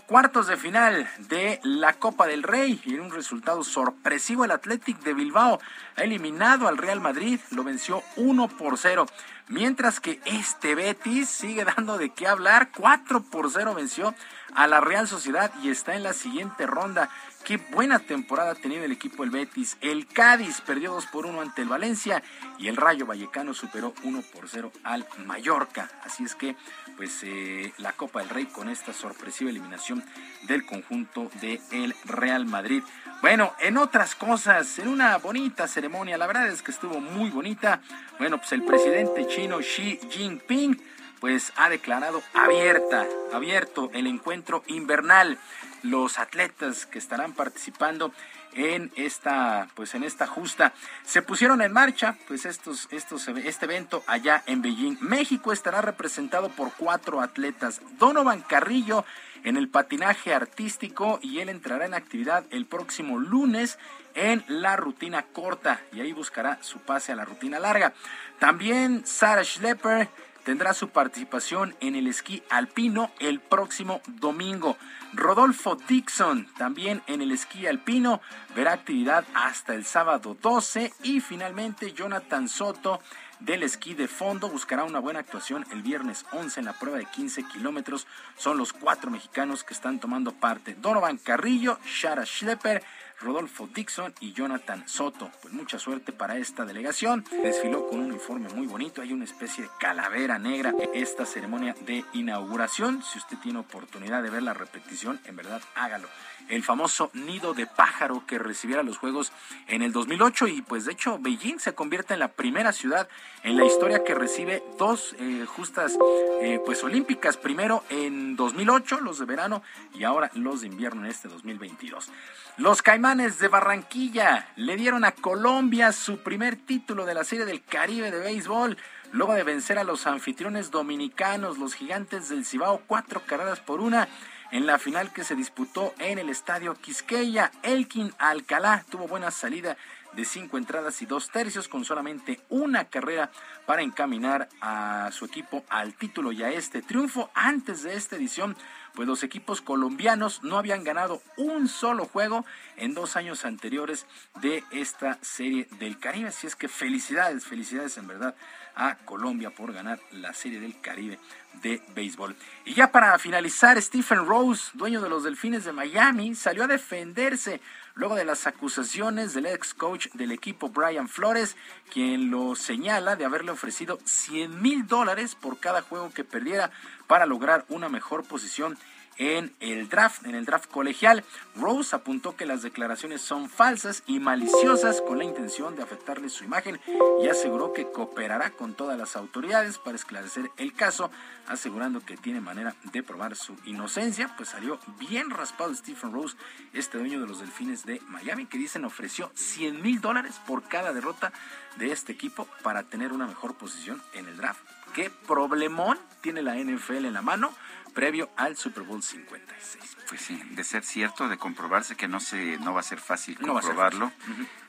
Cuartos de final de la Copa del Rey y en un resultado sorpresivo el Athletic de Bilbao ha eliminado al Real Madrid, lo venció 1 por 0, mientras que este Betis sigue dando de qué hablar, 4 por 0 venció a la Real Sociedad y está en la siguiente ronda. Qué buena temporada ha tenido el equipo del Betis. El Cádiz perdió 2 por 1 ante el Valencia y el Rayo Vallecano superó 1 por 0 al Mallorca. Así es que, pues, eh, la Copa del Rey con esta sorpresiva eliminación del conjunto del el Real Madrid. Bueno, en otras cosas, en una bonita ceremonia, la verdad es que estuvo muy bonita. Bueno, pues el presidente chino Xi Jinping pues ha declarado abierta, abierto el encuentro invernal. Los atletas que estarán participando en esta, pues en esta justa, se pusieron en marcha, pues estos, estos, este evento allá en Beijing. México estará representado por cuatro atletas. Donovan Carrillo en el patinaje artístico y él entrará en actividad el próximo lunes en la rutina corta y ahí buscará su pase a la rutina larga. También Sarah Schlepper tendrá su participación en el esquí alpino el próximo domingo. Rodolfo Dixon también en el esquí alpino verá actividad hasta el sábado 12 y finalmente Jonathan Soto del esquí de fondo buscará una buena actuación el viernes 11 en la prueba de 15 kilómetros. Son los cuatro mexicanos que están tomando parte. Donovan Carrillo, Shara Schlepper, Rodolfo Dixon y Jonathan Soto. Pues mucha suerte para esta delegación. Desfiló con un uniforme muy bonito. Hay una especie de calavera negra esta ceremonia de inauguración. Si usted tiene oportunidad de ver la repetición, en verdad hágalo el famoso nido de pájaro que recibiera los Juegos en el 2008 y pues de hecho Beijing se convierte en la primera ciudad en la historia que recibe dos eh, justas eh, pues olímpicas, primero en 2008 los de verano y ahora los de invierno en este 2022. Los Caimanes de Barranquilla le dieron a Colombia su primer título de la Serie del Caribe de béisbol. Luego de vencer a los anfitriones dominicanos, los gigantes del Cibao, cuatro carreras por una, en la final que se disputó en el estadio Quisqueya. Elkin Alcalá tuvo buena salida de cinco entradas y dos tercios con solamente una carrera para encaminar a su equipo al título y a este triunfo. Antes de esta edición, pues los equipos colombianos no habían ganado un solo juego en dos años anteriores de esta serie del Caribe. Así es que felicidades, felicidades en verdad a Colombia por ganar la serie del Caribe de béisbol. Y ya para finalizar, Stephen Rose, dueño de los Delfines de Miami, salió a defenderse luego de las acusaciones del ex coach del equipo Brian Flores, quien lo señala de haberle ofrecido 100 mil dólares por cada juego que perdiera para lograr una mejor posición en el draft, en el draft colegial. Rose apuntó que las declaraciones son falsas y maliciosas con la intención de afectarle su imagen y aseguró que cooperará con todas las autoridades para esclarecer el caso, asegurando que tiene manera de probar su inocencia. Pues salió bien raspado Stephen Rose, este dueño de los Delfines de Miami, que dicen ofreció 100 mil dólares por cada derrota de este equipo para tener una mejor posición en el draft. ¿Qué problemón tiene la NFL en la mano? Previo al Super Bowl 56. Pues sí, de ser cierto, de comprobarse que no se no va a ser fácil comprobarlo,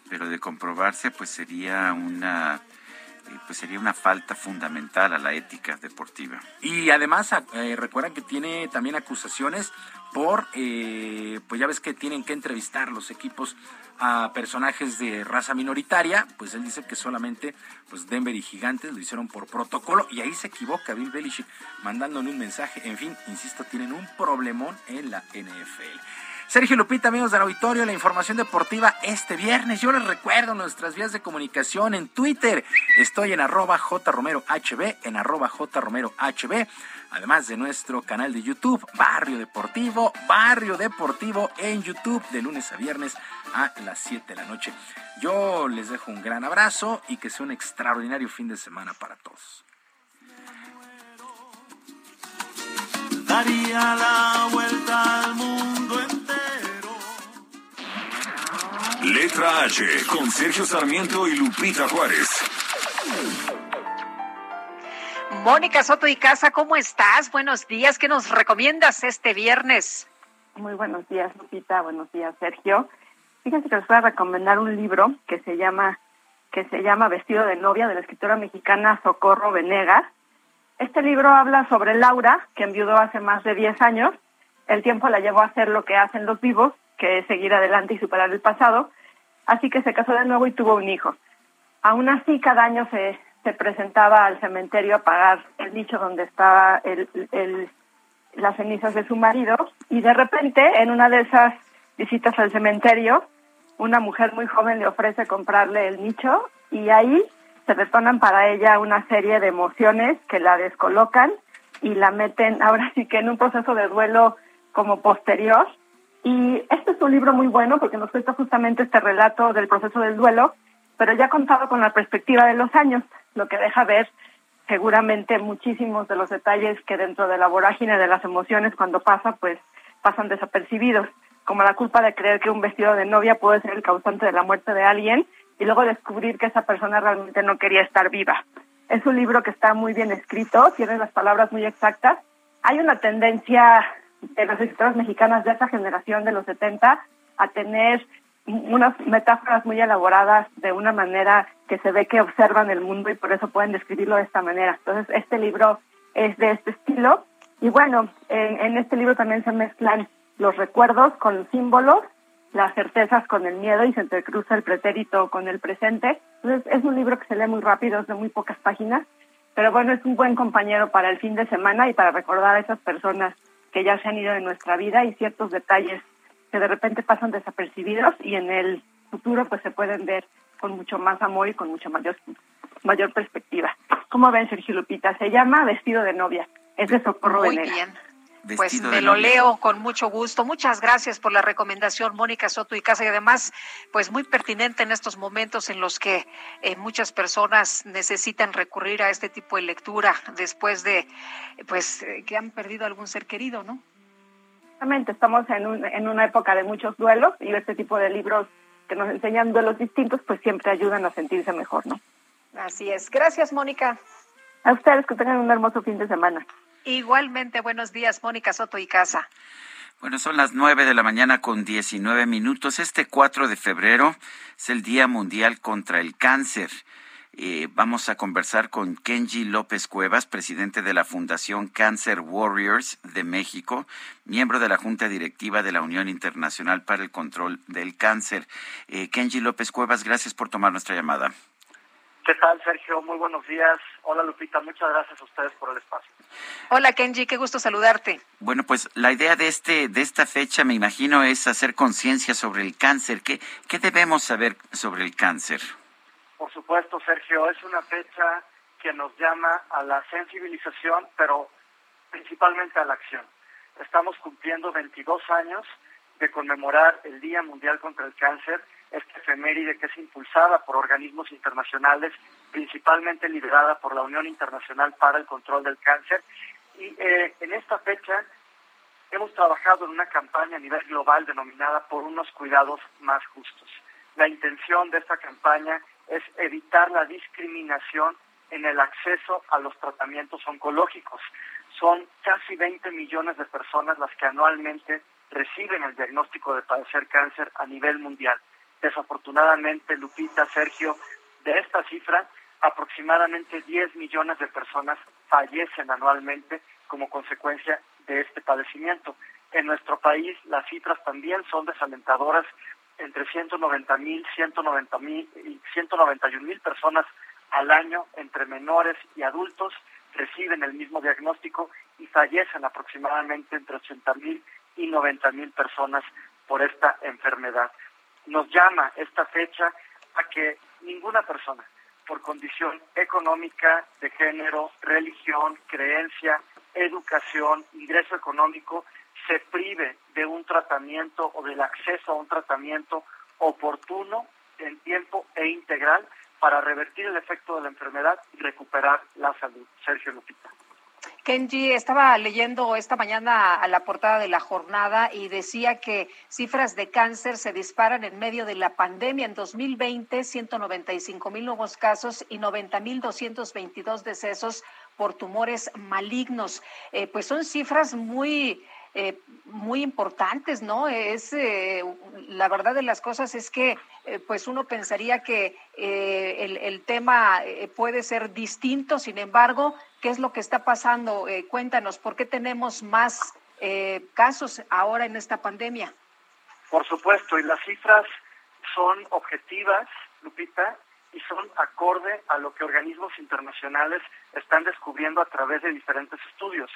pero de comprobarse pues sería una eh, pues sería una falta fundamental a la ética deportiva. Y además eh, recuerdan que tiene también acusaciones por, eh, pues ya ves que tienen que entrevistar los equipos a personajes de raza minoritaria, pues él dice que solamente pues Denver y Gigantes lo hicieron por protocolo y ahí se equivoca Bill Belichick mandándole un mensaje. En fin, insisto, tienen un problemón en la NFL. Sergio Lupita, amigos del auditorio, la información deportiva este viernes. Yo les recuerdo nuestras vías de comunicación en Twitter. Estoy en arroba jromerohb, en arroba jromerohb además de nuestro canal de YouTube, Barrio Deportivo, Barrio Deportivo en YouTube, de lunes a viernes a las 7 de la noche. Yo les dejo un gran abrazo y que sea un extraordinario fin de semana para todos. Daría la vuelta al mundo entero. Letra H con Sergio Sarmiento y Lupita Juárez. Mónica Soto y Casa, ¿cómo estás? Buenos días. ¿Qué nos recomiendas este viernes? Muy buenos días, Lupita. Buenos días, Sergio. Fíjense que les voy a recomendar un libro que se llama que se llama Vestido de novia de la escritora mexicana Socorro Venegas. Este libro habla sobre Laura, que enviudó hace más de 10 años. El tiempo la llevó a hacer lo que hacen los vivos, que es seguir adelante y superar el pasado. Así que se casó de nuevo y tuvo un hijo. Aún así, cada año se se presentaba al cementerio a pagar el nicho donde estaba el, las cenizas de su marido y de repente en una de esas visitas al cementerio, una mujer muy joven le ofrece comprarle el nicho y ahí se detonan para ella una serie de emociones que la descolocan y la meten ahora sí que en un proceso de duelo como posterior. Y este es un libro muy bueno porque nos cuenta justamente este relato del proceso del duelo, pero ya contado con la perspectiva de los años, lo que deja ver seguramente muchísimos de los detalles que dentro de la vorágine de las emociones cuando pasa, pues pasan desapercibidos, como la culpa de creer que un vestido de novia puede ser el causante de la muerte de alguien y luego descubrir que esa persona realmente no quería estar viva. Es un libro que está muy bien escrito, tiene las palabras muy exactas. Hay una tendencia de las escritoras mexicanas de esa generación de los 70 a tener unas metáforas muy elaboradas de una manera que se ve que observan el mundo y por eso pueden describirlo de esta manera. Entonces, este libro es de este estilo. Y bueno, en, en este libro también se mezclan los recuerdos con los símbolos, las certezas con el miedo y se entrecruza el pretérito con el presente. Entonces, es un libro que se lee muy rápido, es de muy pocas páginas, pero bueno, es un buen compañero para el fin de semana y para recordar a esas personas que ya se han ido de nuestra vida y ciertos detalles que de repente pasan desapercibidos y en el futuro pues se pueden ver con mucho más amor y con mucha mayor mayor perspectiva. ¿Cómo ven, Sergio Lupita? Se llama Vestido de novia. Es de Socorro Muy bien. Pues me lo leo con mucho gusto. Muchas gracias por la recomendación, Mónica Soto y Casa, y además, pues muy pertinente en estos momentos en los que eh, muchas personas necesitan recurrir a este tipo de lectura después de, pues, eh, que han perdido algún ser querido, ¿no? Exactamente, estamos en, un, en una época de muchos duelos y este tipo de libros que nos enseñan duelos distintos, pues siempre ayudan a sentirse mejor, ¿no? Así es. Gracias, Mónica. A ustedes que tengan un hermoso fin de semana. Igualmente, buenos días, Mónica Soto y Casa. Bueno, son las nueve de la mañana con diecinueve minutos. Este 4 de febrero es el Día Mundial contra el Cáncer. Eh, vamos a conversar con Kenji López Cuevas, presidente de la Fundación Cancer Warriors de México, miembro de la Junta Directiva de la Unión Internacional para el Control del Cáncer. Eh, Kenji López Cuevas, gracias por tomar nuestra llamada. ¿Qué tal, Sergio? Muy buenos días. Hola, Lupita. Muchas gracias a ustedes por el espacio. Hola, Kenji. Qué gusto saludarte. Bueno, pues la idea de este de esta fecha, me imagino, es hacer conciencia sobre el cáncer. ¿Qué, ¿Qué debemos saber sobre el cáncer? Por supuesto, Sergio, es una fecha que nos llama a la sensibilización, pero principalmente a la acción. Estamos cumpliendo 22 años de conmemorar el Día Mundial contra el Cáncer, esta efeméride que es impulsada por organismos internacionales, principalmente liderada por la Unión Internacional para el Control del Cáncer. Y eh, en esta fecha hemos trabajado en una campaña a nivel global denominada por unos cuidados más justos. La intención de esta campaña es evitar la discriminación en el acceso a los tratamientos oncológicos. Son casi 20 millones de personas las que anualmente reciben el diagnóstico de padecer cáncer a nivel mundial. Desafortunadamente, Lupita, Sergio, de esta cifra, aproximadamente 10 millones de personas fallecen anualmente como consecuencia de este padecimiento. En nuestro país las cifras también son desalentadoras, entre 190 mil, 190 mil y 191 mil personas al año entre menores y adultos reciben el mismo diagnóstico y fallecen aproximadamente entre 80 mil y 90 mil personas por esta enfermedad. Nos llama esta fecha a que ninguna persona, por condición económica, de género, religión, creencia, educación, ingreso económico, se prive de un tratamiento o del acceso a un tratamiento oportuno, en tiempo e integral para revertir el efecto de la enfermedad y recuperar la salud. Sergio Lupita. Kenji, estaba leyendo esta mañana a la portada de la jornada y decía que cifras de cáncer se disparan en medio de la pandemia. En 2020, 195 mil nuevos casos y 90 mil 222 decesos por tumores malignos. Eh, pues son cifras muy eh, muy importantes, ¿no? Es eh, la verdad de las cosas es que, eh, pues uno pensaría que eh, el, el, tema puede ser distinto. Sin embargo, ¿qué es lo que está pasando? Cuéntanos, ¿por qué tenemos más casos ahora en esta pandemia? Por supuesto, y las cifras son objetivas, Lupita, y son acorde a lo que organismos internacionales están descubriendo a través de diferentes estudios.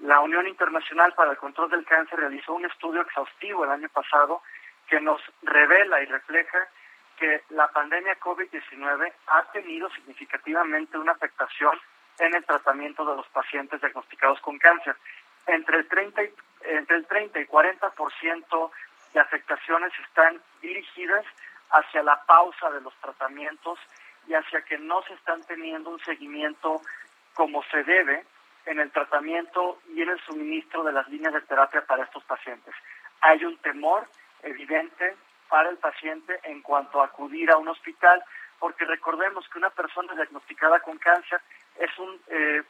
La Unión Internacional para el Control del Cáncer realizó un estudio exhaustivo el año pasado que nos revela y refleja que la pandemia COVID-19 ha tenido significativamente una afectación en el tratamiento de los pacientes diagnosticados con cáncer. Entre el 30 y, entre el 30 y 40% de afectaciones están dirigidas hacia la pausa de los tratamientos y hacia que no se están teniendo un seguimiento como se debe en el tratamiento y en el suministro de las líneas de terapia para estos pacientes. Hay un temor evidente para el paciente en cuanto a acudir a un hospital, porque recordemos que una persona diagnosticada con cáncer es un eh,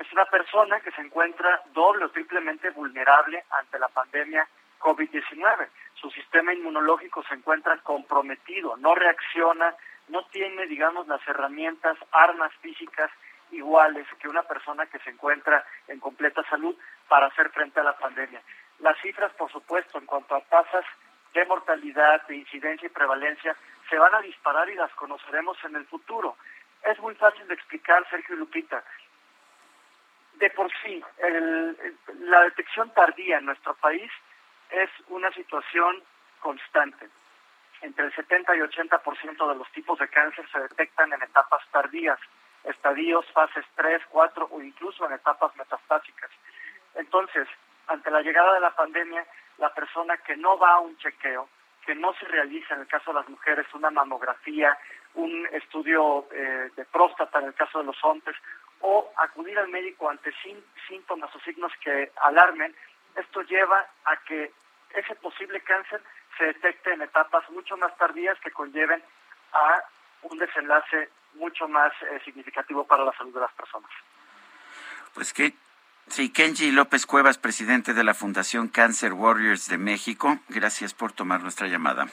es una persona que se encuentra doble o triplemente vulnerable ante la pandemia COVID-19. Su sistema inmunológico se encuentra comprometido, no reacciona, no tiene, digamos, las herramientas, armas físicas iguales que una persona que se encuentra en completa salud para hacer frente a la pandemia. Las cifras, por supuesto, en cuanto a tasas de mortalidad, de incidencia y prevalencia, se van a disparar y las conoceremos en el futuro. Es muy fácil de explicar, Sergio y Lupita. De por sí, el, la detección tardía en nuestro país es una situación constante. Entre el 70 y 80% de los tipos de cáncer se detectan en etapas tardías, estadios, fases 3, 4 o incluso en etapas metastásicas. Entonces, ante la llegada de la pandemia, la persona que no va a un chequeo, que no se realiza en el caso de las mujeres una mamografía, un estudio eh, de próstata en el caso de los hombres, o acudir al médico ante síntomas o signos que alarmen, esto lleva a que ese posible cáncer se detecte en etapas mucho más tardías que conlleven a un desenlace mucho más eh, significativo para la salud de las personas. Pues que sí, Kenji López Cuevas, presidente de la Fundación Cancer Warriors de México, gracias por tomar nuestra llamada.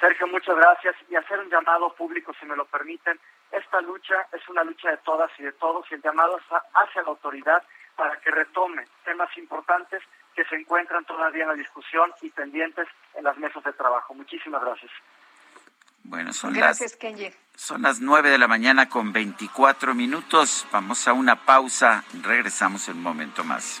Sergio, muchas gracias y hacer un llamado público, si me lo permiten. Esta lucha es una lucha de todas y de todos y el llamado hacia la autoridad para que retome temas importantes que se encuentran todavía en la discusión y pendientes en las mesas de trabajo. Muchísimas gracias. Bueno, son Gracias, las Kenji. son las nueve de la mañana con 24 minutos. Vamos a una pausa. Regresamos en un momento más.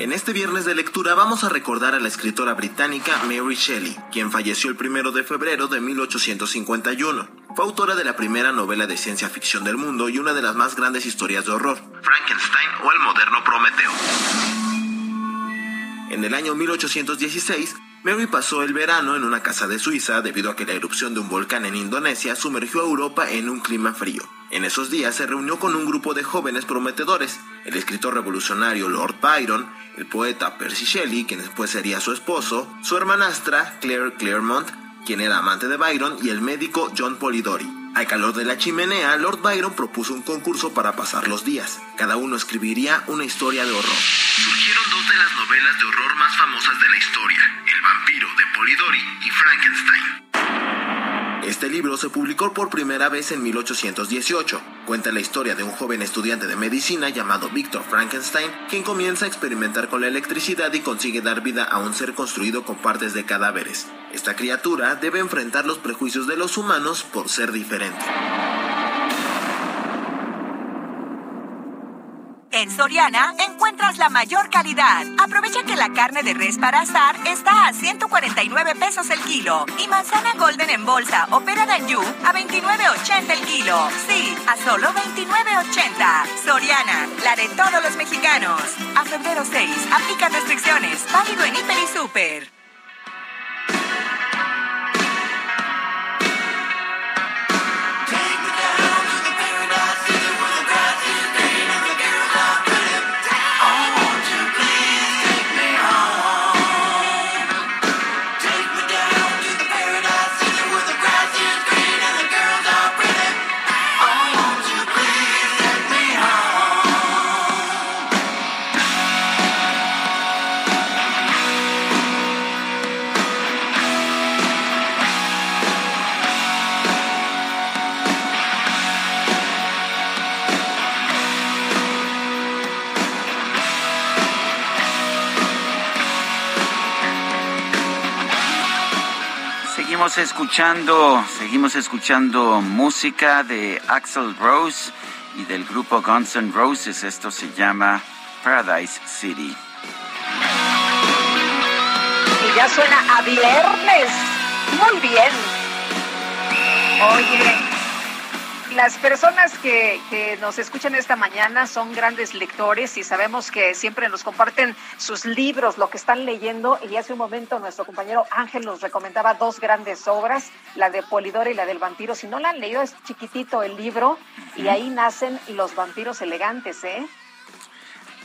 En este viernes de lectura vamos a recordar a la escritora británica Mary Shelley, quien falleció el primero de febrero de 1851. Fue autora de la primera novela de ciencia ficción del mundo y una de las más grandes historias de horror, Frankenstein o el moderno Prometeo. En el año 1816, Mary pasó el verano en una casa de Suiza debido a que la erupción de un volcán en Indonesia sumergió a Europa en un clima frío. En esos días se reunió con un grupo de jóvenes prometedores, el escritor revolucionario Lord Byron, el poeta Percy Shelley, quien después sería su esposo, su hermanastra Claire Claremont, quien era amante de Byron, y el médico John Polidori. Al calor de la chimenea, Lord Byron propuso un concurso para pasar los días. Cada uno escribiría una historia de horror. Surgieron dos de las novelas de horror más famosas de la historia, El vampiro de Polidori y Frankenstein. Este libro se publicó por primera vez en 1818. Cuenta la historia de un joven estudiante de medicina llamado Victor Frankenstein, quien comienza a experimentar con la electricidad y consigue dar vida a un ser construido con partes de cadáveres. Esta criatura debe enfrentar los prejuicios de los humanos por ser diferente. En Soriana encuentras la mayor calidad. Aprovecha que la carne de res para asar está a 149 pesos el kilo y manzana golden en bolsa o pera d'anjou a 29.80 el kilo. Sí, a solo 29.80. Soriana, la de todos los mexicanos. A febrero 6, aplica restricciones. Válido en Hiper y Super. Escuchando, seguimos escuchando música de Axel Rose y del grupo Guns N' Roses. Esto se llama Paradise City. Y ya suena a viernes. Muy bien. Oye, las personas que, que, nos escuchan esta mañana son grandes lectores y sabemos que siempre nos comparten sus libros, lo que están leyendo. Y hace un momento nuestro compañero Ángel nos recomendaba dos grandes obras, la de Polidora y la del vampiro. Si no la han leído, es chiquitito el libro y ahí nacen los vampiros elegantes, ¿eh?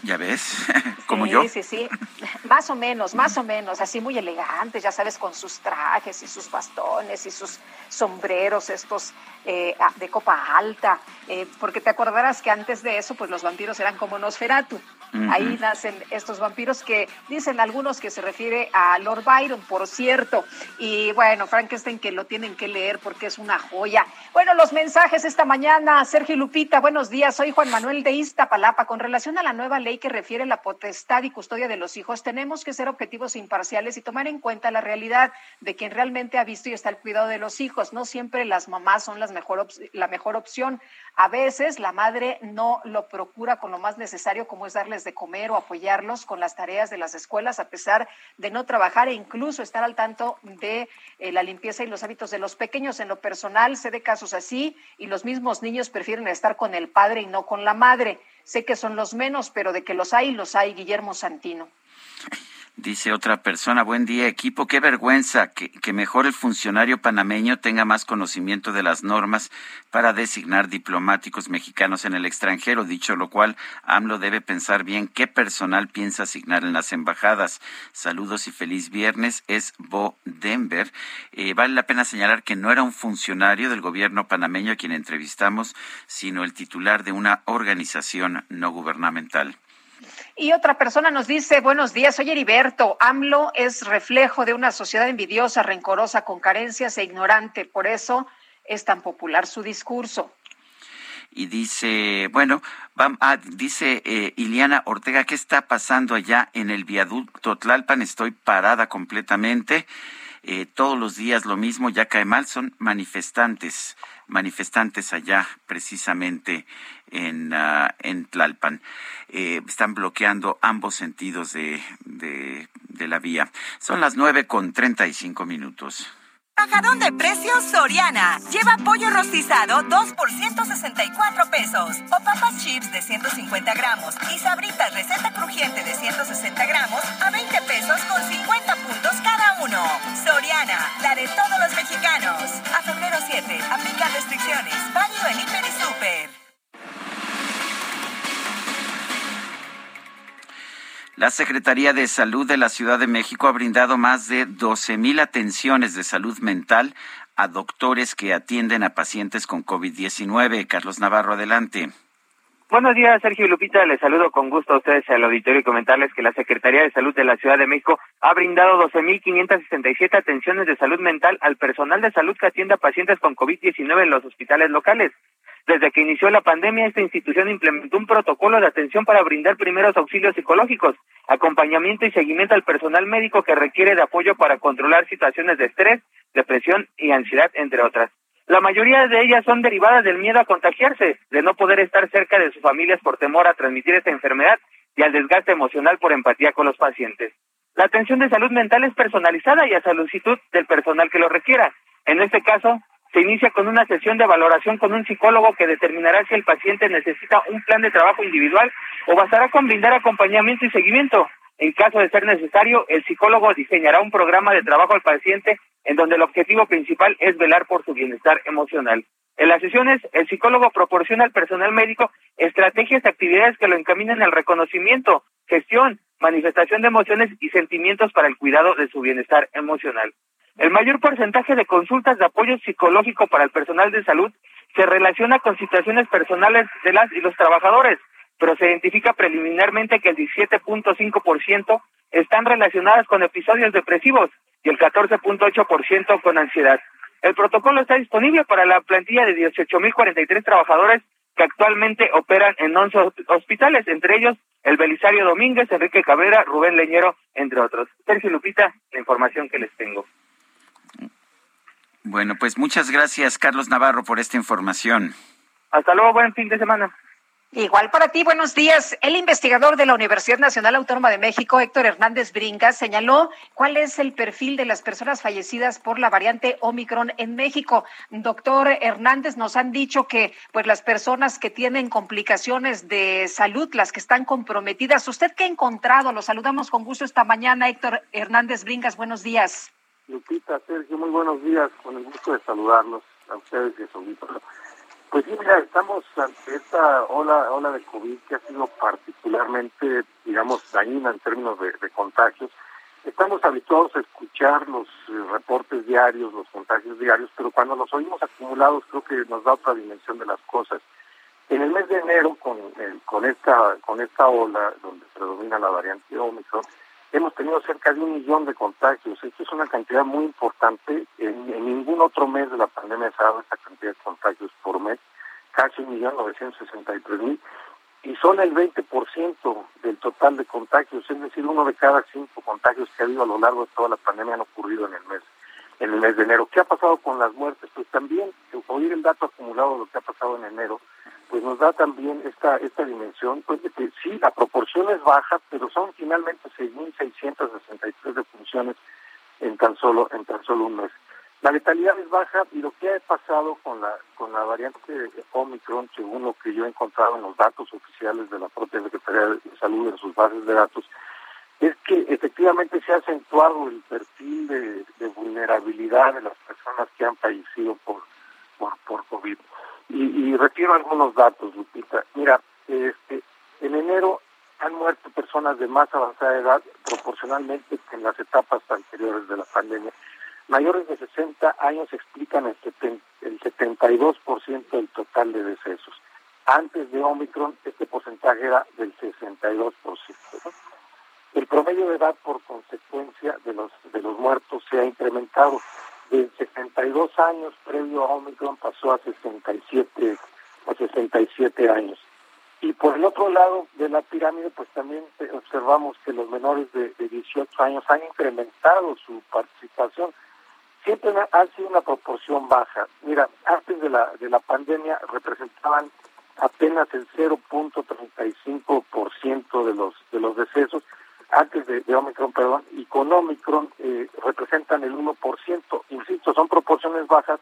Ya ves, como sí, yo. Sí, sí, más o menos, más o menos, así muy elegantes, ya sabes, con sus trajes y sus bastones y sus sombreros estos eh, de copa alta, eh, porque te acordarás que antes de eso, pues los vampiros eran como Nosferatu. Uh -huh. Ahí nacen estos vampiros que dicen algunos que se refiere a Lord Byron, por cierto. Y bueno, Frankenstein que lo tienen que leer porque es una joya. Bueno, los mensajes esta mañana, Sergio Lupita, buenos días. Soy Juan Manuel de Iztapalapa. Con relación a la nueva ley que refiere la potestad y custodia de los hijos, tenemos que ser objetivos e imparciales y tomar en cuenta la realidad de quien realmente ha visto y está al cuidado de los hijos. No siempre las mamás son las mejor la mejor opción. A veces la madre no lo procura con lo más necesario, como es de comer o apoyarlos con las tareas de las escuelas, a pesar de no trabajar e incluso estar al tanto de eh, la limpieza y los hábitos de los pequeños. En lo personal, sé de casos así y los mismos niños prefieren estar con el padre y no con la madre. Sé que son los menos, pero de que los hay, los hay, Guillermo Santino. Dice otra persona, buen día equipo, qué vergüenza que, que, mejor el funcionario panameño tenga más conocimiento de las normas para designar diplomáticos mexicanos en el extranjero, dicho lo cual, AMLO debe pensar bien qué personal piensa asignar en las embajadas. Saludos y feliz viernes, es Bo Denver. Eh, vale la pena señalar que no era un funcionario del gobierno panameño a quien entrevistamos, sino el titular de una organización no gubernamental. Y otra persona nos dice, buenos días, soy Heriberto. AMLO es reflejo de una sociedad envidiosa, rencorosa, con carencias e ignorante. Por eso es tan popular su discurso. Y dice, bueno, va, ah, dice eh, Iliana Ortega, ¿qué está pasando allá en el viaducto Tlalpan? Estoy parada completamente. Eh, todos los días lo mismo, ya cae mal, son manifestantes, manifestantes allá precisamente en, uh, en Tlalpan. Eh, están bloqueando ambos sentidos de, de, de la vía. Son las nueve con treinta y cinco minutos. Bajadón de precios Soriana. Lleva pollo rostizado 2 por 164 pesos. O papas chips de 150 gramos. Y sabritas receta crujiente de 160 gramos a 20 pesos con 50 puntos cada uno. Soriana, la de todos los mexicanos. A febrero 7, aplica restricciones. Válido en Hiper y Super. La Secretaría de Salud de la Ciudad de México ha brindado más de 12 mil atenciones de salud mental a doctores que atienden a pacientes con COVID-19. Carlos Navarro, adelante. Buenos días, Sergio Lupita. Les saludo con gusto a ustedes al auditorio y comentarles que la Secretaría de Salud de la Ciudad de México ha brindado 12.567 atenciones de salud mental al personal de salud que atiende a pacientes con COVID-19 en los hospitales locales. Desde que inició la pandemia, esta institución implementó un protocolo de atención para brindar primeros auxilios psicológicos, acompañamiento y seguimiento al personal médico que requiere de apoyo para controlar situaciones de estrés, depresión y ansiedad, entre otras. La mayoría de ellas son derivadas del miedo a contagiarse, de no poder estar cerca de sus familias por temor a transmitir esta enfermedad y al desgaste emocional por empatía con los pacientes. La atención de salud mental es personalizada y a solicitud del personal que lo requiera. En este caso, se inicia con una sesión de valoración con un psicólogo que determinará si el paciente necesita un plan de trabajo individual o bastará con brindar acompañamiento y seguimiento. En caso de ser necesario, el psicólogo diseñará un programa de trabajo al paciente en donde el objetivo principal es velar por su bienestar emocional. En las sesiones, el psicólogo proporciona al personal médico estrategias y actividades que lo encaminen al reconocimiento, gestión, manifestación de emociones y sentimientos para el cuidado de su bienestar emocional. El mayor porcentaje de consultas de apoyo psicológico para el personal de salud se relaciona con situaciones personales de las y los trabajadores, pero se identifica preliminarmente que el 17.5% están relacionadas con episodios depresivos y el 14.8% con ansiedad. El protocolo está disponible para la plantilla de 18.043 trabajadores que actualmente operan en 11 hospitales, entre ellos el Belisario Domínguez, Enrique Cabrera, Rubén Leñero, entre otros. Sergio Lupita, la información que les tengo. Bueno, pues muchas gracias, Carlos Navarro, por esta información. Hasta luego, buen fin de semana. Igual para ti, buenos días. El investigador de la Universidad Nacional Autónoma de México, Héctor Hernández Bringas, señaló cuál es el perfil de las personas fallecidas por la variante Omicron en México. Doctor Hernández, nos han dicho que pues las personas que tienen complicaciones de salud, las que están comprometidas, ¿usted qué ha encontrado? Lo saludamos con gusto esta mañana, Héctor Hernández Bringas, buenos días. Lupita, Sergio, muy buenos días, con el gusto de saludarlos a ustedes y a su auditorio. Pues sí, mira, estamos ante esta ola, ola de COVID que ha sido particularmente, digamos, dañina en términos de, contagios. Estamos habituados a escuchar los eh, reportes diarios, los contagios diarios, pero cuando los oímos acumulados creo que nos da otra dimensión de las cosas. En el mes de enero, con, con, esta, con esta ola donde predomina la variante Omicron, hemos tenido cerca de un millón de contagios. Esto es una cantidad muy importante. En, ningún otro mes de la pandemia se ha dado esta cantidad de contagios por mes, casi un millón novecientos mil. Y son el 20% del total de contagios, es decir, uno de cada cinco contagios que ha habido a lo largo de toda la pandemia han ocurrido en el mes en el mes de enero. ¿Qué ha pasado con las muertes? Pues también, oír el dato acumulado de lo que ha pasado en enero, pues nos da también esta esta dimensión, pues de que sí, la proporción es baja, pero son finalmente 6.663 defunciones en tan solo en tan solo un mes. La letalidad es baja y lo que ha pasado con la con la variante Omicron, según lo que yo he encontrado en los datos oficiales de la propia Secretaría de Salud en sus bases de datos, es que efectivamente se ha acentuado el perfil de, vulnerabilidad de las personas que han fallecido por por, por COVID. Y, y retiro algunos datos, Lupita. Mira, este, en enero han muerto personas de más avanzada edad proporcionalmente que en las etapas anteriores de la pandemia. Mayores de 60 años explican el, el 72% del total de decesos. Antes de Omicron, este porcentaje era del 62%. El promedio de edad, por consecuencia de los, de los muertos, se ha incrementado de 62 años previo a Omicron pasó a 67 a 67 años. Y por el otro lado de la pirámide, pues también observamos que los menores de, 18 años han incrementado su participación. Siempre ha sido una proporción baja. Mira, antes de la, de la pandemia representaban apenas el 0.35% de los, de los decesos antes de, Omicron, perdón, y con Omicron eh, representan el 1%. Insisto, son proporciones bajas,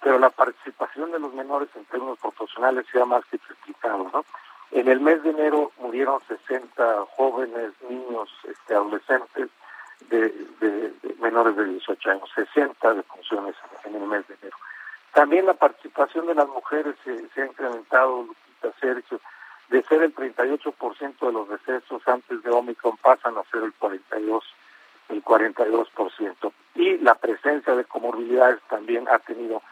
pero la participación de los menores en términos proporcionales sea más que triplicado, ¿no? En el mes de enero murieron 60 jóvenes, niños, este, adolescentes de, menores de 18 años, 60 defunciones en el mes de enero. También la participación de las mujeres se, se ha incrementado, Lupita Sergio, de ser el 38% de los decesos antes de Omicron pasan a ser el 42 el 42% y la presencia de comorbilidades también ha tenido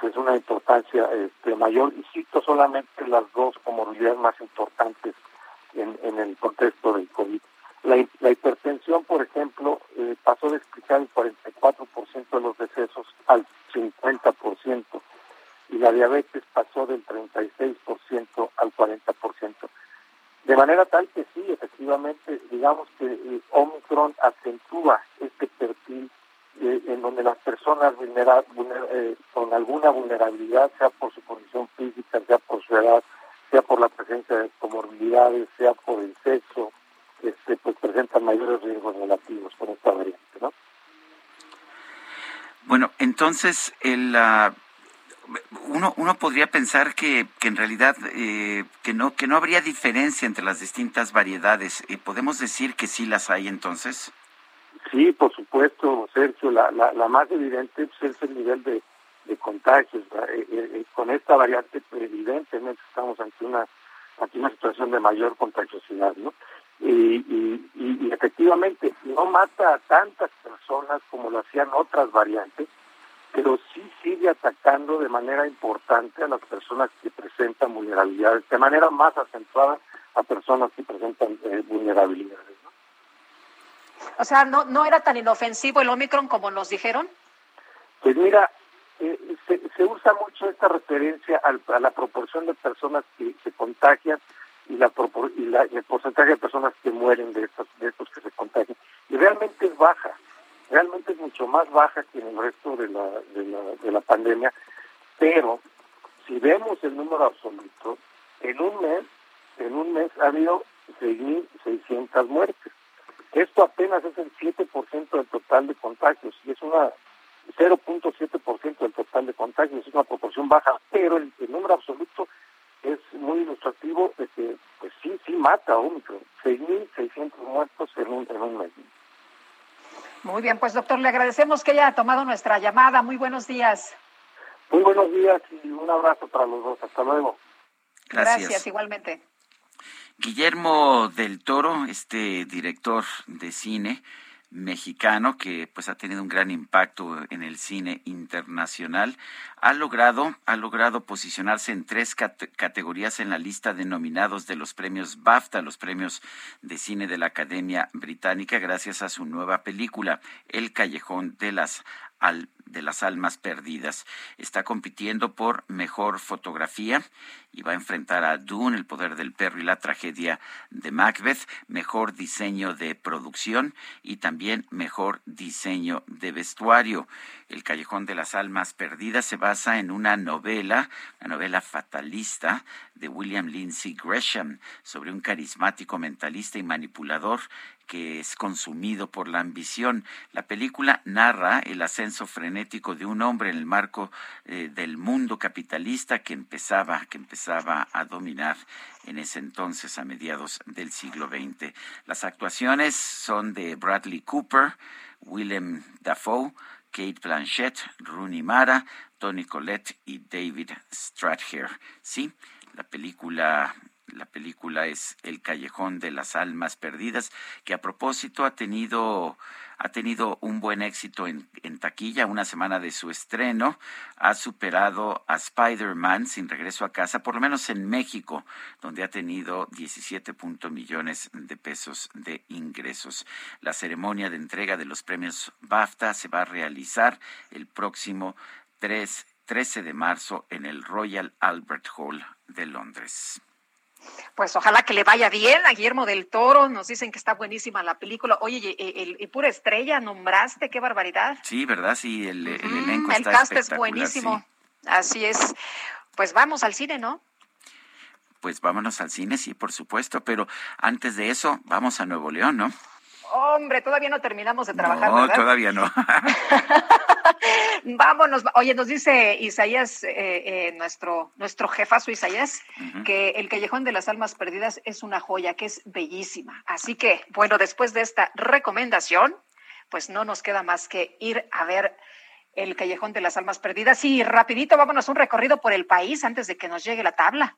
pues una importancia este, mayor. Y cito solamente las dos comorbilidades más importantes en, en el contexto del COVID. La, la hipertensión, por ejemplo, eh, pasó de explicar el 44% de los decesos al 50% y la diabetes pasó del 36% al 40%. De manera tal que sí, efectivamente, digamos que eh, Omicron acentúa este perfil eh, en donde las personas vulnera, vulner, eh, con alguna vulnerabilidad, sea por su condición física, sea por su edad, sea por la presencia de comorbilidades, sea por el sexo, este, pues presentan mayores riesgos relativos con esta variante, ¿no? Bueno, entonces el uh, uno, uno podría pensar que en realidad eh, que no que no habría diferencia entre las distintas variedades. Eh, ¿Podemos decir que sí las hay entonces? Sí, por supuesto, Sergio. La, la, la más evidente pues, es el nivel de, de contagios. Eh, eh, con esta variante, evidentemente estamos ante una ante una situación de mayor contagiosidad, ¿no? Y, y, y, efectivamente no mata a tantas personas como lo hacían otras variantes, pero sigue atacando de manera importante a las personas que presentan vulnerabilidades, de manera más acentuada a personas que presentan eh, vulnerabilidades. ¿no? O sea, ¿no, ¿no era tan inofensivo el Omicron como nos dijeron? Pues mira, eh, se, se, usa mucho esta referencia al, a la proporción de personas que se contagian y, la, y, la, y el porcentaje de personas que mueren de estos, de estos que se contagian. Y realmente es baja realmente es mucho más baja que en el resto de la, de la, de la pandemia, pero si vemos el número absoluto, en un mes, en un mes ha habido 6.600 muertes. Esto apenas es el 7% del total de contagios y es una 0.7% del total de contagios, es una proporción baja, pero el, número absoluto es muy ilustrativo de que pues sí, sí mata a Omicron, 6.600 muertos en un, en un mes. Muy bien, pues doctor, le agradecemos que haya tomado nuestra llamada. Muy buenos días. Muy buenos días y un abrazo para los dos. Hasta luego. Gracias, Gracias igualmente. Guillermo del Toro, este director de cine mexicano que pues ha tenido un gran impacto en el cine internacional, ha logrado ha logrado posicionarse en tres cate categorías en la lista de nominados de los premios BAFTA, los premios de cine de la Academia Británica gracias a su nueva película El callejón de las al, de las almas perdidas. Está compitiendo por mejor fotografía y va a enfrentar a Dune, El poder del perro y la tragedia de Macbeth, mejor diseño de producción y también mejor diseño de vestuario. El Callejón de las Almas Perdidas se basa en una novela, una novela fatalista de William Lindsay Gresham sobre un carismático mentalista y manipulador que es consumido por la ambición. La película narra el ascenso frenético de un hombre en el marco eh, del mundo capitalista que empezaba, que empezaba a dominar en ese entonces a mediados del siglo XX. Las actuaciones son de Bradley Cooper, Willem Dafoe, Kate Blanchett, Rooney Mara, Tony Collette y David Strathair. Sí, la película la película es El callejón de las almas perdidas, que a propósito ha tenido ha tenido un buen éxito en, taquilla, una semana de su estreno, ha superado a Spider-Man sin regreso a casa, por lo menos en México, donde ha tenido 17 millones de pesos de ingresos. La ceremonia de entrega de los premios BAFTA se va a realizar el próximo 3, 13 de marzo en el Royal Albert Hall de Londres. Pues ojalá que le vaya bien a Guillermo del Toro. Nos dicen que está buenísima la película. Oye, el, el, el pura estrella nombraste, qué barbaridad. Sí, ¿verdad? Sí, el, el mm, elenco está El cast es buenísimo. Sí. Así es. Pues vamos al cine, ¿no? Pues vámonos al cine, sí, por supuesto, pero antes de eso, vamos a Nuevo León, ¿no? Hombre, todavía no terminamos de trabajar. No, ¿verdad? todavía no. Vámonos. Oye, nos dice Isaías, eh, eh, nuestro, nuestro jefazo Isaías, uh -huh. que el Callejón de las Almas Perdidas es una joya, que es bellísima. Así que, bueno, después de esta recomendación, pues no nos queda más que ir a ver el Callejón de las Almas Perdidas. Y rapidito, vámonos un recorrido por el país antes de que nos llegue la tabla.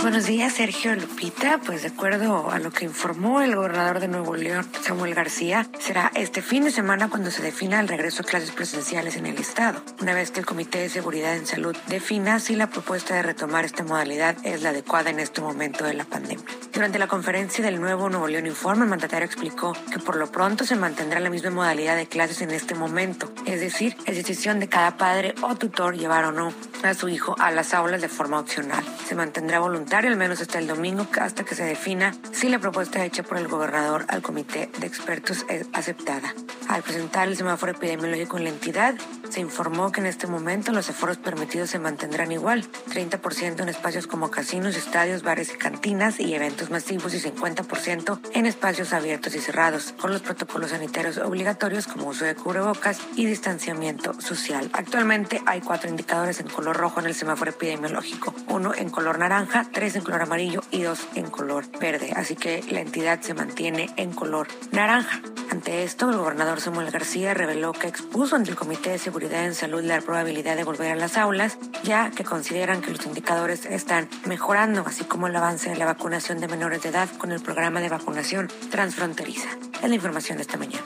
Buenos días, Sergio Lupita. Pues de acuerdo a lo que informó el gobernador de Nuevo León, Samuel García, será este fin de semana cuando se defina el regreso a clases presenciales en el estado, una vez que el Comité de Seguridad en Salud defina si la propuesta de retomar esta modalidad es la adecuada en este momento de la pandemia. Durante la conferencia del nuevo Nuevo León Informe, el mandatario explicó que por lo pronto se mantendrá la misma modalidad de clases en este momento, es decir, es decisión de cada padre o tutor llevar o no a su hijo a las aulas de forma opcional. Se mantendrá voluntario al menos hasta el domingo hasta que se defina si la propuesta hecha por el gobernador al comité de expertos es aceptada. Al presentar el semáforo epidemiológico en la entidad, se informó que en este momento los aforos permitidos se mantendrán igual, 30% en espacios como casinos, estadios, bares y cantinas y eventos masivos y 50% en espacios abiertos y cerrados, con los protocolos sanitarios obligatorios como uso de cubrebocas y distanciamiento social. Actualmente hay cuatro indicadores en color rojo en el semáforo epidemiológico, uno en color naranja, tres en color amarillo y dos en color verde, así que la entidad se mantiene en color naranja. Ante esto, el gobernador Samuel García reveló que expuso ante el Comité de Seguridad en Salud la probabilidad de volver a las aulas, ya que consideran que los indicadores están mejorando, así como el avance de la vacunación de menores de edad con el programa de vacunación transfronteriza. Es la información de esta mañana.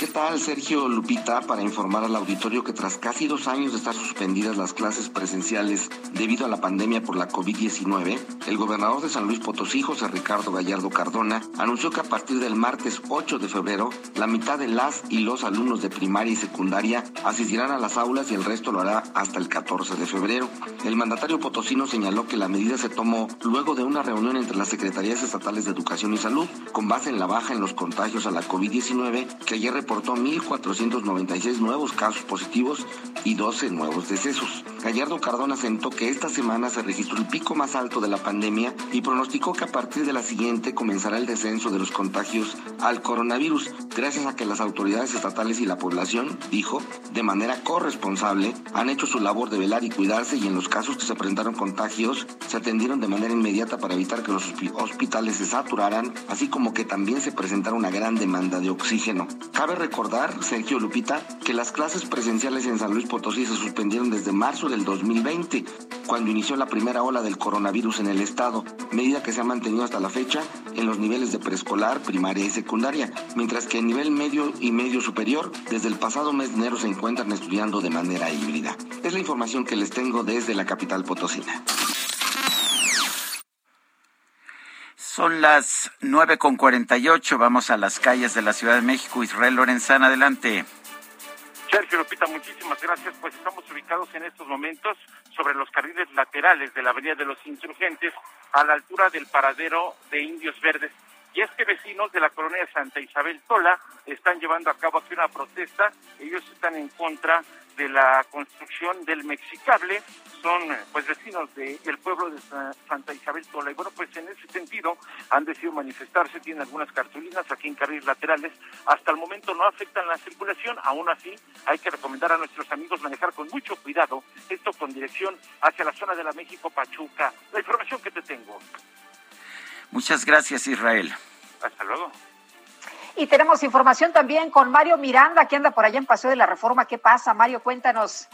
¿Qué tal, Sergio Lupita? Para informar al auditorio que tras casi dos años de estar suspendidas las clases presenciales debido a la pandemia por la COVID-19, el gobernador de San Luis Potosí, José Ricardo Gallardo Cardona, anunció que a partir del martes 8 de febrero, la mitad de las y los alumnos de primaria y secundaria asistirán a las aulas y el resto lo hará hasta el 14 de febrero. El mandatario potosino señaló que la medida se tomó luego de una reunión entre las Secretarías Estatales de Educación y Salud, con base en la baja en los contagios a la COVID-19 que ayer reportó 1.496 nuevos casos positivos y 12 nuevos decesos. Gallardo Cardona asentó que esta semana se registró el pico más alto de la pandemia y pronosticó que a partir de la siguiente comenzará el descenso de los contagios al coronavirus, gracias a que las autoridades estatales y la población, dijo, de manera corresponsable, han hecho su labor de velar y cuidarse y en los casos que se presentaron contagios se atendieron de manera inmediata para evitar que los hospitales se saturaran, así como que también se presentara una gran demanda de oxígeno. Recordar, Sergio Lupita, que las clases presenciales en San Luis Potosí se suspendieron desde marzo del 2020, cuando inició la primera ola del coronavirus en el estado, medida que se ha mantenido hasta la fecha en los niveles de preescolar, primaria y secundaria, mientras que en nivel medio y medio superior, desde el pasado mes de enero se encuentran estudiando de manera híbrida. Es la información que les tengo desde la capital potosina. Son las nueve con cuarenta y ocho. Vamos a las calles de la Ciudad de México. Israel Lorenzana, adelante. Sergio Lupita, muchísimas gracias. Pues estamos ubicados en estos momentos sobre los carriles laterales de la Avenida de los Insurgentes, a la altura del paradero de Indios Verdes. Y es que vecinos de la colonia Santa Isabel Tola están llevando a cabo aquí una protesta. Ellos están en contra de la construcción del Mexicable. Son pues vecinos del pueblo de Santa Isabel Tola. Y bueno, pues en ese sentido han decidido manifestarse. Tienen algunas cartulinas aquí en carriles laterales. Hasta el momento no afectan la circulación. Aún así, hay que recomendar a nuestros amigos manejar con mucho cuidado. Esto con dirección hacia la zona de la México Pachuca. La información que te tengo. Muchas gracias, Israel. Hasta luego. Y tenemos información también con Mario Miranda, que anda por allá en Paseo de la Reforma. ¿Qué pasa, Mario? Cuéntanos.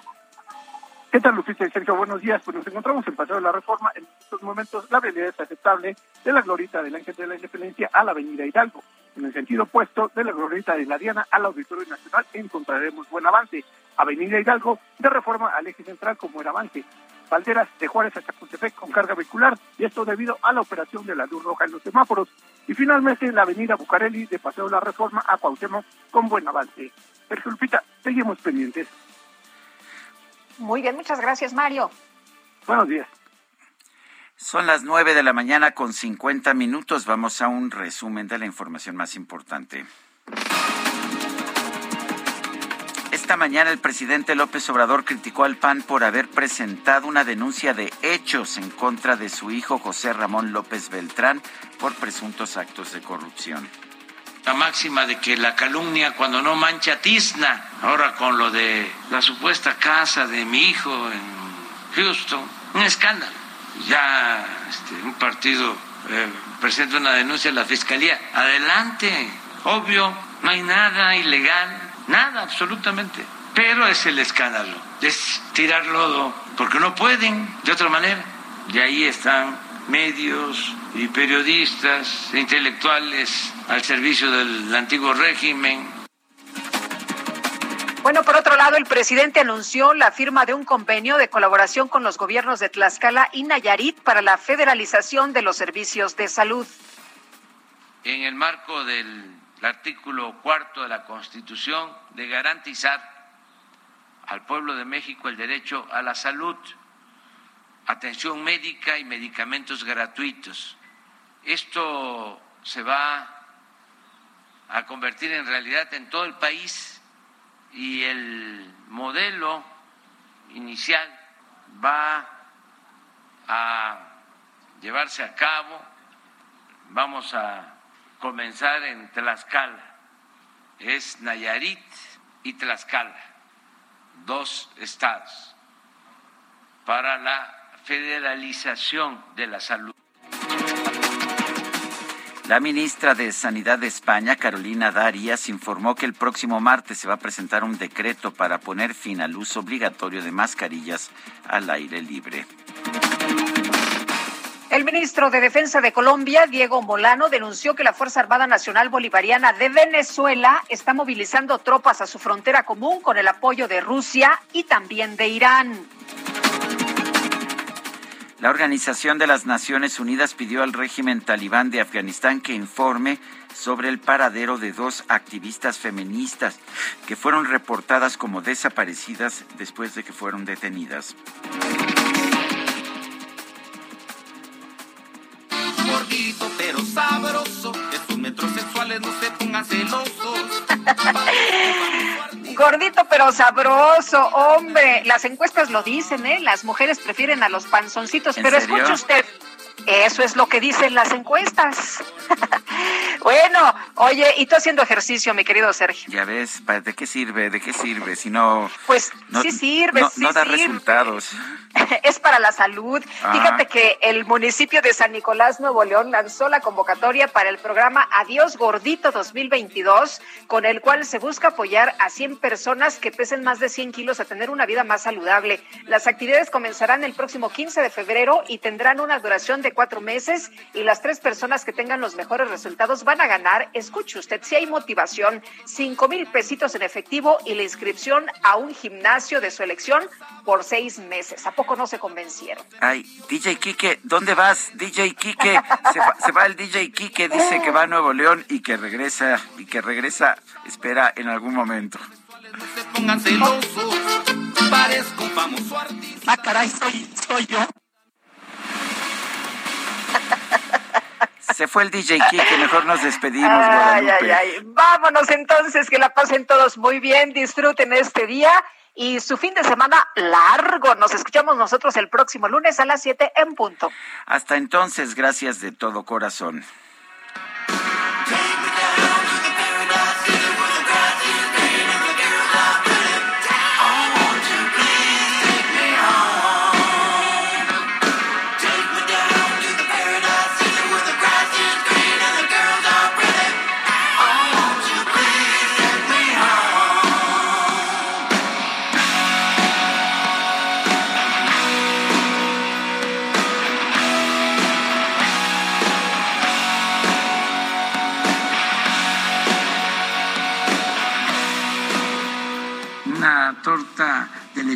¿Qué tal, Lupita y Sergio? Buenos días. Pues nos encontramos en Paseo de la Reforma. En estos momentos, la avenida es aceptable de la glorita del Ángel de la Independencia a la avenida Hidalgo. En el sentido opuesto, de la glorita de la Diana al Auditorio Nacional, encontraremos buen avance. Avenida Hidalgo, de Reforma al eje central como el avance. Valderas de Juárez a Chapultepec con carga vehicular, y esto debido a la operación de la luz roja en los semáforos. Y finalmente la avenida Bucareli de Paseo de la Reforma a Cuauhtémoc con buen avance. Sergio Lupita, seguimos pendientes. Muy bien, muchas gracias, Mario. Buenos días. Son las nueve de la mañana con 50 minutos. Vamos a un resumen de la información más importante. Esta mañana el presidente López Obrador criticó al PAN por haber presentado una denuncia de hechos en contra de su hijo José Ramón López Beltrán por presuntos actos de corrupción. La máxima de que la calumnia cuando no mancha tizna, ahora con lo de la supuesta casa de mi hijo en Houston, un escándalo. Ya este, un partido eh, presenta una denuncia a la fiscalía. Adelante, obvio, no hay nada ilegal Nada, absolutamente. Pero es el escándalo, es tirar lodo, porque no pueden de otra manera. y ahí están medios y periodistas, e intelectuales al servicio del antiguo régimen. Bueno, por otro lado, el presidente anunció la firma de un convenio de colaboración con los gobiernos de Tlaxcala y Nayarit para la federalización de los servicios de salud. En el marco del artículo cuarto de la Constitución de garantizar al pueblo de México el derecho a la salud, atención médica y medicamentos gratuitos. Esto se va a convertir en realidad en todo el país y el modelo inicial va a llevarse a cabo. Vamos a comenzar en Tlaxcala. Es Nayarit y Tlaxcala, dos estados, para la federalización de la salud. La ministra de Sanidad de España, Carolina Darias, informó que el próximo martes se va a presentar un decreto para poner fin al uso obligatorio de mascarillas al aire libre. El ministro de Defensa de Colombia, Diego Molano, denunció que la Fuerza Armada Nacional Bolivariana de Venezuela está movilizando tropas a su frontera común con el apoyo de Rusia y también de Irán. La Organización de las Naciones Unidas pidió al régimen talibán de Afganistán que informe sobre el paradero de dos activistas feministas que fueron reportadas como desaparecidas después de que fueron detenidas. Gordito pero sabroso, sus metrosexuales no se pongan celosos. Gordito pero sabroso, hombre. Las encuestas lo dicen, ¿eh? Las mujeres prefieren a los panzoncitos, ¿En pero serio? escuche usted. Eso es lo que dicen las encuestas. bueno, oye, y tú haciendo ejercicio, mi querido Sergio. Ya ves, ¿pa- ¿de qué sirve? ¿De qué sirve? Si no... Pues no- sí sirve, no, sí no da sirve. resultados. es para la salud. Fíjate que el municipio de San Nicolás, Nuevo León, lanzó la convocatoria para el programa Adiós Gordito 2022, con el cual se busca apoyar a 100 personas que pesen más de 100 kilos a tener una vida más saludable. Las actividades comenzarán el próximo 15 de febrero y tendrán una duración de cuatro meses y las tres personas que tengan los mejores resultados van a ganar, escuche usted, si hay motivación, 5 mil pesitos en efectivo y la inscripción a un gimnasio de su elección por seis meses. ¿A poco no se convencieron? Ay, DJ Quique, ¿dónde vas? DJ Quique, se va, se va el DJ Quique, dice que va a Nuevo León y que regresa, y que regresa, espera, en algún momento. Ah, caray, soy, soy yo. Se fue el DJ Quique, mejor nos despedimos, Ay, Guadalupe. ay, ay. Vámonos entonces, que la pasen todos muy bien, disfruten este día y su fin de semana largo. Nos escuchamos nosotros el próximo lunes a las 7 en punto. Hasta entonces, gracias de todo corazón.